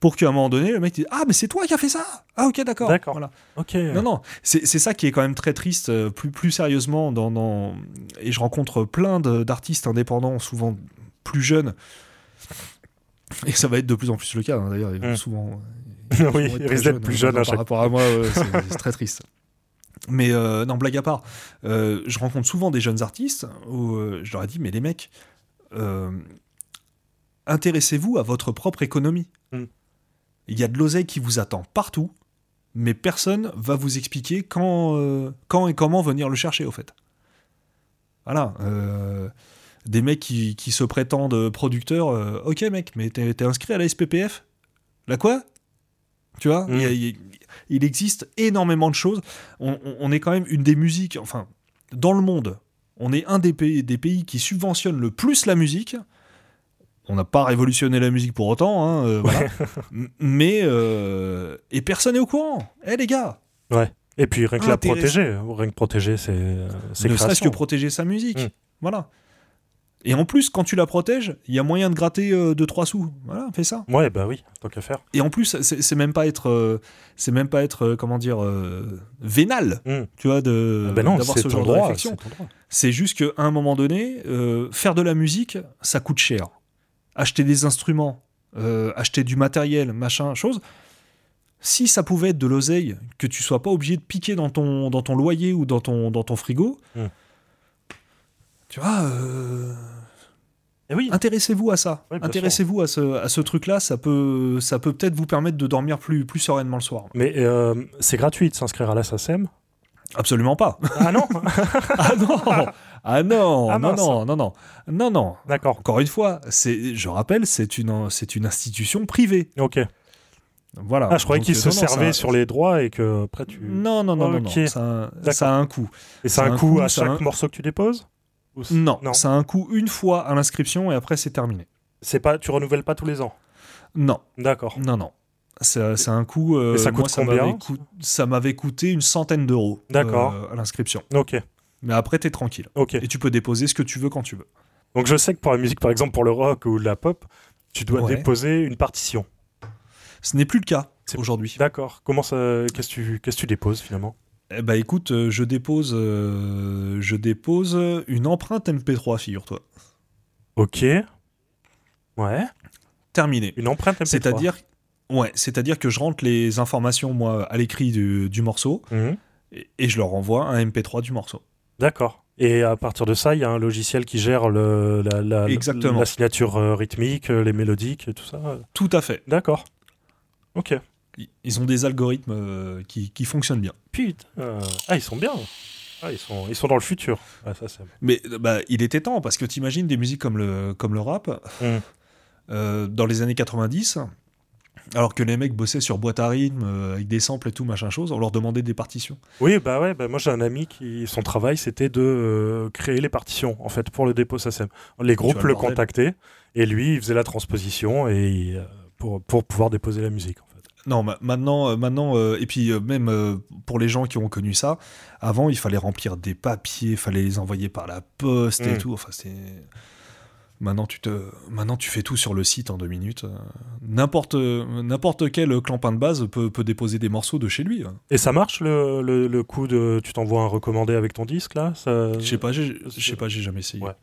Speaker 1: pour qu'à un moment donné, le mec dise Ah, mais c'est toi qui as fait ça Ah, ok, d'accord.
Speaker 2: D'accord.
Speaker 1: Voilà.
Speaker 2: Ok.
Speaker 1: Non, non, c'est ça qui est quand même très triste, euh, plus, plus sérieusement. Dans, dans- Et je rencontre plein d'artistes indépendants, souvent plus jeunes. Et ça va être de plus en plus le cas, hein, d'ailleurs. Ils vont
Speaker 2: Mm.
Speaker 1: souvent.
Speaker 2: oui,
Speaker 1: ils vont
Speaker 2: il
Speaker 1: être très
Speaker 2: risque d'être plus jeune à
Speaker 1: par
Speaker 2: chaque
Speaker 1: rapport à moi, c'est très triste. Mais euh, non, blague à part, euh, je rencontre souvent des jeunes artistes où euh, je leur ai dit, mais les mecs, euh, intéressez-vous à votre propre économie.
Speaker 2: Mm.
Speaker 1: Il y a de l'oseille qui vous attend partout, mais personne va vous expliquer quand, euh, quand et comment venir le chercher, au fait. Voilà. euh, des mecs qui, qui se prétendent producteurs, euh, ok mec, mais t'es inscrit à la SPPF La quoi? Tu vois?
Speaker 2: Mm.
Speaker 1: il, existe énormément de choses. On, on- on est quand même une des musiques, enfin, dans le monde, on est un des pays, des pays qui subventionne le plus la musique. On n'a pas révolutionné la musique pour autant, hein, euh, voilà. Mais euh, et personne n'est au courant. Eh les gars,
Speaker 2: Et puis rien que la protéger, rien que protéger ses
Speaker 1: ne serait-ce que protéger sa musique.
Speaker 2: Mm.
Speaker 1: Voilà. Et en plus, quand tu la protèges, il y a moyen de gratter 2-3 sous. Voilà, fais ça.
Speaker 2: Ouais, bah oui, tant qu'à faire.
Speaker 1: Et en plus, c'est même pas être, euh, c'est même pas être, euh, comment dire, euh, vénal,
Speaker 2: Mm.
Speaker 1: tu vois,
Speaker 2: Ah ben non,
Speaker 1: d'avoir ce genre de réflexion.
Speaker 2: c'est
Speaker 1: juste qu'à un moment donné, euh, faire de la musique, ça coûte cher. Acheter des instruments, euh, acheter du matériel, machin, chose. Si ça pouvait être de l'oseille, que tu sois pas obligé de piquer dans ton, dans ton loyer ou dans ton, dans ton frigo,
Speaker 2: Hmm.
Speaker 1: Tu vois, euh,
Speaker 2: Et oui,
Speaker 1: intéressez-vous à ça.
Speaker 2: Oui,
Speaker 1: intéressez-vous à ce, à ce truc-là. Ça peut, ça peut peut-être vous permettre de dormir plus, plus sereinement le soir.
Speaker 2: mais euh, c'est gratuit de s'inscrire à la SACEM.
Speaker 1: Absolument pas.
Speaker 2: Ah non
Speaker 1: ah non, ah non,
Speaker 2: Ah
Speaker 1: non,
Speaker 2: mince.
Speaker 1: non, non, non, non, non.
Speaker 2: D'accord,
Speaker 1: Encore une fois, c'est, je rappelle, c'est une, c'est une institution privée.
Speaker 2: ok.
Speaker 1: Voilà.
Speaker 2: Ah, je croyais qu'ils
Speaker 1: euh,
Speaker 2: se
Speaker 1: non, non,
Speaker 2: servaient
Speaker 1: ça-
Speaker 2: sur les droits et que après tu.
Speaker 1: Non, non, non, non, non. Ça, a-
Speaker 2: D'accord.
Speaker 1: ça a un coût.
Speaker 2: Et
Speaker 1: ça a
Speaker 2: un coût
Speaker 1: coût,
Speaker 2: à chaque
Speaker 1: un-
Speaker 2: morceau que tu déposes? Ou
Speaker 1: Non,
Speaker 2: Non.
Speaker 1: ça a un coût une fois à l'inscription et après c'est terminé.
Speaker 2: C'est pas, tu renouvelles pas tous les ans?
Speaker 1: Non,
Speaker 2: D'accord.
Speaker 1: non, non. C'est c'est un coût. euh, moi, m'avait coût- Ça m'avait coûté une centaine d'euros.
Speaker 2: D'accord.
Speaker 1: euh, à l'inscription.
Speaker 2: Ok,
Speaker 1: Mais après, t'es tranquille.
Speaker 2: ok.
Speaker 1: Et tu peux déposer ce que tu veux quand tu veux.
Speaker 2: Donc je sais que pour la musique, par exemple pour le rock ou la pop, tu dois
Speaker 1: Ouais.
Speaker 2: déposer une partition.
Speaker 1: Ce n'est plus le cas
Speaker 2: C'est-
Speaker 1: aujourd'hui.
Speaker 2: D'accord. Comment ça Qu'est-ce que tu qu'est-ce que tu déposes finalement?
Speaker 1: Eh bah écoute, euh, je dépose, euh, je dépose une empreinte MP3, figure-toi.
Speaker 2: Ok. Ouais.
Speaker 1: Terminé.
Speaker 2: Une empreinte MP3.
Speaker 1: C'est-à-dire, ouais, c'est-à-dire que je rentre les informations moi à l'écrit du, du morceau
Speaker 2: Mhm.
Speaker 1: et, et je leur renvoie un MP3 du morceau.
Speaker 2: D'accord. Et à partir de ça, il y a un logiciel qui gère le, la, la, signature euh, rythmique, les mélodiques, et tout ça.
Speaker 1: Tout à fait.
Speaker 2: D'accord. Ok.
Speaker 1: Ils- ont des algorithmes euh, qui, qui fonctionnent bien.
Speaker 2: Putain. euh, Ah, ils sont bien. Ah, ils sont, ils sont dans le futur. Ah, ça.
Speaker 1: Mais bah, il était temps parce que t'imagines des musiques comme le, comme le rap
Speaker 2: Mhm.
Speaker 1: euh, dans les années 90. Alors que les mecs bossaient sur boîte à rythme euh, avec des samples et tout machin chose, on leur demandait des partitions.
Speaker 2: Oui, bah ouais, bah moi j'ai un ami qui, son travail c'était de euh, créer les partitions en fait pour le dépôt SACEM. Les groupes
Speaker 1: le
Speaker 2: contactaient et lui il faisait la transposition et il, pour, pour pouvoir déposer la musique en fait.
Speaker 1: Non, ma- maintenant, euh, maintenant euh, et puis euh, même pour les gens qui ont connu ça, avant il fallait remplir des papiers, il fallait les envoyer par la poste et
Speaker 2: Mm.
Speaker 1: tout. Enfin, c'est maintenant tu te, maintenant tu fais tout sur le site en deux minutes. N'importe, n'importe quel clampin de base peut, peut déposer des morceaux de chez lui. hein.
Speaker 2: Et ça marche le, le, le coup de tu t'envoies un recommandé avec ton disque là ça...
Speaker 1: Je sais pas, j'ai, jamais essayé.
Speaker 2: Ouais.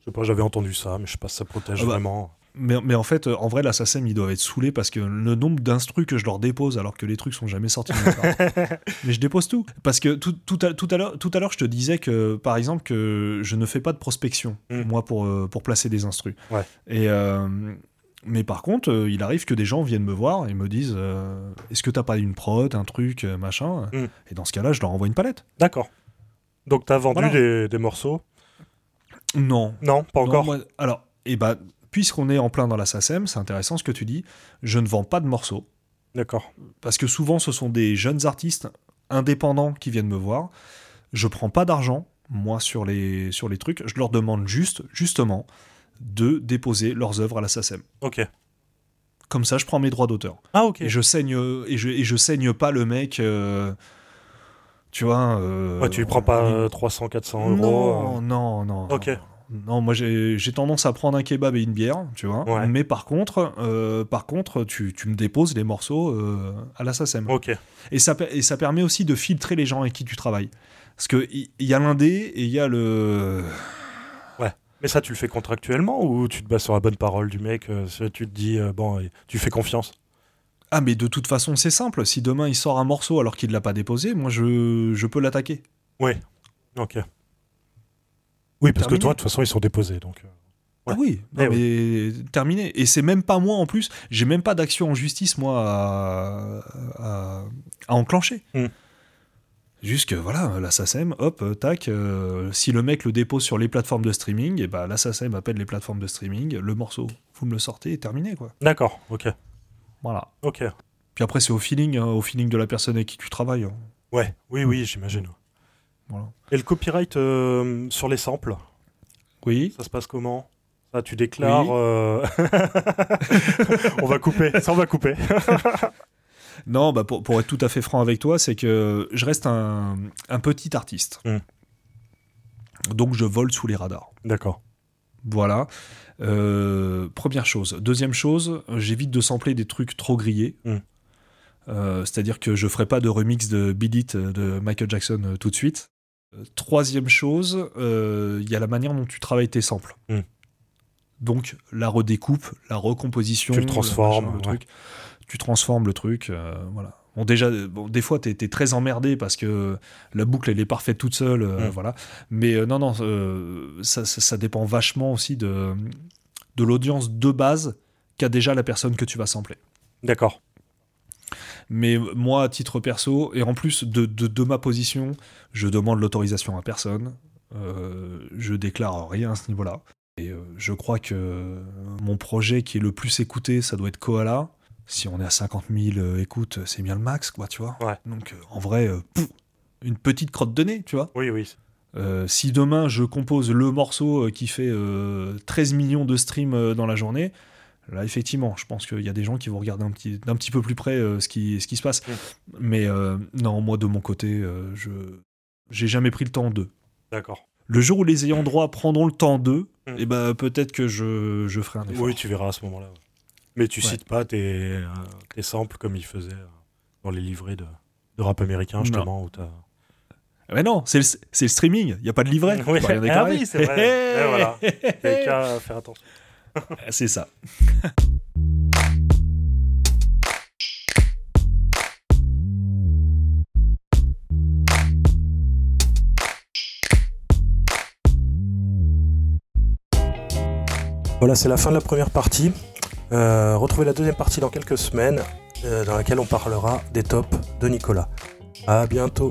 Speaker 2: Je sais pas, j'avais entendu ça, mais je sais pas si ça protège
Speaker 1: Ah bah,
Speaker 2: vraiment.
Speaker 1: Mais, mais en fait, en vrai, la SACEM, ils doivent être saoulés parce que le nombre d'instrus que je leur dépose alors que les trucs sont jamais sortis. Mais je dépose tout. Parce que tout, tout à, tout à l'heure, je te disais que, par exemple, que je ne fais pas de prospection,
Speaker 2: Mm.
Speaker 1: moi, pour, euh, pour placer des instrus.
Speaker 2: Ouais.
Speaker 1: Et, euh, mais par contre, euh, il arrive que des gens viennent me voir et me disent euh, Est-ce que t'as pas une prod, un truc, euh, machin?
Speaker 2: Mm.
Speaker 1: Et dans ce cas-là, je leur envoie une palette.
Speaker 2: D'accord. Donc t'as vendu
Speaker 1: Voilà.
Speaker 2: des, des morceaux?
Speaker 1: Non.
Speaker 2: Non, pas
Speaker 1: Non,
Speaker 2: encore.
Speaker 1: moi- alors, et bah, puisqu'on est en plein dans la SACEM, c'est intéressant ce que tu dis. Je ne vends pas de morceaux.
Speaker 2: D'accord.
Speaker 1: parce que souvent ce sont des jeunes artistes indépendants qui viennent me voir. Je prends pas d'argent, moi, sur les, sur les trucs. Je leur demande juste, justement, de déposer leurs œuvres à la SACEM.
Speaker 2: Ok.
Speaker 1: Comme ça, je prends mes droits d'auteur.
Speaker 2: Ah ok.
Speaker 1: Et je saigne et je, et je saigne pas le mec. euh, tu vois. euh,
Speaker 2: Ouais, tu lui prends pas euh, 300, 400 euros.
Speaker 1: Non, non, non.
Speaker 2: Ok.
Speaker 1: non. Non, moi j'ai tendance à prendre un kebab et une bière, tu vois.
Speaker 2: Ouais.
Speaker 1: Mais par contre, euh, par contre, tu, tu me déposes les morceaux euh, à la SACEM.
Speaker 2: Ok.
Speaker 1: Et ça, et ça permet aussi de filtrer les gens avec qui tu travailles. Parce qu'il y, y a l'indé et il y a le.
Speaker 2: Mais ça, tu le fais contractuellement ou tu te bases sur la bonne parole du mec euh, Tu te dis, bon, tu fais confiance?
Speaker 1: Ah, mais de toute façon, c'est simple. Si demain il sort un morceau alors qu'il ne l'a pas déposé, moi je, je peux l'attaquer.
Speaker 2: Ok. Oui, parce que toi, de toute façon, ils sont déposés. Donc, euh, Ouais.
Speaker 1: Ah oui, non,
Speaker 2: Eh
Speaker 1: mais terminé. Et c'est même pas moi en plus. J'ai même pas d'action en justice, moi, à, à- à enclencher.
Speaker 2: Hmm.
Speaker 1: Juste que voilà, la SACEM, hop, tac, euh, si le mec le dépose sur les plateformes de streaming, et bah la SACEM appelle les plateformes de streaming, le morceau, vous me le sortez et terminé quoi.
Speaker 2: D'accord, ok.
Speaker 1: Voilà.
Speaker 2: Ok.
Speaker 1: Puis après c'est au feeling, hein, au feeling de la personne avec qui tu travailles. hein.
Speaker 2: Ouais, oui, oui, j'imagine.
Speaker 1: Voilà.
Speaker 2: Et le copyright euh, sur les samples,
Speaker 1: Oui.
Speaker 2: ça se passe comment? Tu déclares.
Speaker 1: Oui.
Speaker 2: euh, on va couper, ça, on va couper.
Speaker 1: Non, bah pour, pour être tout à fait franc avec toi, c'est que je reste un, un petit artiste.
Speaker 2: Hmm.
Speaker 1: Donc je vole sous les radars.
Speaker 2: D'accord.
Speaker 1: Voilà. Euh, première chose. Deuxième chose, j'évite de sampler des trucs trop grillés.
Speaker 2: Mm.
Speaker 1: Euh, C'est-à-dire que je ferai pas de remix de Beat It de Michael Jackson tout de suite. Euh, troisième chose, euh, il y a la manière dont tu travailles tes samples.
Speaker 2: Mm.
Speaker 1: Donc la redécoupe, la recomposition,
Speaker 2: Tu le transformes,
Speaker 1: machin, le
Speaker 2: ouais.
Speaker 1: truc. Tu transformes le truc, euh, voilà. Bon déjà, bon, des fois t'es es très emmerdé parce que la boucle elle est parfaite toute seule, euh,
Speaker 2: Mm.
Speaker 1: voilà. Mais euh, non, non, euh, ça, ça- ça dépend vachement aussi de, de l'audience de base qu'a déjà la personne que tu vas sampler.
Speaker 2: D'accord.
Speaker 1: Mais moi, à titre perso, et en plus de, de, de ma position, je demande l'autorisation à personne. Euh, je déclare rien à ce niveau-là. Et euh, je crois que mon projet qui est le plus écouté, ça doit être Koala. Si on est à 50 000 euh, écoutes, c'est bien le max, quoi, tu vois.
Speaker 2: Ouais.
Speaker 1: Donc, en vrai, une petite crotte de nez, tu vois.
Speaker 2: Oui, oui.
Speaker 1: Euh, si demain je compose le morceau qui fait euh, 13 millions de streams dans la journée, là effectivement, je pense qu'il y a des gens qui vont regarder un petit, d'un petit peu plus près euh, ce, qui, ce qui se passe. Mais euh, non, moi de mon côté, euh, je j'ai jamais pris le temps d'eux.
Speaker 2: D'accord.
Speaker 1: Le jour où les ayants droit prendront le temps d'eux,
Speaker 2: Mm.
Speaker 1: et ben peut-être que je, je ferai un effort.
Speaker 2: Oui, tu verras à ce moment-là. Mais tu
Speaker 1: Ouais.
Speaker 2: cites pas tes, tes samples comme ils faisaient dans les livrets de, de rap américain, justement. Où t'as-
Speaker 1: Mais non, c'est le, streaming, il n'y a pas de livret.
Speaker 2: Oui, ah oui, c'est vrai. Voilà. T'as qu'à faire attention.
Speaker 1: C'est ça.
Speaker 2: Voilà, c'est la fin de la première partie. Euh, retrouvez la deuxième partie dans quelques semaines, euh, dans laquelle on parlera des tops de Nicolas. À bientôt.